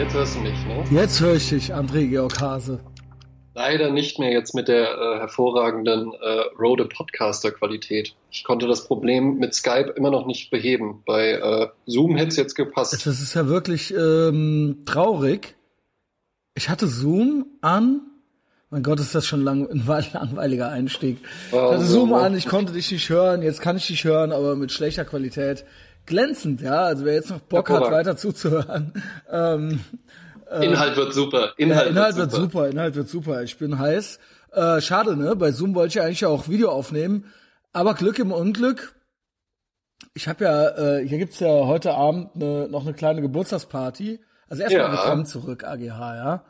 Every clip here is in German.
Jetzt hörst du mich, ne? Jetzt höre ich dich, André Georg Hase. Leider nicht mehr jetzt mit der äh, hervorragenden äh, Rode Podcaster Qualität. Ich konnte das Problem mit Skype immer noch nicht beheben. Bei äh, Zoom hätte es jetzt gepasst. Das ist ja wirklich ähm, traurig. Ich hatte Zoom an. Mein Gott, ist das schon lang, ein langweiliger Einstieg. Ich hatte Zoom an, ich konnte dich nicht hören, jetzt kann ich dich hören, aber mit schlechter Qualität. Glänzend, ja. Also wer jetzt noch Bock hat, weiter zuzuhören. Ähm, äh, Inhalt wird super. Inhalt, ja, Inhalt wird, super. wird, super. Inhalt wird super. Ich bin heiß. Äh, schade, ne? Bei Zoom wollte ich eigentlich auch Video aufnehmen. Aber Glück im Unglück. Ich habe ja, äh, hier gibt's ja heute Abend ne, noch eine kleine Geburtstagsparty. Also erstmal ja. willkommen zurück, AGH, ja.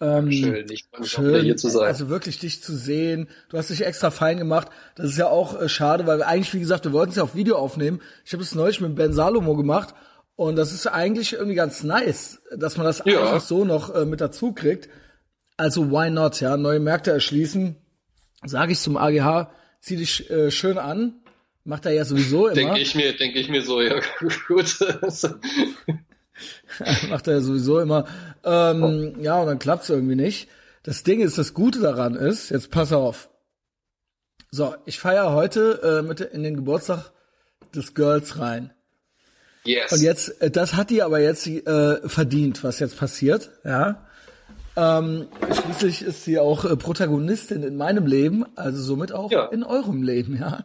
Ähm, schön, ich freue mich schön, hier zu sein. Also wirklich dich zu sehen. Du hast dich extra fein gemacht. Das ist ja auch äh, schade, weil wir eigentlich, wie gesagt, wir wollten es ja auf Video aufnehmen. Ich habe es neulich mit Ben Salomo gemacht und das ist eigentlich irgendwie ganz nice, dass man das ja. einfach so noch äh, mit dazu kriegt. Also why not, ja? Neue Märkte erschließen. Sage ich zum AGH, zieh dich äh, schön an. Macht er ja sowieso immer. Denke ich mir, denke ich mir so, ja gut. Macht er ja sowieso immer. Ähm, ja, und dann klappt's irgendwie nicht. Das Ding ist, das Gute daran ist, jetzt pass auf. So, ich feiere heute äh, mit in den Geburtstag des Girls rein. Yes. Und jetzt, äh, das hat die aber jetzt äh, verdient, was jetzt passiert, ja. Ähm, schließlich ist sie auch äh, Protagonistin in meinem Leben, also somit auch ja. in eurem Leben, ja.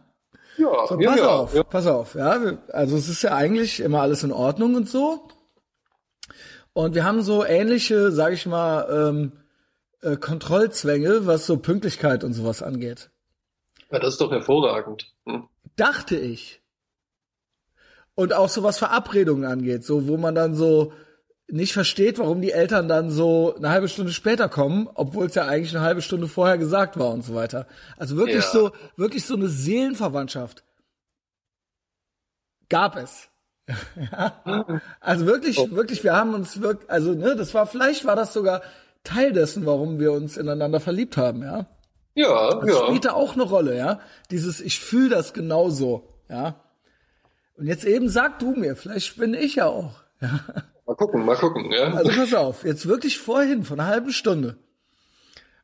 Ja, so, pass ja, auf, ja. pass auf, ja. Also es ist ja eigentlich immer alles in Ordnung und so. Und wir haben so ähnliche, sage ich mal, ähm, äh, Kontrollzwänge, was so Pünktlichkeit und sowas angeht. Ja, das ist doch hervorragend. Hm. Dachte ich. Und auch so was Verabredungen angeht, so wo man dann so nicht versteht, warum die Eltern dann so eine halbe Stunde später kommen, obwohl es ja eigentlich eine halbe Stunde vorher gesagt war und so weiter. Also wirklich ja. so, wirklich so eine Seelenverwandtschaft gab es. ja. Also wirklich, oh. wirklich, wir haben uns wirklich, also ne, das war, vielleicht war das sogar Teil dessen, warum wir uns ineinander verliebt haben, ja. Ja, das ja. spielte auch eine Rolle, ja. Dieses, ich fühle das genauso, ja. Und jetzt eben sag du mir, vielleicht bin ich ja auch. Ja. Mal gucken, mal gucken, ja. Also pass auf, jetzt wirklich vorhin, von einer halben Stunde.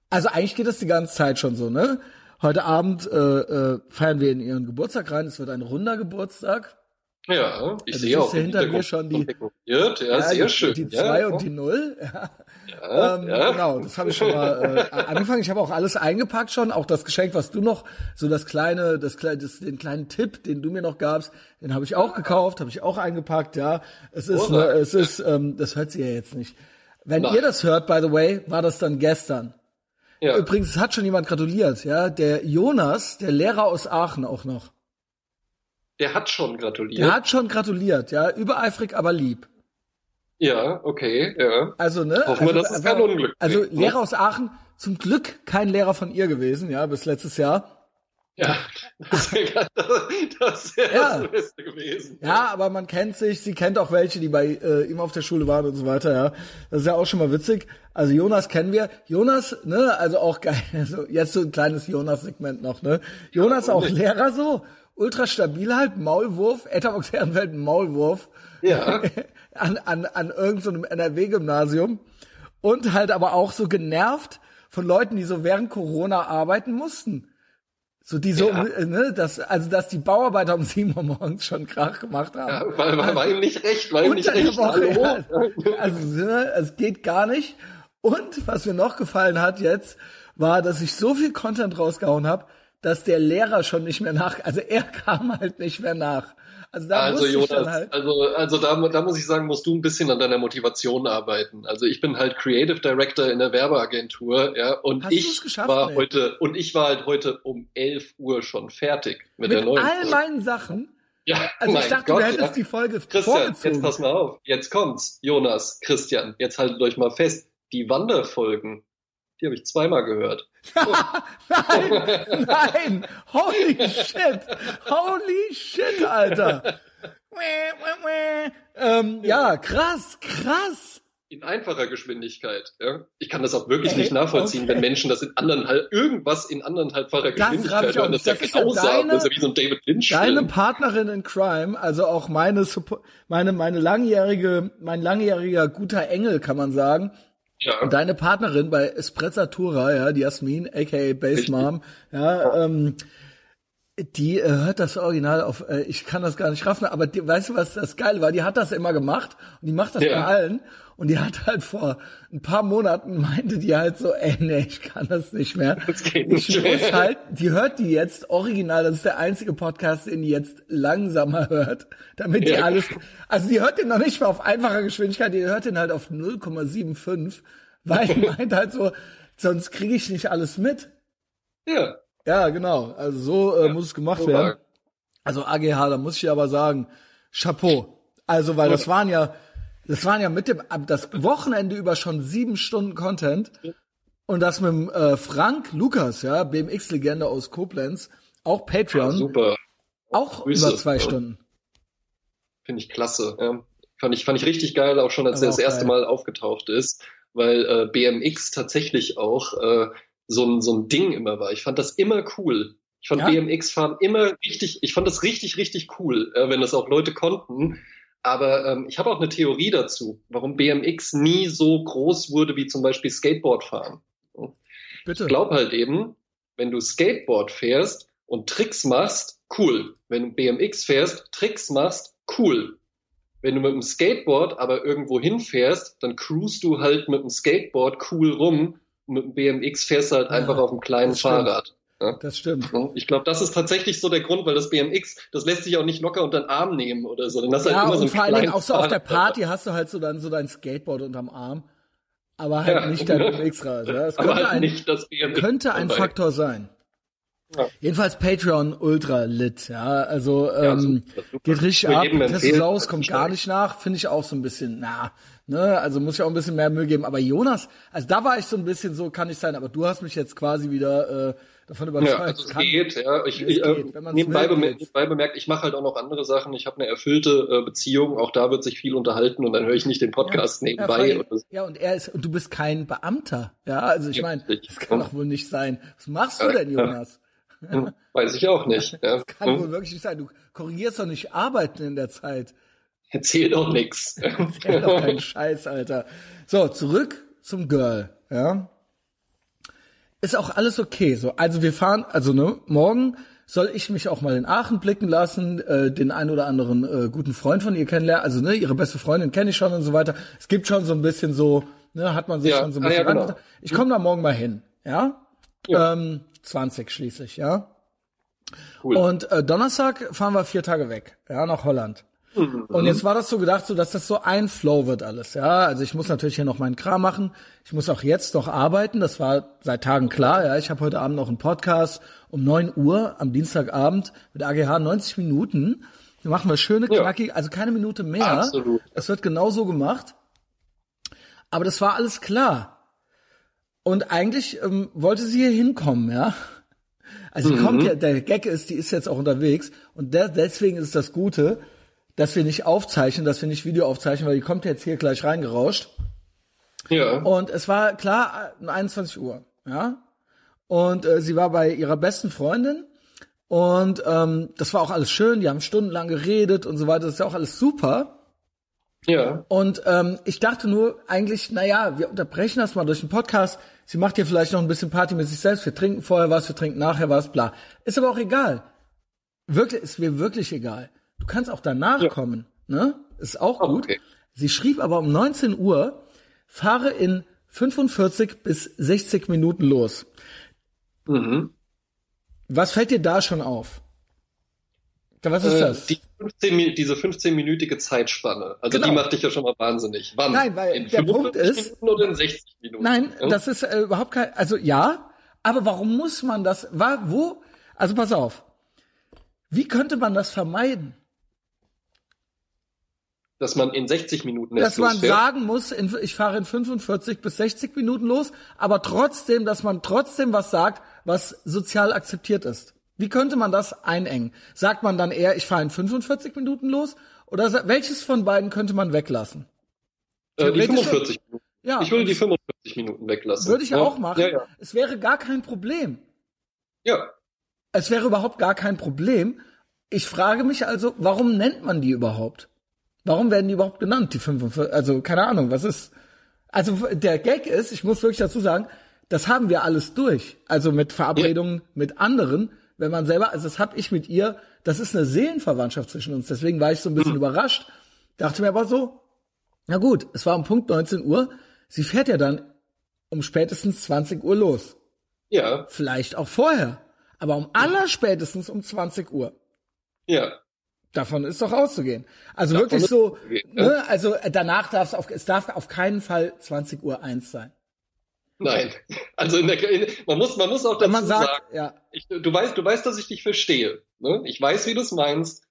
Also eigentlich geht das die ganze Zeit schon so, ne? Heute Abend äh, äh, feiern wir in ihren Geburtstag rein. Es wird ein runder Geburtstag. Ja, ich also sehe auch. Ja hinter mir schon die, ja, ja, sehr schön. Die 2 ja, und die 0. Ja. Ähm. Genau, das habe ich schon mal äh, angefangen. Ich habe auch alles eingepackt schon, auch das Geschenk, was du noch, so das kleine, das, das den kleinen Tipp, den du mir noch gabst, den habe ich auch gekauft, habe ich auch eingepackt. Ja, es ist, ne, es ist, ähm, das hört sie ja jetzt nicht. Wenn Nein. ihr das hört, by the way, war das dann gestern. Ja. Übrigens, es hat schon jemand gratuliert, ja, der Jonas, der Lehrer aus Aachen auch noch. Der hat schon gratuliert. Der hat schon gratuliert, ja, übereifrig, aber lieb. Ja, okay, ja. Also, ne? Hoffen also, wir, dass es kein Unglück Also, ne? Lehrer aus Aachen, zum Glück kein Lehrer von ihr gewesen, ja, bis letztes Jahr. Ja, das wäre das, wär ja. das Beste gewesen. Ja, aber man kennt sich, sie kennt auch welche, die bei äh, ihm auf der Schule waren und so weiter, ja. Das ist ja auch schon mal witzig. Also Jonas kennen wir. Jonas, ne, also auch geil. Also jetzt so ein kleines Jonas-Segment noch, ne? Jonas ja, auch Lehrer so, ultra stabil halt, Maulwurf, Etherbox Herrenfeld, Maulwurf. Ja. an, an, an irgendeinem so NRW-Gymnasium. Und halt aber auch so genervt von Leuten, die so während Corona arbeiten mussten. So die so, ja. ne, dass, also dass die Bauarbeiter um sieben Uhr morgens schon Krach gemacht haben. Ja, weil, weil war ihm nicht recht, war ihm nicht recht. Woche, ja, also ne, es geht gar nicht. Und was mir noch gefallen hat jetzt, war, dass ich so viel Content rausgehauen habe, dass der Lehrer schon nicht mehr nach, also er kam halt nicht mehr nach. Also, da also Jonas, halt also, also da, da muss ich sagen, musst du ein bisschen an deiner Motivation arbeiten. Also ich bin halt Creative Director in der Werbeagentur, ja, und Hast ich war ey? heute, und ich war halt heute um 11 Uhr schon fertig mit, mit der neuen. all meinen Sachen? Ja, also ich dachte, Gott, du hättest ja. die Folge Christian, vorgezogen. jetzt pass mal auf. Jetzt kommt's. Jonas, Christian, jetzt haltet euch mal fest. Die Wanderfolgen, die habe ich zweimal gehört. nein, nein, holy shit, holy shit, Alter. ähm, ja, krass, krass. in einfacher Geschwindigkeit. Ja? Ich kann das auch wirklich Ey, nicht nachvollziehen, okay. wenn Menschen das in anderthalb, irgendwas in anderthalbfacher Geschwindigkeit hören. Das, das ist ja deine, das ist ja wie so ein David Lynch. Deine Partnerin in Crime, also auch meine, meine, meine langjährige, mein langjähriger guter Engel, kann man sagen, ja. Und deine Partnerin bei Esprezzatura, ja, die Jasmin, aka Base Mom, ja, ähm, die äh, hört das Original auf, äh, ich kann das gar nicht raffen, aber die, weißt du, was das Geile war? Die hat das immer gemacht und die macht das ja. bei allen. Und die hat halt vor ein paar Monaten meinte die halt so, ey, nee, ich kann das nicht mehr. Das geht nicht ich muss halt, die hört die jetzt original, das ist der einzige Podcast, den die jetzt langsamer hört, damit die ja. alles, also die hört den noch nicht mal auf einfacher Geschwindigkeit, die hört den halt auf 0,75, weil die meint halt so, sonst kriege ich nicht alles mit. Ja. Ja, genau. Also so äh, ja, muss es gemacht so werden. Also AGH, da muss ich aber sagen, Chapeau. Also, weil das waren ja, das waren ja mit dem, das Wochenende über schon sieben Stunden Content. Und das mit dem, äh, Frank Lukas, ja, BMX-Legende aus Koblenz, auch Patreon. Ja, super. Auch Grüße. über zwei Stunden. Finde ich klasse. Ja. Fand ich, fand ich richtig geil, auch schon als er das erste geil. Mal aufgetaucht ist, weil äh, BMX tatsächlich auch äh, so ein, so ein Ding immer war. Ich fand das immer cool. Ich fand ja? BMX-Fahren immer richtig, ich fand das richtig, richtig cool, äh, wenn das auch Leute konnten. Aber ähm, ich habe auch eine Theorie dazu, warum BMX nie so groß wurde wie zum Beispiel Skateboardfahren. Bitte. Ich glaube halt eben, wenn du Skateboard fährst und Tricks machst, cool. Wenn du BMX fährst, Tricks machst, cool. Wenn du mit dem Skateboard aber irgendwo hinfährst, dann cruist du halt mit dem Skateboard cool rum mit dem BMX fährst du halt ja, einfach auf einem kleinen Fahrrad. Ja? Das stimmt. Ich glaube, das ist tatsächlich so der Grund, weil das BMX, das lässt sich auch nicht locker unter den Arm nehmen oder so. Dann hast ja, halt immer und so vor allen Dingen auch so auf der Party hast du halt so dann so dein Skateboard unterm Arm, aber halt ja. nicht dein BMX-Rad. Ja? Das könnte, halt ein, könnte ein Faktor sein. Ja. Jedenfalls Patreon ultra lit, ja. Also ähm, ja, geht richtig ab. Testosaurus kommt gar nicht nach, finde ich auch so ein bisschen, na, Ne, also muss ich auch ein bisschen mehr Mühe geben. Aber Jonas, also da war ich so ein bisschen so, kann ich sein, aber du hast mich jetzt quasi wieder äh, davon überzeugt. Ja, also es kann, geht, ja. Ich, ich, äh, nebenbei, bemerkt, nebenbei bemerkt, ich mache halt auch noch andere Sachen. Ich habe eine erfüllte äh, Beziehung, auch da wird sich viel unterhalten und dann höre ich nicht den Podcast ja, nebenbei. Ja, so. ja, und er ist, und du bist kein Beamter. Ja, also ich meine, das kann doch wohl nicht sein. Was machst du denn, Jonas? Hm, weiß ich auch nicht. Das kann hm. wohl wirklich nicht sein. Du korrigierst doch nicht Arbeiten in der Zeit. Erzähl doch nix. Erzähl doch keinen Scheiß, Alter. So, zurück zum Girl, ja. Ist auch alles okay, so. Also wir fahren, also ne, morgen soll ich mich auch mal in Aachen blicken lassen, äh, den ein oder anderen äh, guten Freund von ihr kennenlernen, also ne, ihre beste Freundin kenne ich schon und so weiter. Es gibt schon so ein bisschen so, ne, hat man sich ja, schon so ein bisschen ah, ja, genau. Ich komme da morgen mal hin, ja? ja. Ähm, 20 schließlich, ja. Cool. Und äh, Donnerstag fahren wir vier Tage weg, ja, nach Holland. Mhm. Und jetzt war das so gedacht, so dass das so ein Flow wird alles, ja. Also ich muss natürlich hier noch meinen Kram machen. Ich muss auch jetzt noch arbeiten. Das war seit Tagen klar, ja. Ich habe heute Abend noch einen Podcast um neun Uhr am Dienstagabend mit AGH 90 Minuten. Da machen wir schöne, knackig, ja. also keine Minute mehr. Absolut. Es wird genauso gemacht. Aber das war alles klar. Und eigentlich ähm, wollte sie hier hinkommen, ja. Also mhm. kommt ja, der Gag ist, die ist jetzt auch unterwegs und der, deswegen ist das Gute dass wir nicht aufzeichnen, dass wir nicht Video aufzeichnen, weil die kommt jetzt hier gleich reingerauscht. Ja. Und es war klar 21 Uhr, ja. Und äh, sie war bei ihrer besten Freundin und ähm, das war auch alles schön. Die haben stundenlang geredet und so weiter. Das ist ja auch alles super. Ja. Und ähm, ich dachte nur eigentlich, na ja, wir unterbrechen das mal durch den Podcast. Sie macht hier vielleicht noch ein bisschen Party mit sich selbst. Wir trinken vorher was, wir trinken nachher was, bla. Ist aber auch egal. Wirklich, ist mir wirklich egal. Du kannst auch danach ja. kommen, ne? Ist auch gut. Okay. Sie schrieb aber um 19 Uhr, fahre in 45 bis 60 Minuten los. Mhm. Was fällt dir da schon auf? Was ist äh, das? Die 15, diese 15-minütige Zeitspanne. Also genau. die macht dich ja schon mal wahnsinnig. Wann? Nein, weil in der Punkt ist. Minuten oder in 60 Minuten? Nein, ja? das ist äh, überhaupt kein. Also ja, aber warum muss man das? War, wo? Also pass auf. Wie könnte man das vermeiden? Dass man in 60 Minuten Dass man losfährt. sagen muss, in, ich fahre in 45 bis 60 Minuten los, aber trotzdem, dass man trotzdem was sagt, was sozial akzeptiert ist. Wie könnte man das einengen? Sagt man dann eher, ich fahre in 45 Minuten los? Oder welches von beiden könnte man weglassen? Äh, die 45 Minuten. Ja, ich würde die 45 Minuten weglassen. Würde ich ja. auch machen. Ja, ja. Es wäre gar kein Problem. Ja. Es wäre überhaupt gar kein Problem. Ich frage mich also, warum nennt man die überhaupt? Warum werden die überhaupt genannt, die 45? Also, keine Ahnung, was ist. Also, der Gag ist, ich muss wirklich dazu sagen, das haben wir alles durch. Also mit Verabredungen ja. mit anderen, wenn man selber, also das habe ich mit ihr, das ist eine Seelenverwandtschaft zwischen uns. Deswegen war ich so ein bisschen mhm. überrascht. Dachte mir aber so, na gut, es war um Punkt 19 Uhr. Sie fährt ja dann um spätestens 20 Uhr los. Ja. Vielleicht auch vorher. Aber um allerspätestens um 20 Uhr. Ja. Davon ist doch auszugehen. Also Davon wirklich so, ne, also danach darf es auf, es darf auf keinen Fall 20 Uhr eins sein. Nein, also in der, in, man muss, man muss auch dazu man sagt, sagen, ja. ich, du weißt, du weißt, dass ich dich verstehe. Ne? Ich weiß, wie du es meinst.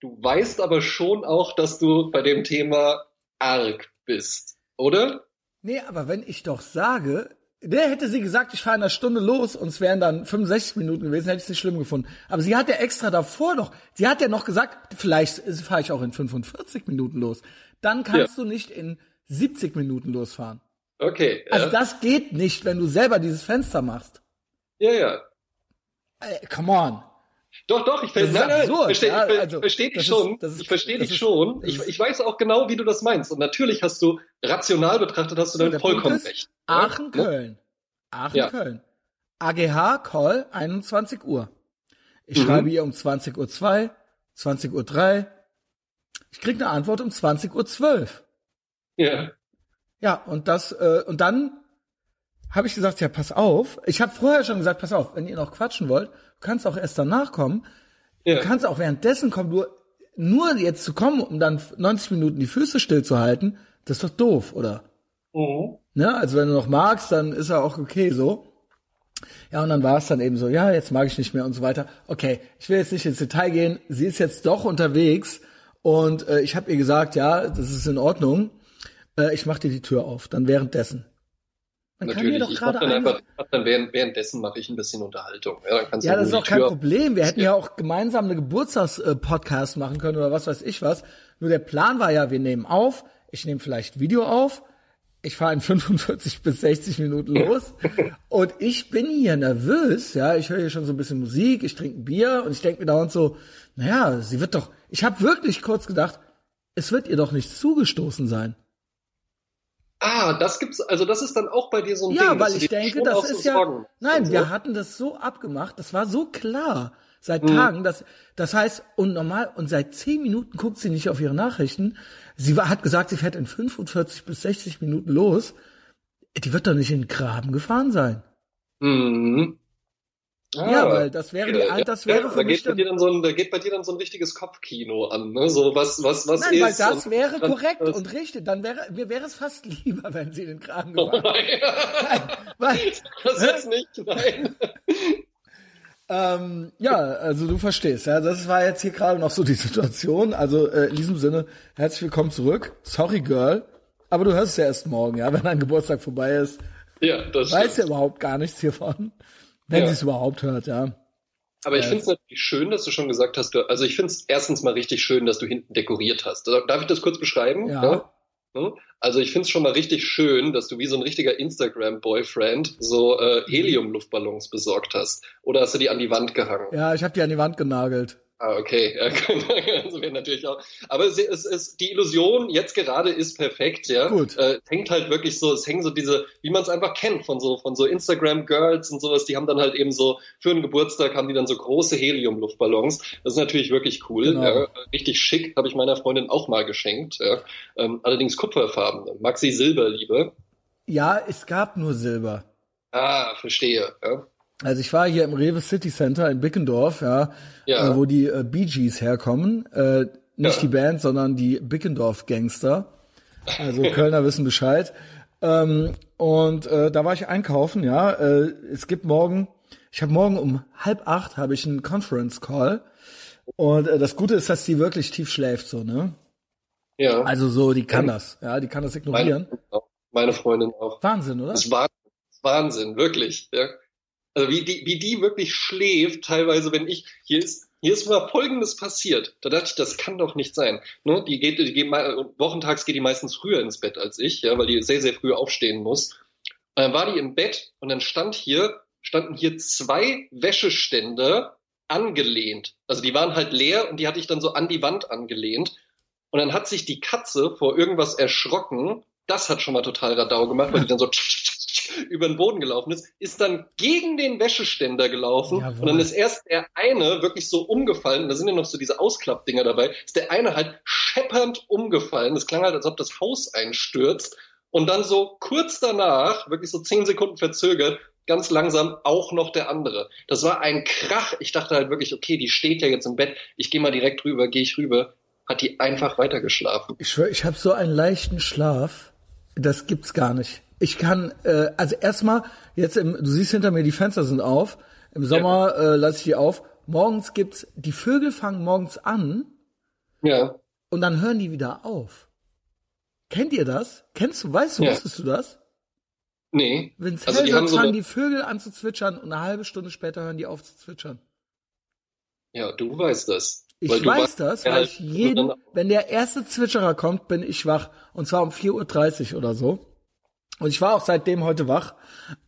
Du weißt aber schon auch, dass du bei dem Thema arg bist, oder? Nee, aber wenn ich doch sage, der hätte sie gesagt, ich fahre in einer Stunde los und es wären dann 65 Minuten gewesen, hätte ich es nicht schlimm gefunden. Aber sie hat ja extra davor noch, sie hat ja noch gesagt, vielleicht fahre ich auch in 45 Minuten los. Dann kannst ja. du nicht in 70 Minuten losfahren. Okay. Also das geht nicht, wenn du selber dieses Fenster machst. Ja, ja. Ey, come on. Doch, doch, ich, nein, nein, absurd, verstehe, ja, ich also, verstehe dich schon. Ist, ist, ich verstehe dich ist, schon. Ich, ich weiß auch genau, wie du das meinst. Und natürlich hast du, rational betrachtet, hast du so, dann vollkommen recht. Aachen, ja? Köln. Aachen, ja. Köln. AGH, Call, 21 Uhr. Ich mhm. schreibe ihr um 20 Uhr 2, 20 Uhr 3. Ich krieg eine Antwort um 20 Uhr 12. Ja. Ja, und das, äh, und dann habe ich gesagt, ja, pass auf. Ich habe vorher schon gesagt, pass auf, wenn ihr noch quatschen wollt, du kannst auch erst danach kommen. Ja. Du kannst auch währenddessen kommen. Nur, nur jetzt zu kommen, um dann 90 Minuten die Füße stillzuhalten, das ist doch doof, oder? Mhm. Ne? Also wenn du noch magst, dann ist er auch okay so. Ja, und dann war es dann eben so, ja, jetzt mag ich nicht mehr und so weiter. Okay, ich will jetzt nicht ins Detail gehen. Sie ist jetzt doch unterwegs und äh, ich habe ihr gesagt, ja, das ist in Ordnung äh, ich mach dir die Tür auf, dann währenddessen. Man Natürlich, kann mir doch gerade dann einfach, dann während, währenddessen mache ich ein bisschen Unterhaltung. Ja, dann ja das ist auch kein Problem. Wir hätten ja auch gemeinsam eine Geburtstagspodcast machen können oder was weiß ich was. Nur der Plan war ja, wir nehmen auf, ich nehme vielleicht Video auf, ich fahre in 45 bis 60 Minuten los und ich bin hier nervös, ja, ich höre hier schon so ein bisschen Musik, ich trinke ein Bier und ich denke mir dauernd so, naja, sie wird doch, ich habe wirklich kurz gedacht, es wird ihr doch nicht zugestoßen sein. Ah, das gibt's, also das ist dann auch bei dir so ein ja, Ding. Ja, weil ich denke, das ist ja, Sorgen. nein, so. wir hatten das so abgemacht, das war so klar seit mhm. Tagen, dass, das heißt, und normal, und seit zehn Minuten guckt sie nicht auf ihre Nachrichten. Sie war, hat gesagt, sie fährt in 45 bis 60 Minuten los. Die wird doch nicht in den Graben gefahren sein. Mhm. Ah, ja, weil das wäre die, ja, das wäre ja, für da mich geht bei dir dann so ein, da geht bei dir dann so ein richtiges Kopfkino an, ne? So was, was, was Nein, ist. weil das wäre dann, korrekt das, und richtig. Dann wäre, mir wäre es fast lieber, wenn sie den Kram gefahren oh, nein, weil, das ist nicht, nein. ähm, ja, also du verstehst, ja, das war jetzt hier gerade noch so die Situation. Also äh, in diesem Sinne, herzlich willkommen zurück. Sorry, Girl, aber du hörst es ja erst morgen, ja, wenn dein Geburtstag vorbei ist. Ja, das Weiß ja überhaupt gar nichts hiervon. Wenn ja. sie es überhaupt hört, ja. Aber ich äh, finde es natürlich schön, dass du schon gesagt hast, du, also ich finde es erstens mal richtig schön, dass du hinten dekoriert hast. Darf ich das kurz beschreiben? Ja. ja? Hm? Also ich finde es schon mal richtig schön, dass du wie so ein richtiger Instagram-Boyfriend so äh, Helium-Luftballons besorgt hast. Oder hast du die an die Wand gehangen? Ja, ich habe die an die Wand genagelt. Ah, okay. Ja, also wäre natürlich auch. Aber es, es, es, die Illusion jetzt gerade ist perfekt, ja. Gut. Äh, hängt halt wirklich so, es hängen so diese, wie man es einfach kennt von so von so Instagram Girls und sowas. Die haben dann halt eben so für einen Geburtstag haben die dann so große Helium-Luftballons. Das ist natürlich wirklich cool. Genau. Ja. Richtig schick, habe ich meiner Freundin auch mal geschenkt. Ja. Ähm, allerdings kupferfarben. Maxi Silber, liebe. Ja, es gab nur Silber. Ah, verstehe. Ja. Also ich war hier im Rewe City Center in Bickendorf, ja, ja. Äh, wo die äh, Bee Gees herkommen. Äh, nicht ja. die Band, sondern die Bickendorf Gangster. Also Kölner wissen Bescheid. Ähm, und äh, da war ich einkaufen, ja. Äh, es gibt morgen, ich habe morgen um halb acht habe ich einen Conference Call. Und äh, das Gute ist, dass die wirklich tief schläft, so, ne? Ja. Also so, die kann das, ja, die kann das ignorieren. Meine, meine Freundin auch. Wahnsinn, oder? Das war Wahnsinn, wirklich, ja. Also wie die, wie die wirklich schläft, teilweise, wenn ich, hier ist, hier ist mal Folgendes passiert. Da dachte ich, das kann doch nicht sein. Ne? Die geht, die geht wochentags geht die meistens früher ins Bett als ich, ja, weil die sehr, sehr früh aufstehen muss. Und dann war die im Bett und dann stand hier, standen hier zwei Wäschestände angelehnt. Also die waren halt leer und die hatte ich dann so an die Wand angelehnt. Und dann hat sich die Katze vor irgendwas erschrocken. Das hat schon mal total Radau gemacht, weil die dann so über den Boden gelaufen ist, ist dann gegen den Wäscheständer gelaufen Jawohl. und dann ist erst der eine wirklich so umgefallen, da sind ja noch so diese Ausklappdinger dabei, ist der eine halt scheppernd umgefallen, das klang halt, als ob das Haus einstürzt und dann so kurz danach, wirklich so zehn Sekunden verzögert, ganz langsam auch noch der andere. Das war ein Krach. Ich dachte halt wirklich, okay, die steht ja jetzt im Bett. Ich gehe mal direkt rüber, gehe ich rüber. Hat die einfach weitergeschlafen. Ich schwör, ich habe so einen leichten Schlaf. Das gibt's gar nicht. Ich kann, äh, also erstmal, jetzt im, du siehst hinter mir, die Fenster sind auf. Im Sommer ja. äh, lasse ich die auf. Morgens gibt's, die Vögel fangen morgens an. Ja. Und dann hören die wieder auf. Kennt ihr das? Kennst du, weißt du, ja. wusstest du das? Nee. Wenn es also hell wird, fangen so die Vögel an zu zwitschern und eine halbe Stunde später hören die auf zu zwitschern. Ja, du weißt das. Ich weiß das, weil ich jeden, wenn der erste Zwitscherer kommt, bin ich wach. Und zwar um 4.30 Uhr oder so. Und ich war auch seitdem heute wach.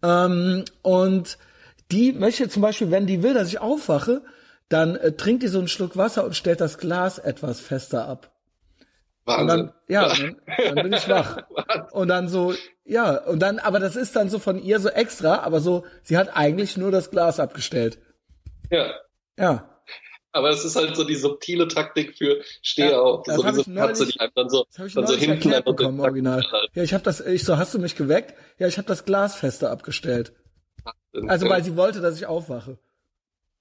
Ähm, und die möchte zum Beispiel, wenn die will, dass ich aufwache, dann äh, trinkt die so einen Schluck Wasser und stellt das Glas etwas fester ab. Wahnsinn. Und dann, ja, dann, dann bin ich wach. Und dann so, ja, und dann, aber das ist dann so von ihr so extra, aber so, sie hat eigentlich nur das Glas abgestellt. Ja. Ja. Aber es ist halt so die subtile Taktik für Stehe ja, auf. So diese Katze, die einfach so, dann so hinten einfach bekommen, original. Ja, ich habe das, ich so, hast du mich geweckt? Ja, ich habe das Glas fester abgestellt. Also weil sie wollte, dass ich aufwache.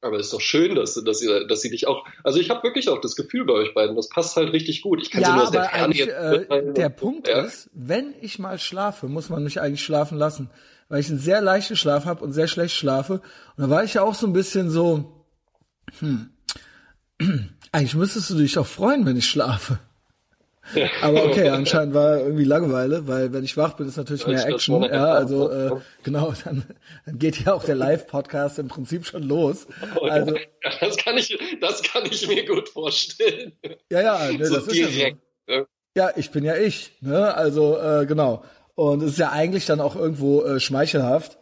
Aber es ist doch schön, dass, dass, sie, dass sie dich auch. Also ich habe wirklich auch das Gefühl bei euch beiden, das passt halt richtig gut. Ich kann ja, sie nur aus der Ferne jetzt äh, Der Punkt ja. ist, wenn ich mal schlafe, muss man mich eigentlich schlafen lassen. Weil ich einen sehr leichten Schlaf habe und sehr schlecht schlafe. Und da war ich ja auch so ein bisschen so, hm, eigentlich müsstest du dich doch freuen, wenn ich schlafe. Ja. Aber okay, anscheinend war irgendwie Langeweile, weil wenn ich wach bin, ist natürlich mehr Action. Ja, also äh, genau, dann, dann geht ja auch der Live-Podcast im Prinzip schon los. Oh, also das kann ich, das kann ich mir gut vorstellen. Ja, ja, ne, so das direkt, ist ja, so. ja, ich bin ja ich. Ne? Also äh, genau. Und es ist ja eigentlich dann auch irgendwo äh, schmeichelhaft,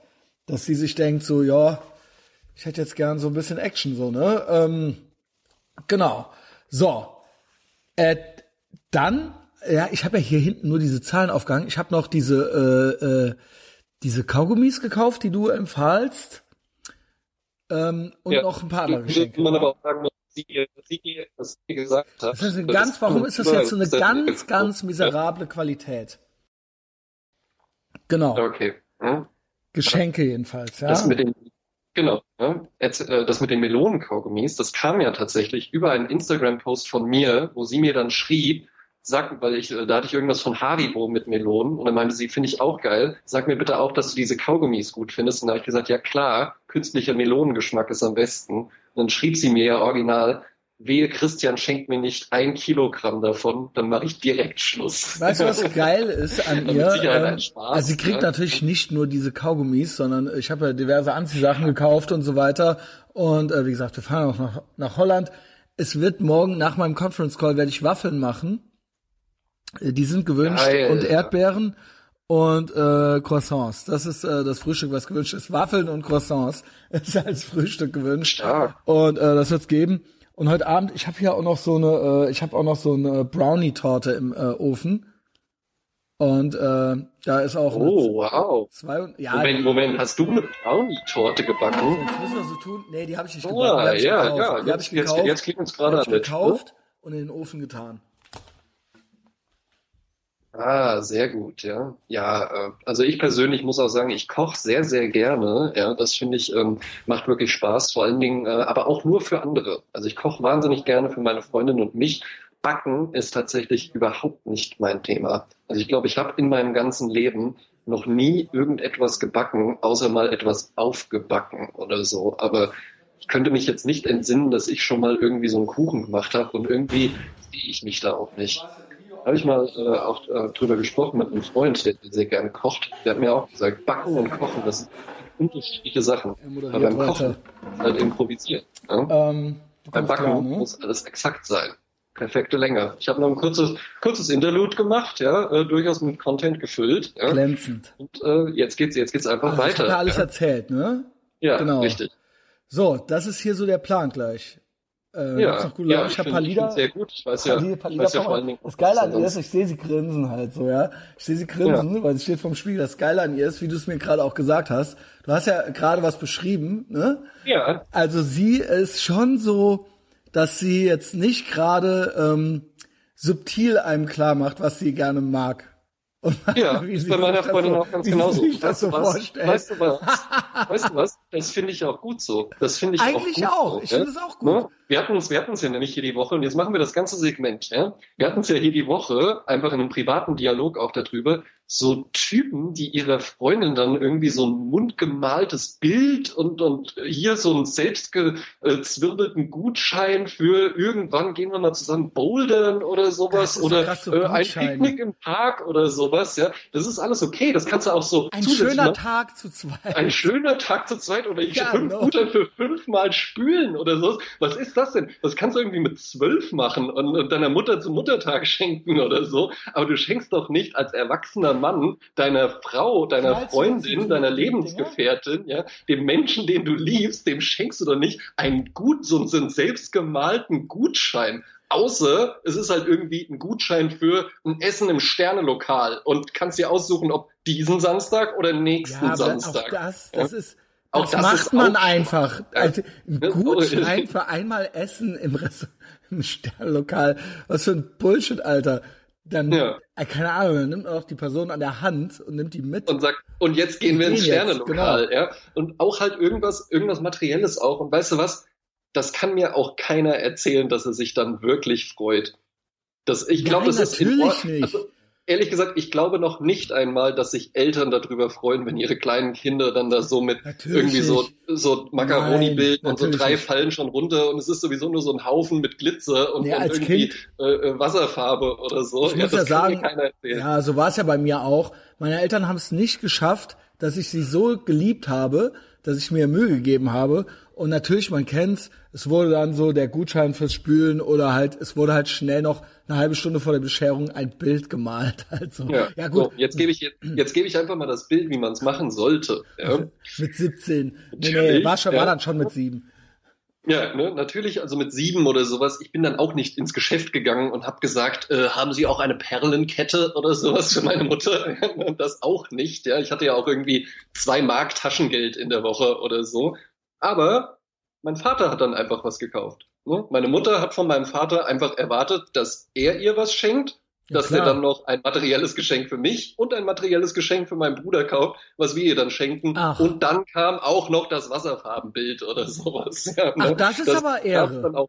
dass sie sich denkt so, ja, ich hätte jetzt gern so ein bisschen Action so, ne? Ähm, Genau. So. Äh, dann, ja, ich habe ja hier hinten nur diese Zahlen aufgehangen. Ich habe noch diese äh, äh, diese Kaugummis gekauft, die du empfahlst. Ähm, und ja. noch ein paar andere Geschenke. Man aber auch sagen, sie, sie, was sie gesagt hat. Das heißt, ganz, warum ist das jetzt so eine ganz, ganz miserable Qualität? Genau. Okay. Hm? Geschenke jedenfalls, ja. Das mit den Genau. Äh, das mit den Melonenkaugummis, das kam ja tatsächlich über einen Instagram-Post von mir, wo sie mir dann schrieb, sag, weil ich, äh, da hatte ich irgendwas von Haribo mit Melonen und dann meinte sie, finde ich auch geil, sag mir bitte auch, dass du diese Kaugummis gut findest. Und da habe ich gesagt, ja klar, künstlicher Melonengeschmack ist am besten. Und dann schrieb sie mir ja original, wehe Christian schenkt mir nicht ein Kilogramm davon, dann mache ich direkt Schluss. Weißt du, was geil ist an ihr? Ähm, Spaß, also sie kriegt ja? natürlich nicht nur diese Kaugummis, sondern ich habe ja diverse Anziehsachen gekauft und so weiter. Und äh, wie gesagt, wir fahren auch nach, nach Holland. Es wird morgen nach meinem Conference Call werde ich Waffeln machen. Äh, die sind gewünscht Geil. und Erdbeeren und äh, Croissants. Das ist äh, das Frühstück, was gewünscht ist. Waffeln und Croissants ist als Frühstück gewünscht. Stark. Und äh, das wird's geben. Und heute Abend, ich habe hier auch noch so eine, äh, ich habe auch noch so eine Brownie-Torte im äh, Ofen. Und äh, da ist auch. Oh, wow. Zwei, ja, Moment, Moment, hast du eine Brownie-Torte gebacken? Jetzt müssen wir so tun. Nee, die habe ich nicht oh, gebacken. Die hab ich ja, gekauft. ja, die habe ich gekauft. Jetzt, jetzt klingt uns gerade an. gekauft und in den Ofen getan. Ah, sehr gut, ja. Ja, äh, also ich persönlich muss auch sagen, ich koche sehr, sehr gerne. Ja, das finde ich ähm, macht wirklich Spaß, vor allen Dingen, äh, aber auch nur für andere. Also ich koche wahnsinnig gerne für meine Freundin und mich. Backen ist tatsächlich überhaupt nicht mein Thema. Also ich glaube, ich habe in meinem ganzen Leben noch nie irgendetwas gebacken, außer mal etwas aufgebacken oder so. Aber ich könnte mich jetzt nicht entsinnen, dass ich schon mal irgendwie so einen Kuchen gemacht habe und irgendwie sehe ich mich da auch nicht habe ich mal äh, auch äh, drüber gesprochen mit einem Freund, der sehr gerne kocht. Der hat mir auch gesagt, Backen und Kochen, das sind unterschiedliche Sachen. Aber beim Kochen halt improvisieren. Ja? Ähm, Beim Backen klar, ne? muss alles exakt sein. Perfekte Länge. Ich habe noch ein kurzes, kurzes Interlude gemacht, ja, äh, durchaus mit Content gefüllt. Ja. Glänzend. Und äh, jetzt geht's, jetzt geht's einfach also, weiter. Ich habe alles ja. erzählt, ne? Ja, genau. richtig. So, das ist hier so der Plan gleich. Äh, ja, noch ja, ich, ich habe ein paar Lieder. Sehr gut. Ich weiß ja, Lieder, paar Lieder weiß ja vor allen Dingen, das Geile an ihr ist, ich sehe sie grinsen halt so, ja. Ich sehe sie grinsen, ja. weil sie steht vom Spiegel. Das Geile an ihr ist, wie du es mir gerade auch gesagt hast. Du hast ja gerade was beschrieben, ne? Ja. Also sie ist schon so, dass sie jetzt nicht gerade ähm, subtil einem klar macht, was sie gerne mag. Und ja, wie bei meiner Freundin so, auch ganz genauso. Sich das so was, weißt, du was? weißt du was? Das finde ich auch gut so. Das finde ich Eigentlich auch gut. Eigentlich auch. So, ich finde es auch gut. Ne? Wir hatten uns, wir hatten uns ja nicht hier die Woche und jetzt machen wir das ganze Segment. Ja? Wir hatten uns ja hier die Woche einfach in einem privaten Dialog auch darüber, so Typen, die ihrer Freundin dann irgendwie so ein mundgemaltes Bild und, und hier so einen selbstgezwirbelten Gutschein für irgendwann gehen wir mal zusammen bouldern oder sowas oder so äh, ein Picknick im Park oder sowas, ja. Das ist alles okay. Das kannst du auch so Ein schöner machen. Tag zu zweit. Ein schöner Tag zu zweit oder ich ja, fünf. Gutschein für fünfmal spülen oder so. Was ist das denn? Das kannst du irgendwie mit zwölf machen und, und deiner Mutter zum Muttertag schenken oder so. Aber du schenkst doch nicht als Erwachsener Mann, deiner Frau, deiner Freundin, deiner Lebensgefährtin, ja, dem Menschen, den du liebst, dem schenkst du doch nicht einen gut, so einen selbstgemalten Gutschein. Außer es ist halt irgendwie ein Gutschein für ein Essen im Sternelokal und kannst dir aussuchen, ob diesen Samstag oder nächsten ja, Samstag. Auch das, das ja? ist, auch das, das macht man einfach. Also ein Gutschein für einmal Essen im, Rest, im Sternlokal. Was für ein Bullshit, Alter dann, ja. äh, keine Ahnung, dann nimmt man auch die Person an der Hand und nimmt die mit. Und sagt, und jetzt gehen wir ins Sternenlokal, genau. ja. Und auch halt irgendwas, irgendwas Materielles auch. Und weißt du was? Das kann mir auch keiner erzählen, dass er sich dann wirklich freut. Das, ich glaube, das ist in Ordnung. Also, ehrlich gesagt, ich glaube noch nicht einmal, dass sich Eltern darüber freuen, wenn ihre kleinen Kinder dann da so mit natürlich irgendwie so, so Macaroni bilden und so drei nicht. fallen schon runter und es ist sowieso nur so ein Haufen mit Glitzer und, ja, und irgendwie kind, äh, äh, Wasserfarbe oder so. Ich ja, muss ja sagen, ja, so war es ja bei mir auch. Meine Eltern haben es nicht geschafft, dass ich sie so geliebt habe, dass ich mir Mühe gegeben habe. Und natürlich, man kennt's, es wurde dann so der Gutschein fürs Spülen oder halt, es wurde halt schnell noch eine halbe Stunde vor der Bescherung ein Bild gemalt. Also, ja, ja gut. So, jetzt gebe ich jetzt, jetzt gebe ich einfach mal das Bild, wie man es machen sollte. Ja. mit 17. Nee, nee, war, schon, ja. war dann schon mit sieben. Ja, ne, natürlich, also mit sieben oder sowas. Ich bin dann auch nicht ins Geschäft gegangen und habe gesagt, äh, haben Sie auch eine Perlenkette oder sowas für meine Mutter? das auch nicht. Ja, ich hatte ja auch irgendwie zwei Mark Taschengeld in der Woche oder so. Aber mein Vater hat dann einfach was gekauft. Ne? Meine Mutter hat von meinem Vater einfach erwartet, dass er ihr was schenkt dass klar. er dann noch ein materielles Geschenk für mich und ein materielles Geschenk für meinen Bruder kauft, was wir ihr dann schenken. Ach. Und dann kam auch noch das Wasserfarbenbild oder sowas. Ja, ne? Ach, das ist das aber Ehre.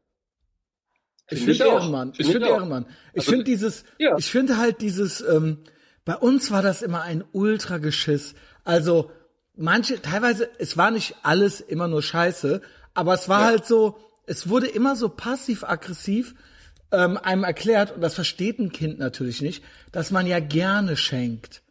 ich finde find Ehrenmann. Find ich finde Ehrenmann. Ich also, finde dieses, ja. ich finde halt dieses, ähm, bei uns war das immer ein Ultrageschiss. Also manche, teilweise, es war nicht alles immer nur Scheiße, aber es war ja. halt so, es wurde immer so passiv-aggressiv ähm, einem erklärt, und das versteht ein Kind natürlich nicht, dass man ja gerne schenkt.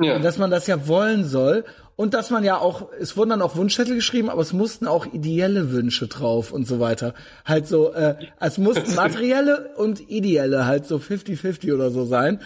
Ja. Und dass man das ja wollen soll. Und dass man ja auch, es wurden dann auch Wunschzettel geschrieben, aber es mussten auch ideelle Wünsche drauf und so weiter. Halt so, äh, es mussten materielle und ideelle halt so 50-50 oder so sein.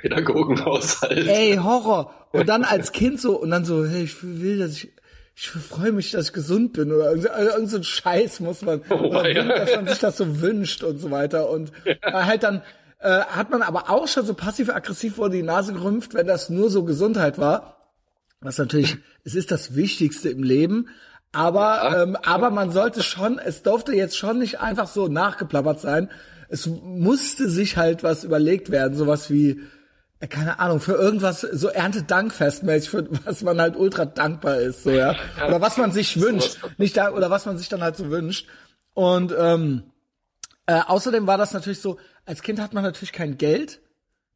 Pädagogenhaushalt. Ey, Horror. Und dann als Kind so, und dann so, hey, ich will, dass ich, ich freue mich, dass ich gesund bin oder irgend, also irgend so ein Scheiß muss man, oh, ja. dass man sich das so wünscht und so weiter und ja. halt dann äh, hat man aber auch schon so passiv-aggressiv vor die Nase gerümpft, wenn das nur so Gesundheit war. Was natürlich, es ist das Wichtigste im Leben, aber ja. ähm, aber man sollte schon, es durfte jetzt schon nicht einfach so nachgeplappert sein. Es musste sich halt was überlegt werden, sowas wie keine Ahnung, für irgendwas so Erntedankfestmäßig, für was man halt ultra dankbar ist, so, ja. Oder was man sich wünscht. Nicht da, oder was man sich dann halt so wünscht. Und ähm, äh, außerdem war das natürlich so, als Kind hat man natürlich kein Geld,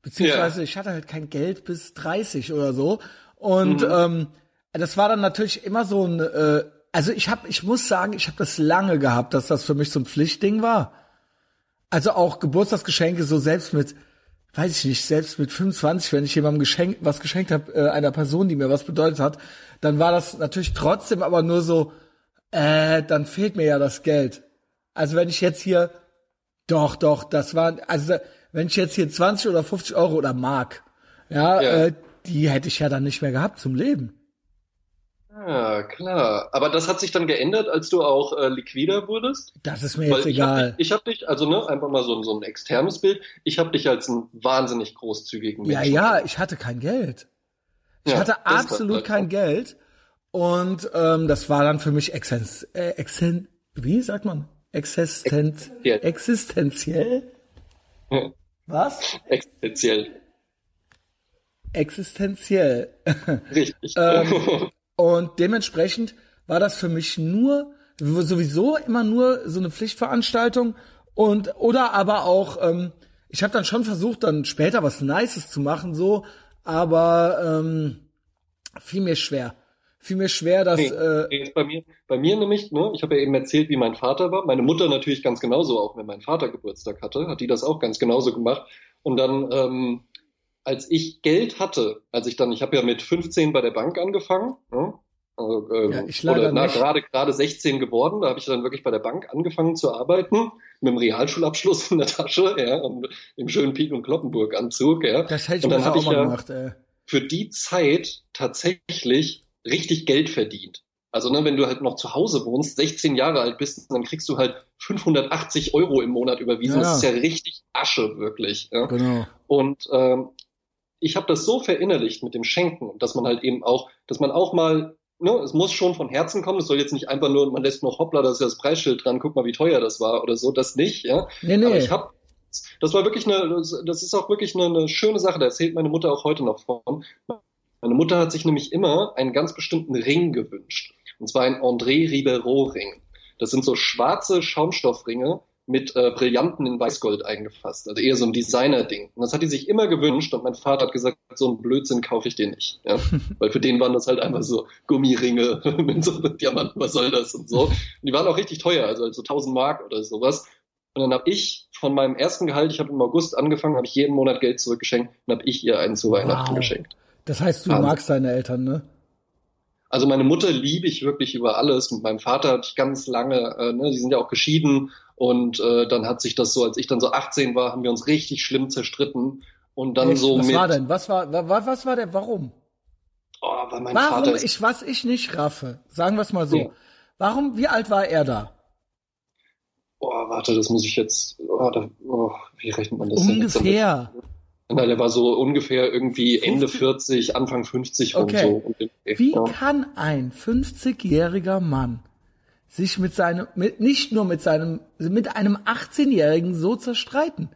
beziehungsweise yeah. ich hatte halt kein Geld bis 30 oder so. Und mhm. ähm, das war dann natürlich immer so ein, äh, also ich habe, ich muss sagen, ich habe das lange gehabt, dass das für mich so ein Pflichtding war. Also auch Geburtstagsgeschenke so selbst mit weiß ich nicht, selbst mit 25, wenn ich jemandem geschenkt, was geschenkt habe, äh, einer Person, die mir was bedeutet hat, dann war das natürlich trotzdem aber nur so, äh, dann fehlt mir ja das Geld. Also wenn ich jetzt hier, doch, doch, das waren, also wenn ich jetzt hier 20 oder 50 Euro oder Mark, ja, ja. Äh, die hätte ich ja dann nicht mehr gehabt zum Leben. Ja, klar. Aber das hat sich dann geändert, als du auch äh, liquider wurdest? Das ist mir Weil jetzt ich egal. Hab dich, ich habe dich, also ne, einfach mal so, so ein externes Bild, ich habe dich als einen wahnsinnig großzügigen Menschen. Ja, ja, ich hatte kein Geld. Ich ja, hatte absolut halt kein Geld. Und ähm, das war dann für mich exzens, äh, exzen, wie sagt man? Existenz, existenziell? Was? Existenziell. Existenziell. Richtig. ähm, und dementsprechend war das für mich nur sowieso immer nur so eine Pflichtveranstaltung und oder aber auch ähm, ich habe dann schon versucht dann später was Nices zu machen so aber ähm, fiel mir schwer. Fiel mir schwer dass nee, äh, bei mir bei mir nämlich ne ich habe ja eben erzählt wie mein Vater war. Meine Mutter natürlich ganz genauso auch wenn mein Vater Geburtstag hatte hat die das auch ganz genauso gemacht. Und dann ähm, als ich Geld hatte, als ich dann, ich habe ja mit 15 bei der Bank angefangen, ne? also, äh, ja, ich oder na, gerade gerade 16 geworden, da habe ich dann wirklich bei der Bank angefangen zu arbeiten, mit dem Realschulabschluss in der Tasche, ja, und im schönen Pik und Kloppenburg Anzug, ja. Das hätte ich und dann habe ich ja gemacht, ey. für die Zeit tatsächlich richtig Geld verdient. Also ne, wenn du halt noch zu Hause wohnst, 16 Jahre alt bist, dann kriegst du halt 580 Euro im Monat überwiesen. Ja. Das ist ja richtig Asche, wirklich. Ja? Genau. Und ähm, ich habe das so verinnerlicht mit dem Schenken, dass man halt eben auch, dass man auch mal, ne, es muss schon von Herzen kommen, es soll jetzt nicht einfach nur, man lässt noch hoppla, da ist ja das Preisschild dran, guck mal, wie teuer das war oder so, das nicht, ja. Nee, nee. Aber ich habe das war wirklich eine, das ist auch wirklich eine, eine schöne Sache, da erzählt meine Mutter auch heute noch von. Meine Mutter hat sich nämlich immer einen ganz bestimmten Ring gewünscht. Und zwar ein André Ribeiro Ring. Das sind so schwarze Schaumstoffringe, mit äh, Brillanten in Weißgold eingefasst. Also eher so ein Designer-Ding. Und das hat die sich immer gewünscht und mein Vater hat gesagt, so einen Blödsinn kaufe ich dir nicht. Ja? Weil für den waren das halt einfach so Gummiringe mit so Diamanten, was soll das und so. Und die waren auch richtig teuer, also, also 1000 Mark oder sowas. Und dann habe ich von meinem ersten Gehalt, ich habe im August angefangen, habe ich jeden Monat Geld zurückgeschenkt und habe ich ihr einen zu Weihnachten wow. geschenkt. Das heißt, du also, magst deine Eltern, ne? Also meine Mutter liebe ich wirklich über alles. Mit meinem Vater hatte ich ganz lange, äh, ne, die sind ja auch geschieden und äh, dann hat sich das so, als ich dann so 18 war, haben wir uns richtig schlimm zerstritten. Und dann Echt? so was mit. Was war denn? Was war, was, was war der, warum? Oh, weil mein warum Vater ich, was ich nicht raffe, sagen wir es mal so. Ja. Warum, wie alt war er da? Oh, warte, das muss ich jetzt, oh, da, oh, wie rechnet man das Ungefähr. Denn Nein, der war so ungefähr irgendwie 50? Ende 40, Anfang 50 okay. rum so. Wie ja. kann ein 50-jähriger Mann sich mit seinem, mit, nicht nur mit seinem, mit einem 18-Jährigen so zerstreiten.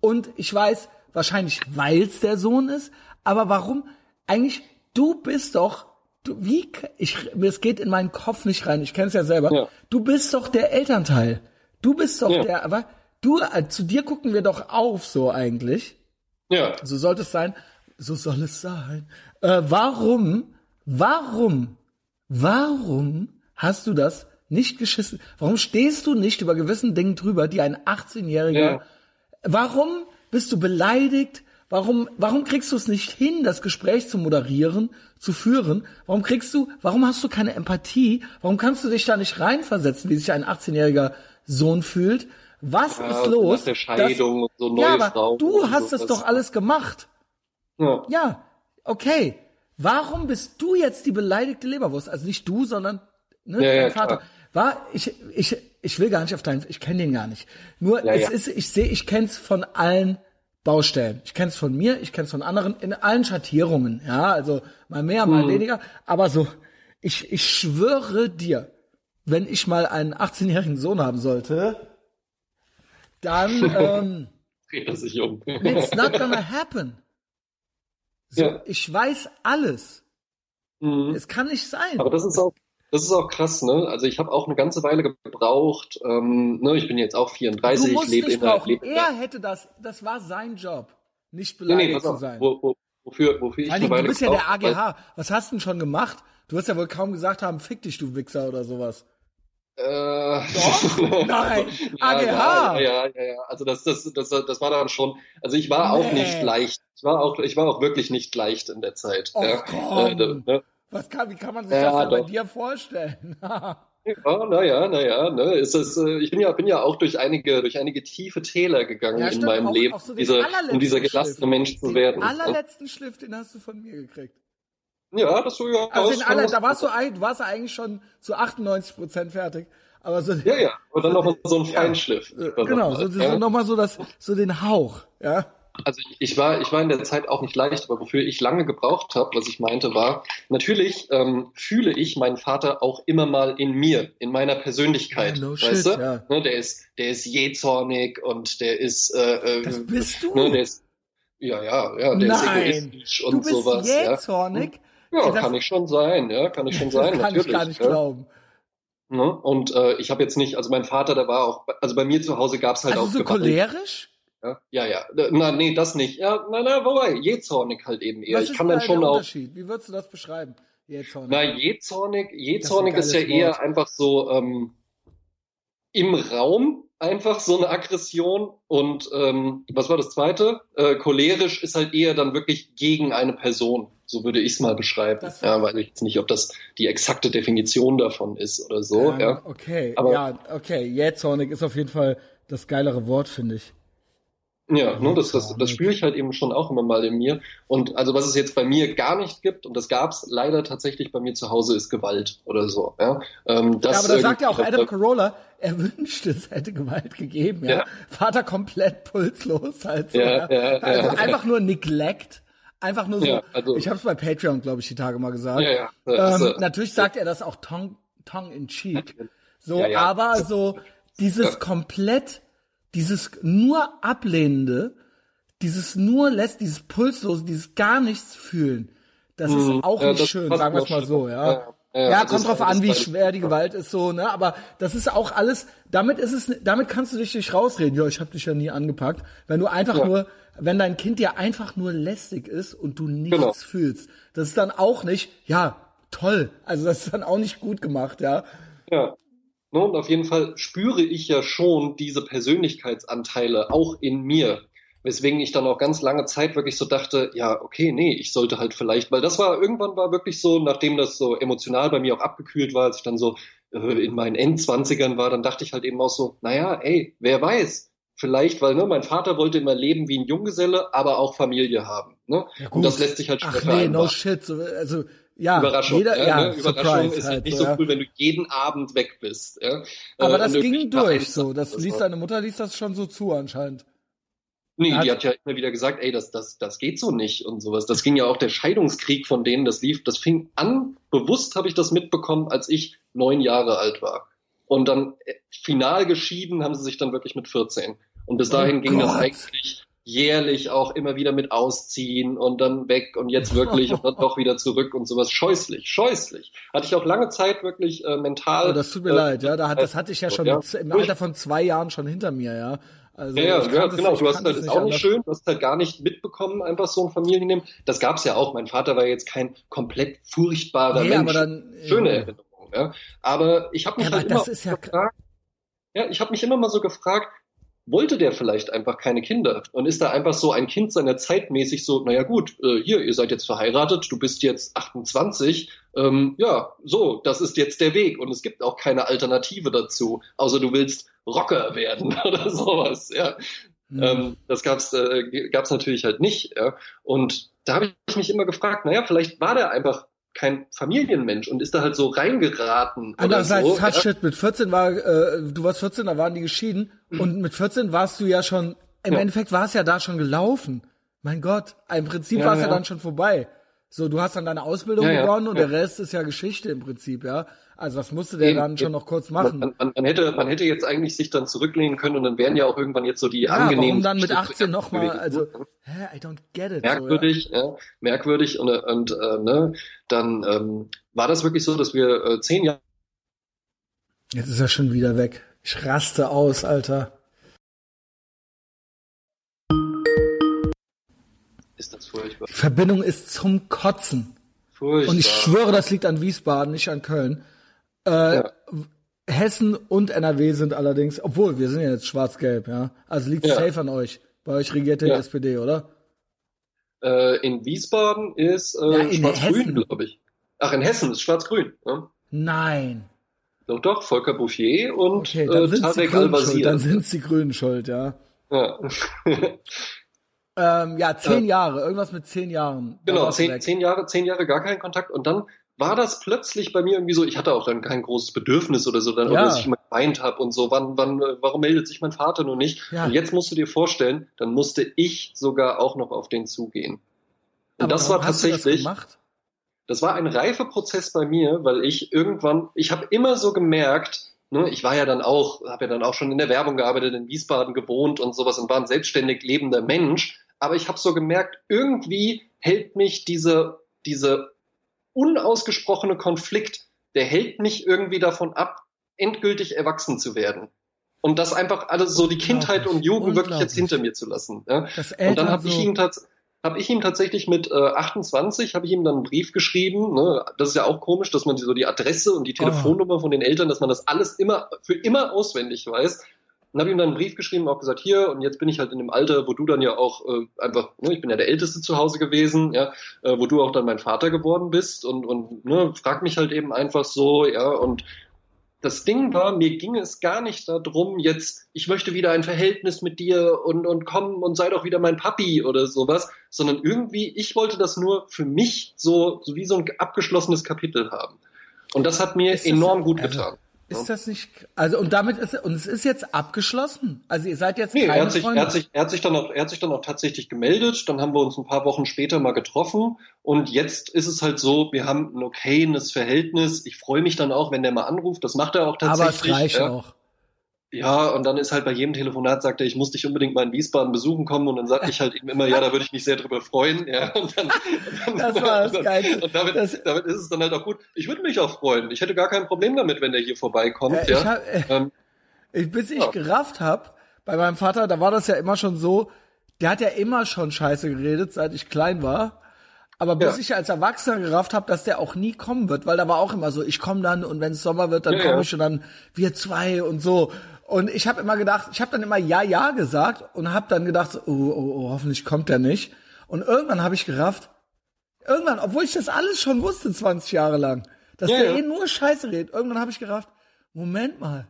Und ich weiß, wahrscheinlich weil's der Sohn ist, aber warum? Eigentlich, du bist doch, du, wie, ich, es geht in meinen Kopf nicht rein, ich kenn's ja selber. Ja. Du bist doch der Elternteil. Du bist doch ja. der, aber du, äh, zu dir gucken wir doch auf, so eigentlich. Ja. So sollte es sein. So soll es sein. Äh, warum, warum, warum hast du das nicht geschissen? Warum stehst du nicht über gewissen Dingen drüber, die ein 18-Jähriger, ja. warum bist du beleidigt? Warum, warum kriegst du es nicht hin, das Gespräch zu moderieren, zu führen? Warum kriegst du, warum hast du keine Empathie? Warum kannst du dich da nicht reinversetzen, wie sich ein 18-jähriger Sohn fühlt? Was ja, ist los? Nach der Scheidung das, und so ja, aber du hast es doch alles gemacht. Ja. ja, okay. Warum bist du jetzt die beleidigte Leberwurst? Also nicht du, sondern ne, ja, dein Vater. Klar. War ich ich ich will gar nicht auf deinen ich kenne den gar nicht. Nur es ist ich sehe ich kenn's von allen Baustellen. Ich kenn's von mir, ich kenn's von anderen in allen Schattierungen, ja, also mal mehr, mal mhm. weniger, aber so ich ich schwöre dir, wenn ich mal einen 18-jährigen Sohn haben sollte, dann ähm, dreht er sich um. It's not gonna happen. So, ja. ich weiß alles. Mhm. Es kann nicht sein. Aber das ist auch, das ist auch krass, ne? Also ich habe auch eine ganze Weile gebraucht. Ähm, ne, ich bin jetzt auch 34, du musst lebe nicht in brauchen. Lebe Er hätte das, das war sein Job, nicht beleidigt nee, nee, zu sein. Wo, wo, wofür, wofür ich eine Weile Du bist ja der AGH. Was hast du denn schon gemacht? Du hast ja wohl kaum gesagt haben, fick dich, du Wichser oder sowas. Äh, Doch? Nein, AGH. Ja, ja, ja, ja, Also das, das, das, das war dann schon. Also ich war nee. auch nicht leicht. Ich war auch, ich war auch wirklich nicht leicht in der Zeit. Oh, ja. komm. Äh, ne? Was kann, wie kann man sich ja, das bei dir vorstellen? Ja, naja, naja, ne, ist es, äh, ich bin ja, bin ja auch durch einige, durch einige tiefe Täler gegangen ja, in meinem auch, Leben, auch so dieser, um dieser gelassene Mensch zu werden. Den allerletzten Schliff, den hast du von mir gekriegt. Ja, das so ja. Also den aller, da warst du, du warst eigentlich schon zu 98 Prozent fertig. Aber so, ja, ja, und dann so nochmal so ein Feinschliff. Ja, genau, so, so ja. nochmal so das, so den Hauch, ja. Also ich war, ich war in der Zeit auch nicht leicht, aber wofür ich lange gebraucht habe, was ich meinte, war, natürlich ähm, fühle ich meinen Vater auch immer mal in mir, in meiner Persönlichkeit. Ja, no weißt shit, du? Ja. Ne, der ist, der ist jähzornig und der ist äh, äh Das bist du? Ne, der ist, ja, ja, ja, der Nein, ist egoistisch und du bist sowas. Jähzornig? Ja, ja kann ich schon sein, ja, kann ich schon sein, kann natürlich. Kann ich gar nicht ja. glauben. Ne? Und äh, ich habe jetzt nicht, also mein Vater, der war auch, also bei mir zu Hause gab es halt also auch. so cholerisch? Ja, ja, ja. Na, nee, das nicht. Ja, na, na, wobei, jähzornig halt eben eher. Was ich ist kann dann schon der auch. Unterschied? Wie würdest du das beschreiben? Jähzornig. Na, jähzornig, jähzornig ist, ist, ja eher Wort. einfach so ähm, im Raum einfach so eine Aggression und ähm, was war das zweite? Äh, cholerisch ist halt eher dann wirklich gegen eine Person. So würde ich es mal beschreiben. Das ja, weiß ich jetzt nicht, ob das die exakte Definition davon ist oder so. Ähm, ja. Okay, Aber, ja, okay. Jähzornig ist auf jeden Fall das geilere Wort, finde ich. Ja, ne, das, das, das spüre ich halt eben schon auch immer mal in mir. Und also was es jetzt bei mir gar nicht gibt, und das gab's leider tatsächlich bei mir zu Hause, ist Gewalt oder so. Ja, ähm, das ja aber da sagt ja auch Adam Carolla, er wünschte, es hätte Gewalt gegeben. Ja, ja. Vater komplett pulslos halt so. Ja, ja. also ja, einfach nur Neglect. Einfach nur so. Ja, also, ich habe es bei Patreon, glaube ich, die Tage mal gesagt. Ja, ja. Ähm, also, natürlich sagt er das auch tongue, tongue in cheek. So, aber so dieses komplett dieses nur Ablehnende, dieses nur lässt, dieses Pulslose, dieses gar nichts fühlen, das ist mhm. auch nicht schön, sagen wir es mal so, ja. ja. Kommt drauf an, wie schwer die Gewalt ist, so, ne? Aber das ist auch alles, damit ist es, damit kannst du dich nicht rausreden. Ja, ich habe dich ja nie angepackt. Wenn du einfach nur, wenn dein Kind dir einfach nur lästig ist und du nichts genau. fühlst, das ist dann auch nicht, ja, toll. Also das ist dann auch nicht gut gemacht, ja. Ja. Ne, und auf jeden Fall spüre ich ja schon diese Persönlichkeitsanteile auch in mir. Weswegen ich dann auch ganz lange Zeit wirklich so dachte, ja, okay, nee, ich sollte halt vielleicht, weil das war, irgendwann war wirklich so, nachdem das so emotional bei mir auch abgekühlt war, als ich dann so äh, in meinen Endzwanzigern war, dann dachte ich halt eben auch so, naja, ey, wer weiß, vielleicht, weil ne, mein Vater wollte immer leben wie ein Junggeselle, aber auch Familie haben. Ne? Ja, und das lässt sich halt schwer Ach nee, no shit. Also ja, Überraschung. Jeder, ja, ja, ne? Überraschung ist halt nicht so, cool, wenn du jeden Abend weg bist. Ja? Aber äh, das ging durch so. Das ließ deine Mutter ließ das schon so zu anscheinend. Nee, hat, die hat ja immer wieder gesagt, ey, das, das, das geht so nicht und sowas. Das ging ja auch der Scheidungskrieg von denen, das lief, das fing an, bewusst habe ich das mitbekommen, als ich neun Jahre alt war. Und dann äh, final geschieden haben sie sich dann wirklich mit 14. Und bis dahin oh ging Gott. das eigentlich jährlich auch immer wieder mit ausziehen und dann weg und jetzt wirklich und dann doch wieder zurück und sowas. Scheußlich, scheußlich. Hatte ich auch lange Zeit wirklich äh, mental. Oh, das tut mir äh, leid, ja. Da hat, das hatte ich ja schon ja. Mit, im Alter von zwei Jahren schon hinter mir, ja. Also ja, ja, ja genau. Du hast halt das auch nicht schön. Du hast halt gar nicht mitbekommen, einfach so ein Familienleben. Das gab's ja auch. Mein Vater war jetzt kein komplett furchtbarer nee, Mensch. Aber dann, Schöne ja. Erinnerung, ja. Aber ich habe mich ja, halt immer ja gefragt, ja, ich habe mich immer mal so gefragt, wollte der vielleicht einfach keine Kinder und ist da einfach so ein Kind seiner Zeit mäßig so, naja gut, äh, hier, ihr seid jetzt verheiratet, du bist jetzt 28, ähm, ja, so, das ist jetzt der Weg und es gibt auch keine Alternative dazu, außer du willst Rocker werden oder sowas, ja. Mhm. Ähm, das gab's, äh, gab's natürlich halt nicht, ja. Und da habe ich mich immer gefragt, naja, vielleicht war der einfach kein Familienmensch und ist da halt so reingeraten. Andererseits, so, ja? shit, mit 14 war, äh, du warst 14, da waren die geschieden mhm. und mit 14 warst du ja schon, im ja. Endeffekt war es ja da schon gelaufen. Mein Gott, im Prinzip ja, war es ja. ja dann schon vorbei. So, du hast dann deine Ausbildung begonnen und der Rest ist ja Geschichte im Prinzip, ja. Also das musste der dann schon noch kurz machen. Man, man, man, hätte, man hätte jetzt eigentlich sich dann zurücklehnen können und dann wären ja auch irgendwann jetzt so die ja, angenehmen. Warum dann mit 18 nochmal? Also, hä, I don't get it. Merkwürdig, so, ja. ja. merkwürdig und, und äh, ne, dann ähm, war das wirklich so, dass wir äh, zehn Jahre. Jetzt ist er schon wieder weg. Ich raste aus, Alter. Ist das furchtbar. Die Verbindung ist zum Kotzen. Furchtbar. Und ich schwöre, das liegt an Wiesbaden, nicht an Köln. Äh, ja. Hessen und NRW sind allerdings, obwohl wir sind ja jetzt schwarz-gelb, ja. Also liegt ja. safe an euch. Bei euch regiert die ja. SPD, oder? Äh, in Wiesbaden ist äh, schwarz-grün, glaube ich. Ach, in Hessen ist schwarz-grün. Ja? Nein. Doch, doch, Volker Bouffier und okay, dann äh, Tarek Al-Wazir. Dann sind sie Grünen schuld, ja. Ja. ähm, ja, zehn ja. Jahre, irgendwas mit zehn Jahren. Genau, zehn, zehn Jahre, zehn Jahre gar keinen Kontakt und dann war das plötzlich bei mir irgendwie so, ich hatte auch dann kein großes Bedürfnis oder so, dann, ja. dass ich immer geweint habe und so, wann, wann, warum meldet sich mein Vater nur nicht? Ja. Und jetzt musst du dir vorstellen, dann musste ich sogar auch noch auf den zugehen. Und Aber das war tatsächlich. Das, das, war ein Reifeprozess bei mir, weil ich irgendwann, ich habe immer so gemerkt, ne, ich war ja dann auch, habe ja dann auch schon in der Werbung gearbeitet, in Wiesbaden gewohnt und sowas und war ein selbstständig lebender Mensch. Aber ich habe so gemerkt, irgendwie hält mich diese, diese unausgesprochene Konflikt, der hält mich irgendwie davon ab, endgültig erwachsen zu werden. Und das einfach alles so die Kindheit und Jugend wirklich jetzt hinter mir zu lassen. Ja? Und dann habe so ich ihm tatsächlich habe ich ihm tatsächlich mit äh, 28 habe ich ihm dann einen Brief geschrieben. Ne? Das ist ja auch komisch, dass man so die Adresse und die Telefonnummer oh. von den Eltern, dass man das alles immer für immer auswendig weiß. Und habe ihm dann einen Brief geschrieben, auch gesagt, hier, und jetzt bin ich halt in dem Alter, wo du dann ja auch äh, einfach, ne, ich bin ja der Älteste zu Hause gewesen, ja, äh, wo du auch dann mein Vater geworden bist und, und ne, frag mich halt eben einfach so, ja, und das Ding war, mir ging es gar nicht darum, jetzt, ich möchte wieder ein Verhältnis mit dir und, und komm und sei doch wieder mein Papi oder sowas, sondern irgendwie, ich wollte das nur für mich so, so wie so ein abgeschlossenes Kapitel haben. Und das hat mir enorm gut also, getan. Ist das nicht, also und damit ist und es ist jetzt abgeschlossen. Also ihr seid jetzt nee, keine er hat sich, Freunde. Er hat sich, er hat sich dann auch, er hat sich dann auch tatsächlich gemeldet. Dann haben wir uns ein paar Wochen später mal getroffen und jetzt ist es halt so, wir haben ein okayes Verhältnis. Ich freue mich dann auch, wenn der mal anruft. Das macht er auch tatsächlich. Aber es reicht ja. auch. Ja, und dann ist halt bei jedem Telefonat sagt er, ich muss dich unbedingt mal in Wiesbaden besuchen kommen und dann sage ich halt eben immer, ja, da würde ich mich sehr drüber freuen. Ja, und dann, das war das Geilste. Und damit, das, damit ist es dann halt auch gut. Ich würde mich auch freuen. Ich hätte gar kein Problem damit, wenn der hier vorbeikommt. Ja, ich. Hab, äh, ähm, ich, bis ich ja. gerafft habe, bei meinem Vater, da war das ja immer schon so, der hat ja immer schon Scheiße geredet, seit ich klein war. Aber bis ja. ich als Erwachsener gerafft habe, dass der auch nie kommen wird, weil da war auch immer so, ich komme dann und wenn es Sommer wird, dann ja, komme ich und dann wir zwei und so. Und ich habe immer gedacht, ich habe dann immer ja, ja gesagt und habe dann gedacht, oh, oh, oh, hoffentlich kommt der nicht. Und irgendwann habe ich gerafft, irgendwann, obwohl ich das alles schon wusste 20 Jahre lang, dass ja, der ja. eh nur Scheiße redet, irgendwann habe ich gerafft, Moment mal,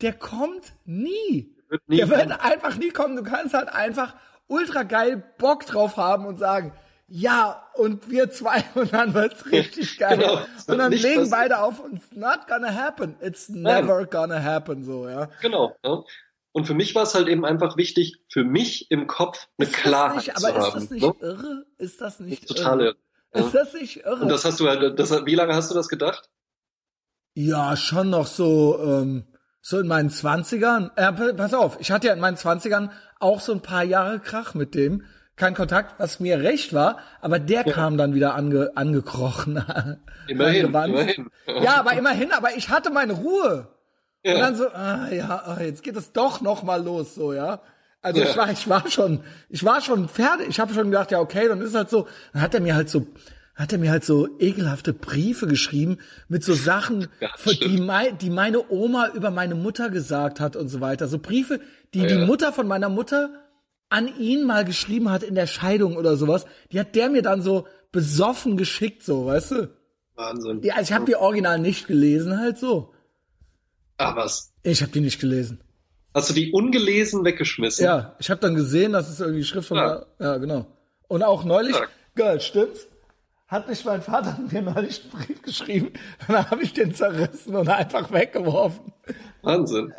der kommt nie. Wird nie der wird einfach nie kommen. Du kannst halt einfach ultra geil Bock drauf haben und sagen, ja, und wir zwei und dann wird's richtig geil. Genau, und dann legen beide auf, it's not gonna happen. It's never Nein. gonna happen, so, ja. Genau. Ja. Und für mich war es halt eben einfach wichtig, für mich im Kopf eine Klarheit nicht, zu haben. Aber ist das nicht ne? irre? Ist das nicht Total irre? Ja. Ist das nicht irre? Und das hast du halt, das, wie lange hast du das gedacht? Ja, schon noch so, ähm, so in meinen Zwanzigern. Äh, pass auf, ich hatte ja in meinen Zwanzigern auch so ein paar Jahre Krach mit dem kein Kontakt, was mir recht war, aber der ja. kam dann wieder ange, angekrochen. Immerhin, immerhin. Ja, aber immerhin, aber ich hatte meine Ruhe. Ja. Und dann so, ah, ja, ah, jetzt geht es doch noch mal los, so, ja. Also ja. ich war, ich war schon, ich war schon fertig. Ich habe schon gedacht, ja, okay, dann ist halt so. Dann hat er mir halt so, hat er mir halt so ekelhafte Briefe geschrieben mit so Sachen, ja, die, mei, die meine Oma über meine Mutter gesagt hat und so weiter. So Briefe, die die Mutter von meiner Mutter an ihn mal geschrieben hat in der Scheidung oder sowas, die hat der mir dann so besoffen geschickt, so, weißt du? Wahnsinn. Ja, also ich habe die Original nicht gelesen, halt so. Ach was? Ich habe die nicht gelesen. Hast du die ungelesen weggeschmissen? Ja, ich habe dann gesehen, dass es irgendwie Schrift von ja. ja, genau. Und auch neulich, ja. geil, stimmt's? Hat nicht mein Vater mir neulich einen Brief geschrieben, dann habe ich den zerrissen und einfach weggeworfen. Wahnsinn.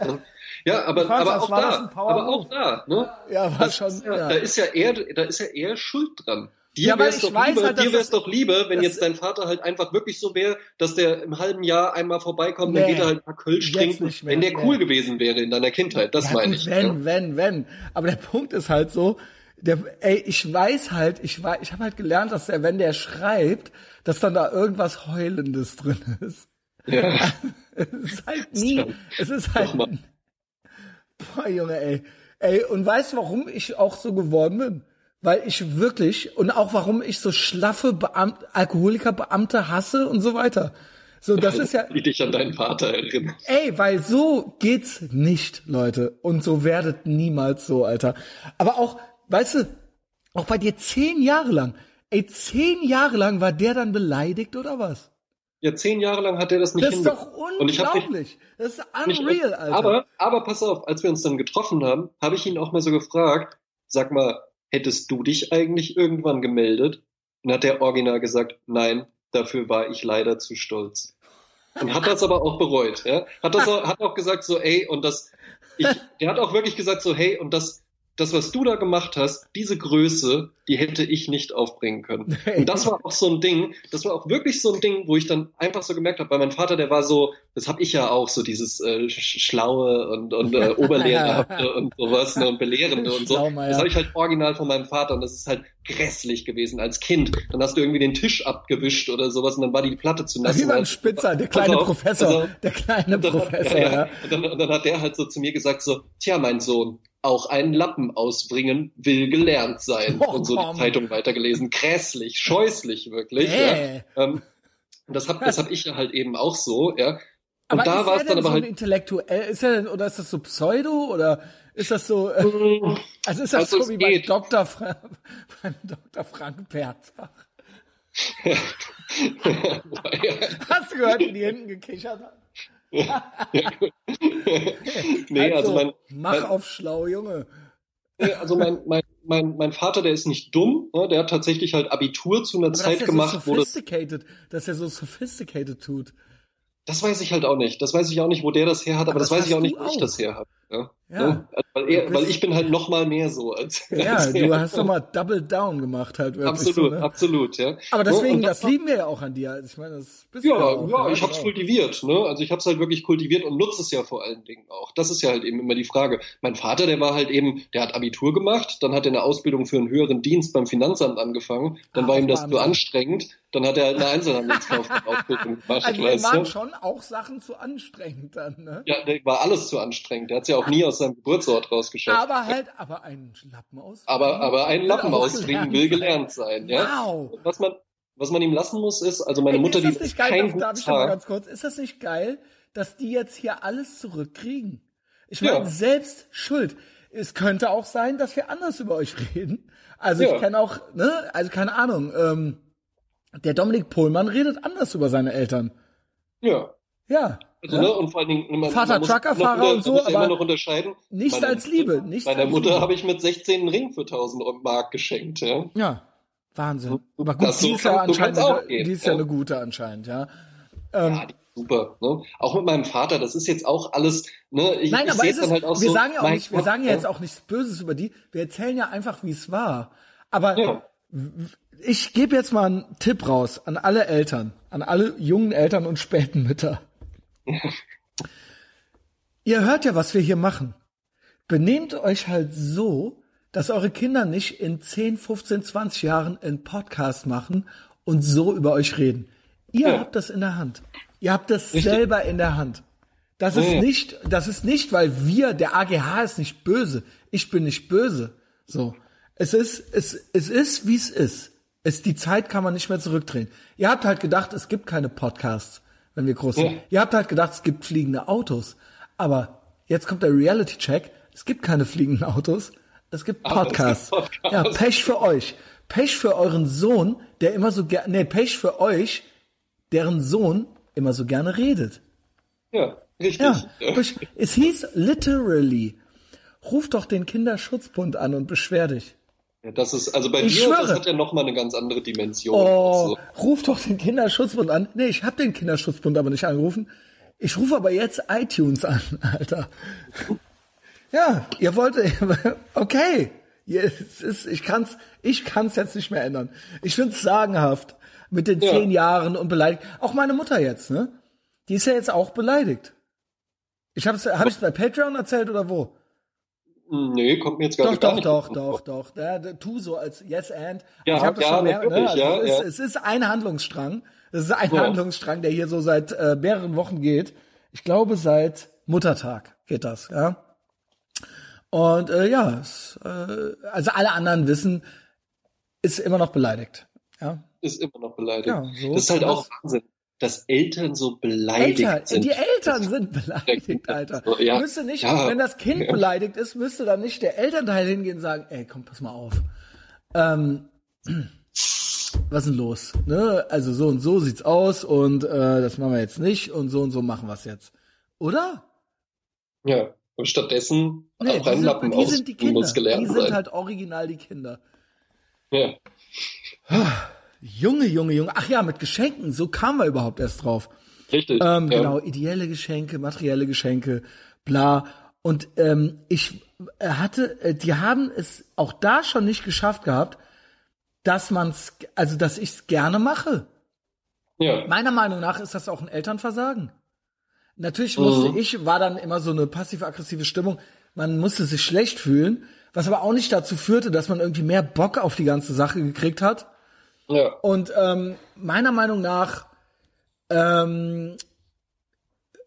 Ja, aber, aber auch da, aber auch da, ne? Ja, war das schon. Ja. Da ist ja eher, da ist ja eher Schuld dran. Dir ja, wär's doch lieber, halt, dir wär's doch lieber, wenn jetzt dein Vater halt einfach wirklich so wäre, dass der im halben Jahr einmal vorbeikommt, nee, dann geht er halt ein paar Kölsch trinken, wenn der cool gewesen wäre in deiner Kindheit. Das ja, meine ich. Wenn, ja. wenn, wenn. Aber der Punkt ist halt so, der, ey, ich weiß halt, ich weiß, ich habe halt gelernt, dass er, wenn der schreibt, dass dann da irgendwas Heulendes drin ist. Ja. es ist halt nie, es ist halt, Boah, Junge, ey. Ey, und weißt du, warum ich auch so geworden bin? Weil ich wirklich, und auch warum ich so schlaffe Beamt, Alkoholikerbeamte hasse und so weiter. So, das ist ja. Wie dich an deinen Vater erinnerst. Ey, weil so geht's nicht, Leute. Und so werdet niemals so, Alter. Aber auch, weißt du, auch bei dir zehn Jahre lang. Ey, zehn Jahre lang war der dann beleidigt oder was? Ja, zehn Jahre lang hat er das nicht Das ist doch unglaublich. das ist unreal, Alter. Aber, aber pass auf, als wir uns dann getroffen haben, habe ich ihn auch mal so gefragt, sag mal, hättest du dich eigentlich irgendwann gemeldet? Und hat der Original gesagt, nein, dafür war ich leider zu stolz. Und hat das aber auch bereut, ja. Hat das auch, hat auch gesagt so, ey, und das, ich, der hat auch wirklich gesagt so, hey, und das, das, was du da gemacht hast, diese Größe, die hätte ich nicht aufbringen können. Und das war auch so ein Ding, das war auch wirklich so ein Ding, wo ich dann einfach so gemerkt habe, weil mein Vater, der war so, das habe ich ja auch, so dieses äh, Schlaue und, und äh, Oberlehrerhafte und sowas ne, und Belehrende und so. Das habe ich halt original von meinem Vater und das ist halt grässlich gewesen als Kind. Dann hast du irgendwie den Tisch abgewischt oder sowas und dann war die Platte zu nass. Wie beim Spitzer, der kleine auf, Professor, also, der kleine Professor. Hat, ja, ja. Und, dann, und dann hat der halt so zu mir gesagt so, tja, mein Sohn, auch einen Lappen ausbringen will gelernt sein. Oh, und so komm. die Zeitung weitergelesen. Grässlich, scheußlich wirklich. Äh. Ja. Ähm, das habe das hab ich halt eben auch so, ja. Und aber da war es dann aber so halt. Intellektuell, ist er denn, oder ist das so Pseudo oder ist das so, äh, mm. also ist das also so wie bei Dr. Fra bei Dr. Frank Perzbach? Hast du gehört, wie die hinten gekichert haben? nee, also, also mein, mach mein, auf schlau, Junge. Nee, also mein, mein, mein, mein Vater, der ist nicht dumm, ne? der hat tatsächlich halt Abitur zu einer Aber Zeit gemacht, so sophisticated, wo das, dass er so sophisticated tut. Das weiß ich halt auch nicht. Das weiß ich auch nicht, wo der das her hat, aber, aber das, das weiß ich auch nicht, wo ich das her habe. Ja. ja. Ne? Weil, er, weil, ich bin halt noch mal mehr so als. Ja, als du hast doch mal Double Down gemacht halt. Absolut, so, ne? absolut, ja. Aber deswegen, das, das lieben wir ja auch an dir. Also ich meine, das bist ja, ja, auch, ja, ich habe es kultiviert, ne? Also ich habe es halt wirklich kultiviert und nutze es ja vor allen Dingen auch. Das ist ja halt eben immer die Frage. Mein Vater, der war halt eben, der hat Abitur gemacht, dann hat er eine Ausbildung für einen höheren Dienst beim Finanzamt angefangen, dann ah, war ihm das zu anstrengend, dann hat er halt eine Einzelhandelskaufmann-Ausbildung gemacht. Also weißt waren du? schon auch Sachen zu anstrengend dann, ne? Ja, der war alles zu anstrengend. Der hat ja auch nie aus seinem Geburtsort rausgeschafft. Aber halt, aber einen Lappen aus. Aber, aber einen Lappen ausbringen will gelernt sein, ja. Wow. Was man, was man ihm lassen muss, ist, also meine Ey, Mutter, ist das nicht geil, kein darf, darf ich mal ganz kurz, ist das nicht geil, dass die jetzt hier alles zurückkriegen? Ich meine, ja. selbst schuld. Es könnte auch sein, dass wir anders über euch reden. Also ja. ich kenne auch, ne, also keine Ahnung, ähm, der Dominik Pohlmann redet anders über seine Eltern. Ja. Ja. Also, ja. ne, und vor allen Dingen, man, Vater Truckerfahrer und so, aber immer noch unterscheiden. Nichts als Liebe, nichts Meiner Mutter habe ich mit 16 einen Ring für 1000 Mark geschenkt, ja. Ja. Wahnsinn. Aber gut, das die ist ja anscheinend, eine, gehen, die ist ja, ja, eine gute anscheinend, ja. Ähm, ja, super, ne? Auch mit meinem Vater, das ist jetzt auch alles, ne? Ich, Nein, ich aber ist es, halt wir so, sagen ja auch nicht, wir sagen ja jetzt auch nichts Böses über die, wir erzählen ja einfach, wie es war. Aber ja. ich gebe jetzt mal einen Tipp raus an alle Eltern, an alle jungen Eltern und späten Mütter. Ihr hört ja, was wir hier machen. Benehmt euch halt so, dass eure Kinder nicht in 10, 15, 20 Jahren einen Podcast machen und so über euch reden. Ihr ja. habt das in der Hand. Ihr habt das Richtig. selber in der Hand. Das ist ja. nicht, das ist nicht, weil wir, der AGH ist nicht böse. Ich bin nicht böse. So. Es ist, es, es ist, wie es ist. Es, die Zeit kann man nicht mehr zurückdrehen. Ihr habt halt gedacht, es gibt keine Podcasts wenn wir groß sind. Ja. Ihr habt halt gedacht, es gibt fliegende Autos. Aber jetzt kommt der Reality-Check. Es gibt keine fliegenden Autos. Es gibt Podcasts. Ach, Podcast. Ja, Pech für euch. Pech für euren Sohn, der immer so gerne, nee, Pech für euch, deren Sohn immer so gerne redet. Ja, richtig. Ja, es hieß literally, ruf doch den Kinderschutzbund an und beschwer dich. Ja, das ist, also bei ich dir, schwöre. das hat ja nochmal eine ganz andere Dimension. Oh, also. ruf doch den Kinderschutzbund an. Nee, ich habe den Kinderschutzbund aber nicht angerufen. Ich rufe aber jetzt iTunes an, Alter. Ja, ihr wollt, okay. Ist, ich kann's, ich kann's jetzt nicht mehr ändern. Ich find's sagenhaft mit den ja. zehn Jahren und beleidigt. Auch meine Mutter jetzt, ne? Die ist ja jetzt auch beleidigt. Ich hab's, hab ich's bei Patreon erzählt oder wo? Nee, kommt mir jetzt gar doch. Doch, doch, doch, doch, doch. Tu so als Yes and. Ja, ich habe das ja, schon mehr, ne? also ja, es, ist, ja. es ist ein Handlungsstrang. Es ist ein ja. Handlungsstrang, der hier so seit äh, mehreren Wochen geht. Ich glaube seit Muttertag geht das, ja. Und äh, ja, es, äh, also alle anderen wissen, ist immer noch beleidigt. Ja. Ist immer noch beleidigt. Ja, so das ist halt auch Wahnsinn dass Eltern so beleidigt Eltern, sind. Die Eltern sind beleidigt, Alter. So, ja, müsste nicht, ja. wenn das Kind beleidigt ist, müsste dann nicht der Elternteil hingehen und sagen, ey, komm, pass mal auf. Ähm, was ist denn los? Ne? Also so und so sieht's aus und äh, das machen wir jetzt nicht und so und so machen wir es jetzt. Oder? Ja, und stattdessen nee, die sind, die sind die Kinder. Die sind sein. halt original die Kinder. Ja. Junge, Junge, Junge. Ach ja, mit Geschenken. So kamen wir überhaupt erst drauf. Richtig. Ähm, ja. Genau, ideelle Geschenke, materielle Geschenke, bla. Und ähm, ich hatte, äh, die haben es auch da schon nicht geschafft gehabt, dass man's, also dass ich's gerne mache. Ja. Meiner Meinung nach ist das auch ein Elternversagen. Natürlich musste mhm. ich, war dann immer so eine passiv-aggressive Stimmung. Man musste sich schlecht fühlen, was aber auch nicht dazu führte, dass man irgendwie mehr Bock auf die ganze Sache gekriegt hat. Ja. Und ähm, meiner Meinung nach ähm,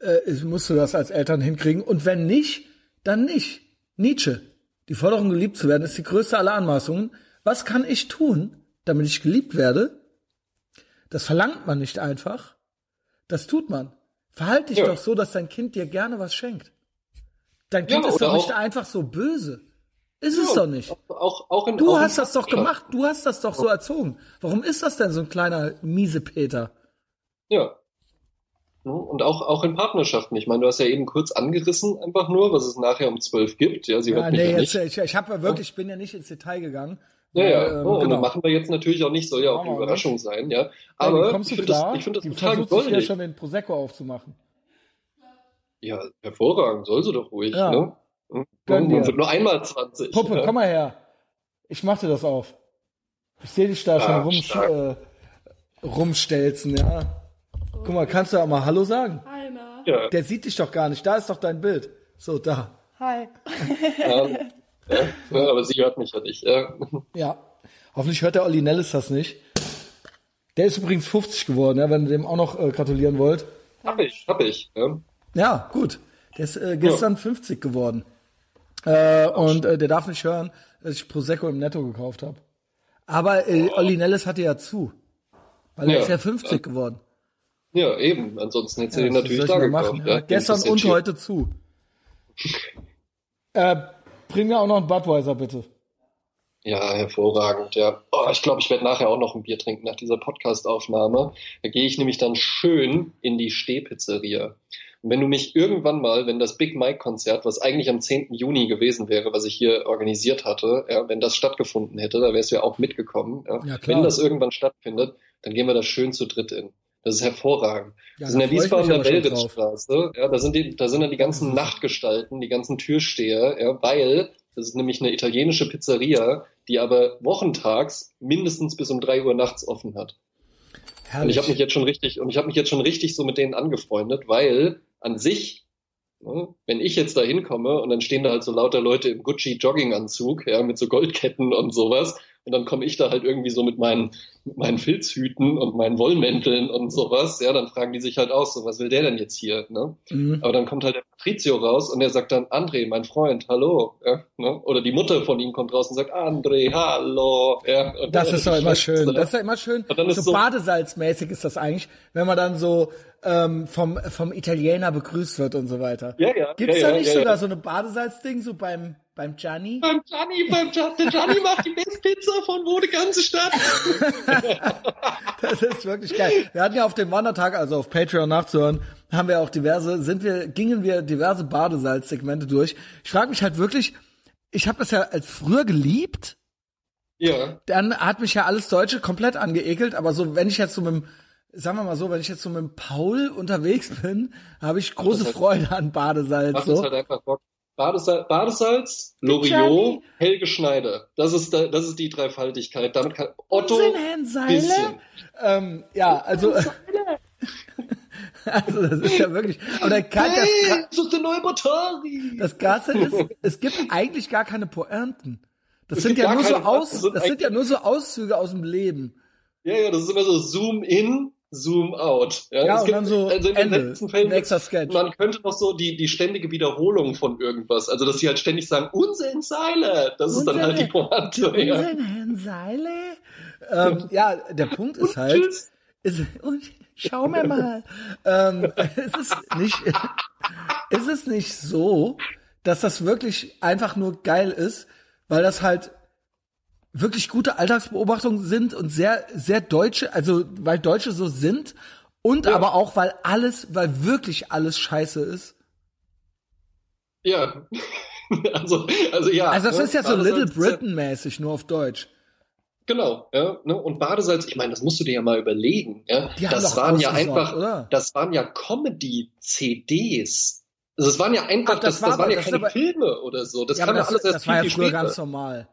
äh, musst du das als Eltern hinkriegen. Und wenn nicht, dann nicht. Nietzsche. Die Forderung, geliebt zu werden, ist die größte aller Anmaßungen. Was kann ich tun, damit ich geliebt werde? Das verlangt man nicht einfach. Das tut man. Verhalte dich ja. doch so, dass dein Kind dir gerne was schenkt. Dein Kind ja, ist doch nicht einfach so böse. Ist ja, es doch nicht. Auch, auch in, du auch hast das doch gemacht. Du hast das doch so erzogen. Warum ist das denn so ein kleiner miese Peter? Ja. Und auch, auch in Partnerschaften. Ich meine, du hast ja eben kurz angerissen, einfach nur, was es nachher um zwölf gibt. Ja, sie ja, hört nee, ja jetzt, nicht. ich, ich habe wirklich, ich bin ja nicht ins Detail gegangen. Ja, ja. Ähm, oh, genau. Und machen wir jetzt natürlich auch nicht, soll ja auch eine Überraschung nicht. sein, ja. Aber ja, ich finde das, ich find das die total goldig. ja schon den Prosecco aufzumachen. Ja, hervorragend, soll sie doch ruhig, ja. ne? Gönn Man wird nur einmal 20. Puppe, ja. komm mal her. Ich mach dir das auf. Ich sehe dich da ah, schon rum, äh, rumstelzen, ja. Guck mal, kannst du auch mal Hallo sagen? Hi, na. Ja. Der sieht dich doch gar nicht. Da ist doch dein Bild. So, da. Hi. Ähm, ja, aber sie hört mich ja nicht. Ja. ja. Hoffentlich hört der Olli Nellis das nicht. Der ist übrigens 50 geworden, ja, wenn ihr dem auch noch äh, gratulieren wollt. Hab ich, hab ich. Ja, ja gut. Der ist äh, gestern ja. 50 geworden. Äh, und äh, der darf nicht hören, dass ich Prosecco im Netto gekauft habe. Aber äh. Olli Nellis hatte ja zu. Weil ja. er ist ja 50 geworden. Ja, eben. Ansonsten hätte ja, den natürlich da gekauft. Ja. Gestern und heute zu. äh, bring mir auch noch einen Budweiser, bitte. Ja, hervorragend, ja. Oh, ich glaube, ich werde nachher auch noch ein Bier trinken nach dieser Podcast-Aufnahme. Da gehe ich nämlich dann schön in die Stehpizzeria. Und wenn du mich irgendwann mal, wenn das Big Mike Konzert, was eigentlich am 10. Juni gewesen wäre, was ich hier organisiert hatte, ja, wenn das stattgefunden hätte, da wärst du ja auch mitgekommen. Ja. Ja, wenn das irgendwann stattfindet, dann gehen wir da schön zu dritt in. Das ist hervorragend. Ja, das ist in der Wiesbadener Wellritzstraße. Ja, da sind die, da sind dann die ganzen Nachtgestalten, die ganzen Türsteher, ja, weil das ist nämlich eine italienische Pizzeria, die aber wochentags mindestens bis um drei Uhr nachts offen hat. Herrlich. Und ich habe mich jetzt schon richtig und ich habe mich jetzt schon richtig so mit denen angefreundet, weil an sich, ne, wenn ich jetzt da hinkomme und dann stehen da halt so lauter Leute im Gucci Jogginganzug, ja, mit so Goldketten und sowas, und dann komme ich da halt irgendwie so mit meinen, mit meinen Filzhüten und meinen Wollmänteln und sowas. Ja, dann fragen die sich halt aus, so was will der denn jetzt hier? Ne? Mhm. Aber dann kommt halt der Patrizio raus und der sagt dann, André, mein Freund, hallo. Ja, ne? Oder die Mutter von ihm kommt raus und sagt, André, hallo. Ja, das ist doch immer schön. Das ist ja immer schön. So, so badesalzmäßig ist das eigentlich, wenn man dann so ähm, vom, vom Italiener begrüßt wird und so weiter. Ja, ja. Gibt's ja, da nicht ja, sogar so eine Badesalzding, so beim beim Gianni? Beim Gianni, beim Gianni. Der Gianni macht die beste Pizza von wo die ganze Stadt. das ist wirklich geil. Wir hatten ja auf dem Wandertag, also auf Patreon nachzuhören, haben wir auch diverse, sind wir, gingen wir diverse Badesalzsegmente durch. Ich frage mich halt wirklich, ich habe das ja als früher geliebt. Ja. Dann hat mich ja alles Deutsche komplett angeekelt, aber so, wenn ich jetzt so mit dem sagen wir mal so, wenn ich jetzt so mit dem Paul unterwegs bin, habe ich große halt, Freude an Badesalz. Macht so. halt einfach Bock. Badesalz, Badesalz Loriot, Helge Schneider. Das ist, da, das ist die Dreifaltigkeit. Damit kann Otto bisschen. Ähm, ja, also. also das ist ja wirklich. Aber der kann, hey, das, das ist der neue Batari. Das Gasse ist, es gibt eigentlich gar keine Poernten. Das es sind ja nur so Aus, das sind, das sind ja nur so Auszüge aus dem Leben. Ja, ja, das ist immer so Zoom in, Zoom out. Ja, ja und gibt, dann so also in Ende, den letzten Fällen, extra Sketch. man könnte noch so die, die ständige Wiederholung von irgendwas, also dass sie halt ständig sagen, Unsinn Seile, das ist dann halt die Pointe. Unsinn ja. Herrn Seile? Ähm, ja, der Punkt ist halt, ist, und schau mir mal, ähm, ist es nicht, ist es nicht so, dass das wirklich einfach nur geil ist, weil das halt wirklich gute Alltagsbeobachtungen sind und sehr, sehr deutsche, also weil Deutsche so sind und ja. aber auch, weil alles, weil wirklich alles scheiße ist. Ja. also, also ja. Also das ne? ist ja so Little Britain-mäßig, nur auf Deutsch. Genau, ja, ne? Und Badesalz, ich meine, das musst du dir ja mal überlegen, ja. Die das waren ja einfach, oder? das waren ja Comedy-CDs. Also es waren ja einfach, Ach, das, das, war das waren ja keine aber, Filme oder so. Das ja, kam ja alles erst Das war ja früher ganz normal.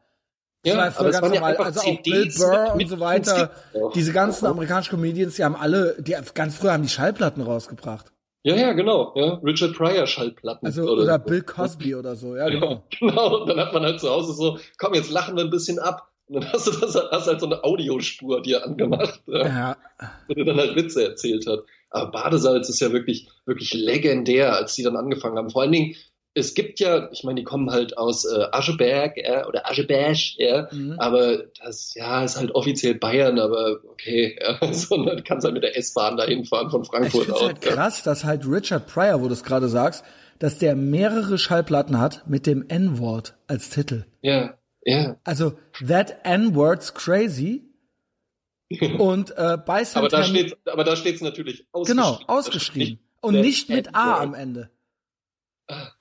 Das ja, war ja früher ganz normal. Ja also auch Bill Burr und so weiter. Diese ganzen amerikanischen Comedians, die haben alle, die ganz früher haben die Schallplatten rausgebracht. Ja, ja, genau. Ja, Richard Pryor Schallplatten. Also, oder, oder Bill Cosby oder so, ja, genau. Ja, genau. Und dann hat man halt zu Hause so, komm, jetzt lachen wir ein bisschen ab. Und dann hast du das, hast halt so eine Audiospur dir angemacht, ja. wo dir dann halt Witze erzählt hat. Aber Badesalz ist ja wirklich, wirklich legendär, als die dann angefangen haben. Vor allen Dingen, es gibt ja, ich meine, die kommen halt aus äh, Ascheberg ja, oder Ascheberg, ja, mhm. aber das ja ist halt offiziell Bayern, aber okay, ja, so, dann kannst halt mit der S-Bahn dahin fahren von Frankfurt ich aus. Halt ja. krass, dass halt Richard Pryor, wo du es gerade sagst, dass der mehrere Schallplatten hat mit dem N-Wort als Titel. Ja. Ja. Also that N-word's crazy. Und äh, bei Santana, aber da steht, aber da steht's natürlich ausgeschrieben. Genau, ausgeschrieben und nicht mit A am Ende. Ah.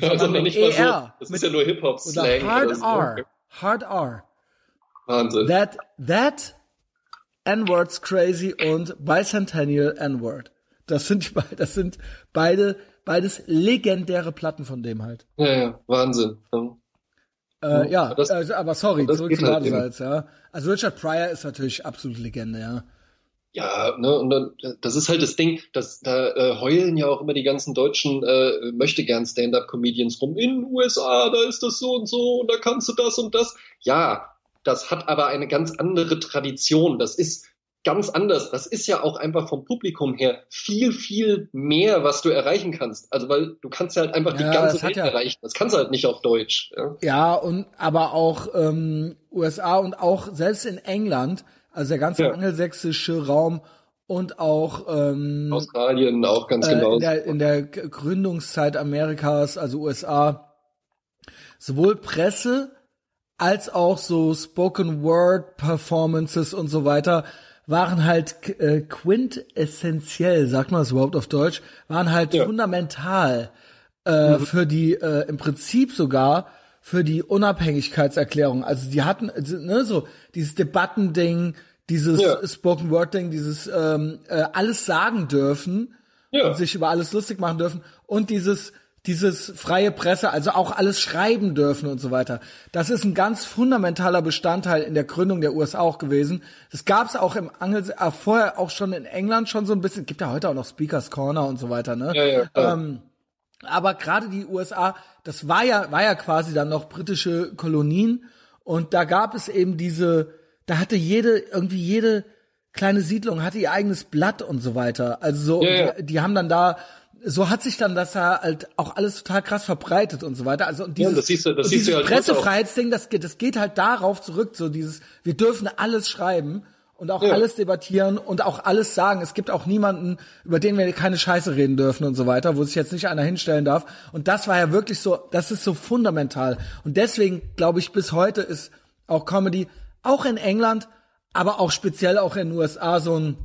Also nicht mal so. Das ist ja nur Hip Hop Slang. Hard so. R, Hard R. Wahnsinn. That that N-word's crazy und Bicentennial N-word. Das sind die, das sind beide beides legendäre Platten von dem halt. Ja, ja, Wahnsinn. Äh, ja, das, also, aber sorry, zurück zu halt Badesalz, ja. Also Richard Pryor ist natürlich absolute Legende, ja. Ja, ne, und dann, das ist halt das Ding, dass da äh, heulen ja auch immer die ganzen deutschen äh, möchte gern Stand-up-Comedians rum. In den USA, da ist das so und so und da kannst du das und das. Ja, das hat aber eine ganz andere Tradition. Das ist ganz anders. Das ist ja auch einfach vom Publikum her viel, viel mehr, was du erreichen kannst. Also weil du kannst ja halt einfach ja, die ganze Welt ja, erreichen. Das kannst du halt nicht auf Deutsch. Ja, ja und aber auch ähm, USA und auch selbst in England, also der ganze ja. angelsächsische Raum und auch ähm, Australien auch ganz genau. Äh, in, der, in der Gründungszeit Amerikas, also USA, sowohl Presse als auch so Spoken Word Performances und so weiter waren halt äh, quintessentiell, sagt man das überhaupt auf Deutsch, waren halt ja. fundamental äh, mhm. für die, äh, im Prinzip sogar für die Unabhängigkeitserklärung. Also die hatten, ne, so dieses Debattending, dieses ja. Spoken Word Ding, dieses ähm, äh, alles sagen dürfen ja. und sich über alles lustig machen dürfen und dieses dieses freie Presse, also auch alles schreiben dürfen und so weiter. Das ist ein ganz fundamentaler Bestandteil in der Gründung der USA auch gewesen. Das gab es auch im Angel äh, vorher auch schon in England schon so ein bisschen. Gibt ja heute auch noch Speakers Corner und so weiter, ne? Ja, ja, ähm, aber gerade die USA, das war ja war ja quasi dann noch britische Kolonien und da gab es eben diese, da hatte jede irgendwie jede kleine Siedlung hatte ihr eigenes Blatt und so weiter. Also so, ja. Die, die, haben dann da so hat sich dann das halt auch alles total krass verbreitet und so weiter. Also und dieses, ja, das siehst du, das und dieses halt Pressefreiheitsding, das geht, das geht halt darauf zurück, so dieses, wir dürfen alles schreiben und auch ja. alles debattieren und auch alles sagen. Es gibt auch niemanden, über den wir keine Scheiße reden dürfen und so weiter, wo sich jetzt nicht einer hinstellen darf. Und das war ja wirklich so, das ist so fundamental. Und deswegen glaube ich, bis heute ist auch Comedy, auch in England, aber auch speziell auch in den USA so ein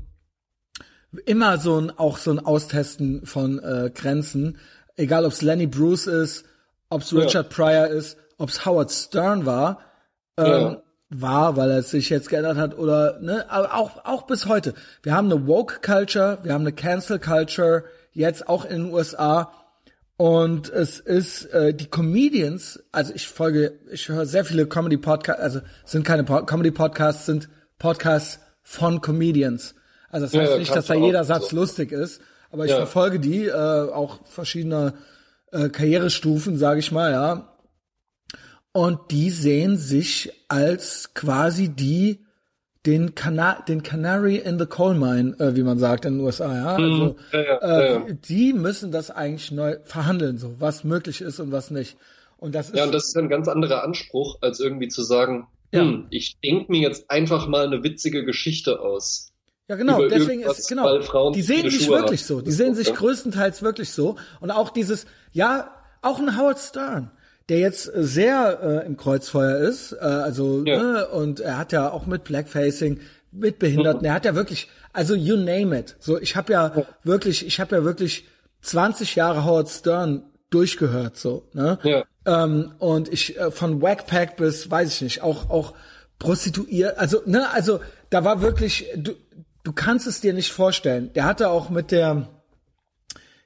immer so ein auch so ein Austesten von äh, Grenzen, egal ob es Lenny Bruce ist, ob es Richard ja. Pryor ist, ob es Howard Stern war, ähm, ja. War, weil er sich jetzt geändert hat oder ne, aber auch auch bis heute. Wir haben eine Woke Culture, wir haben eine Cancel Culture jetzt auch in den USA und es ist äh, die Comedians, also ich folge, ich höre sehr viele Comedy Podcasts, also sind keine po Comedy Podcasts, sind Podcasts von Comedians. Also das heißt ja, nicht, dass da jeder Satz so. lustig ist, aber ich ja. verfolge die, äh, auch verschiedene äh, Karrierestufen, sage ich mal, ja. Und die sehen sich als quasi die den, Cana den Canary in the Coal Mine, äh, wie man sagt in den USA, ja. Mhm. Also ja, ja, äh, die müssen das eigentlich neu verhandeln, so was möglich ist und was nicht. Und das ist ja, und das ist ein ganz anderer Anspruch, als irgendwie zu sagen, hm, ich denke mir jetzt einfach mal eine witzige Geschichte aus. Ja, genau, deswegen ist, genau, die sehen sich Schuhe wirklich haben. so, die sehen sich größtenteils wirklich so und auch dieses, ja, auch ein Howard Stern, der jetzt sehr äh, im Kreuzfeuer ist, äh, also ja. ne, und er hat ja auch mit Blackfacing, mit Behinderten, er hat ja wirklich, also you name it. So, ich habe ja, ja, wirklich, ich habe ja wirklich 20 Jahre Howard Stern durchgehört, so, ne? Ja. Ähm, und ich äh, von Wackpack bis, weiß ich nicht, auch auch prostituiert, also ne, also da war wirklich, du, du kannst es dir nicht vorstellen. Der hatte auch mit der,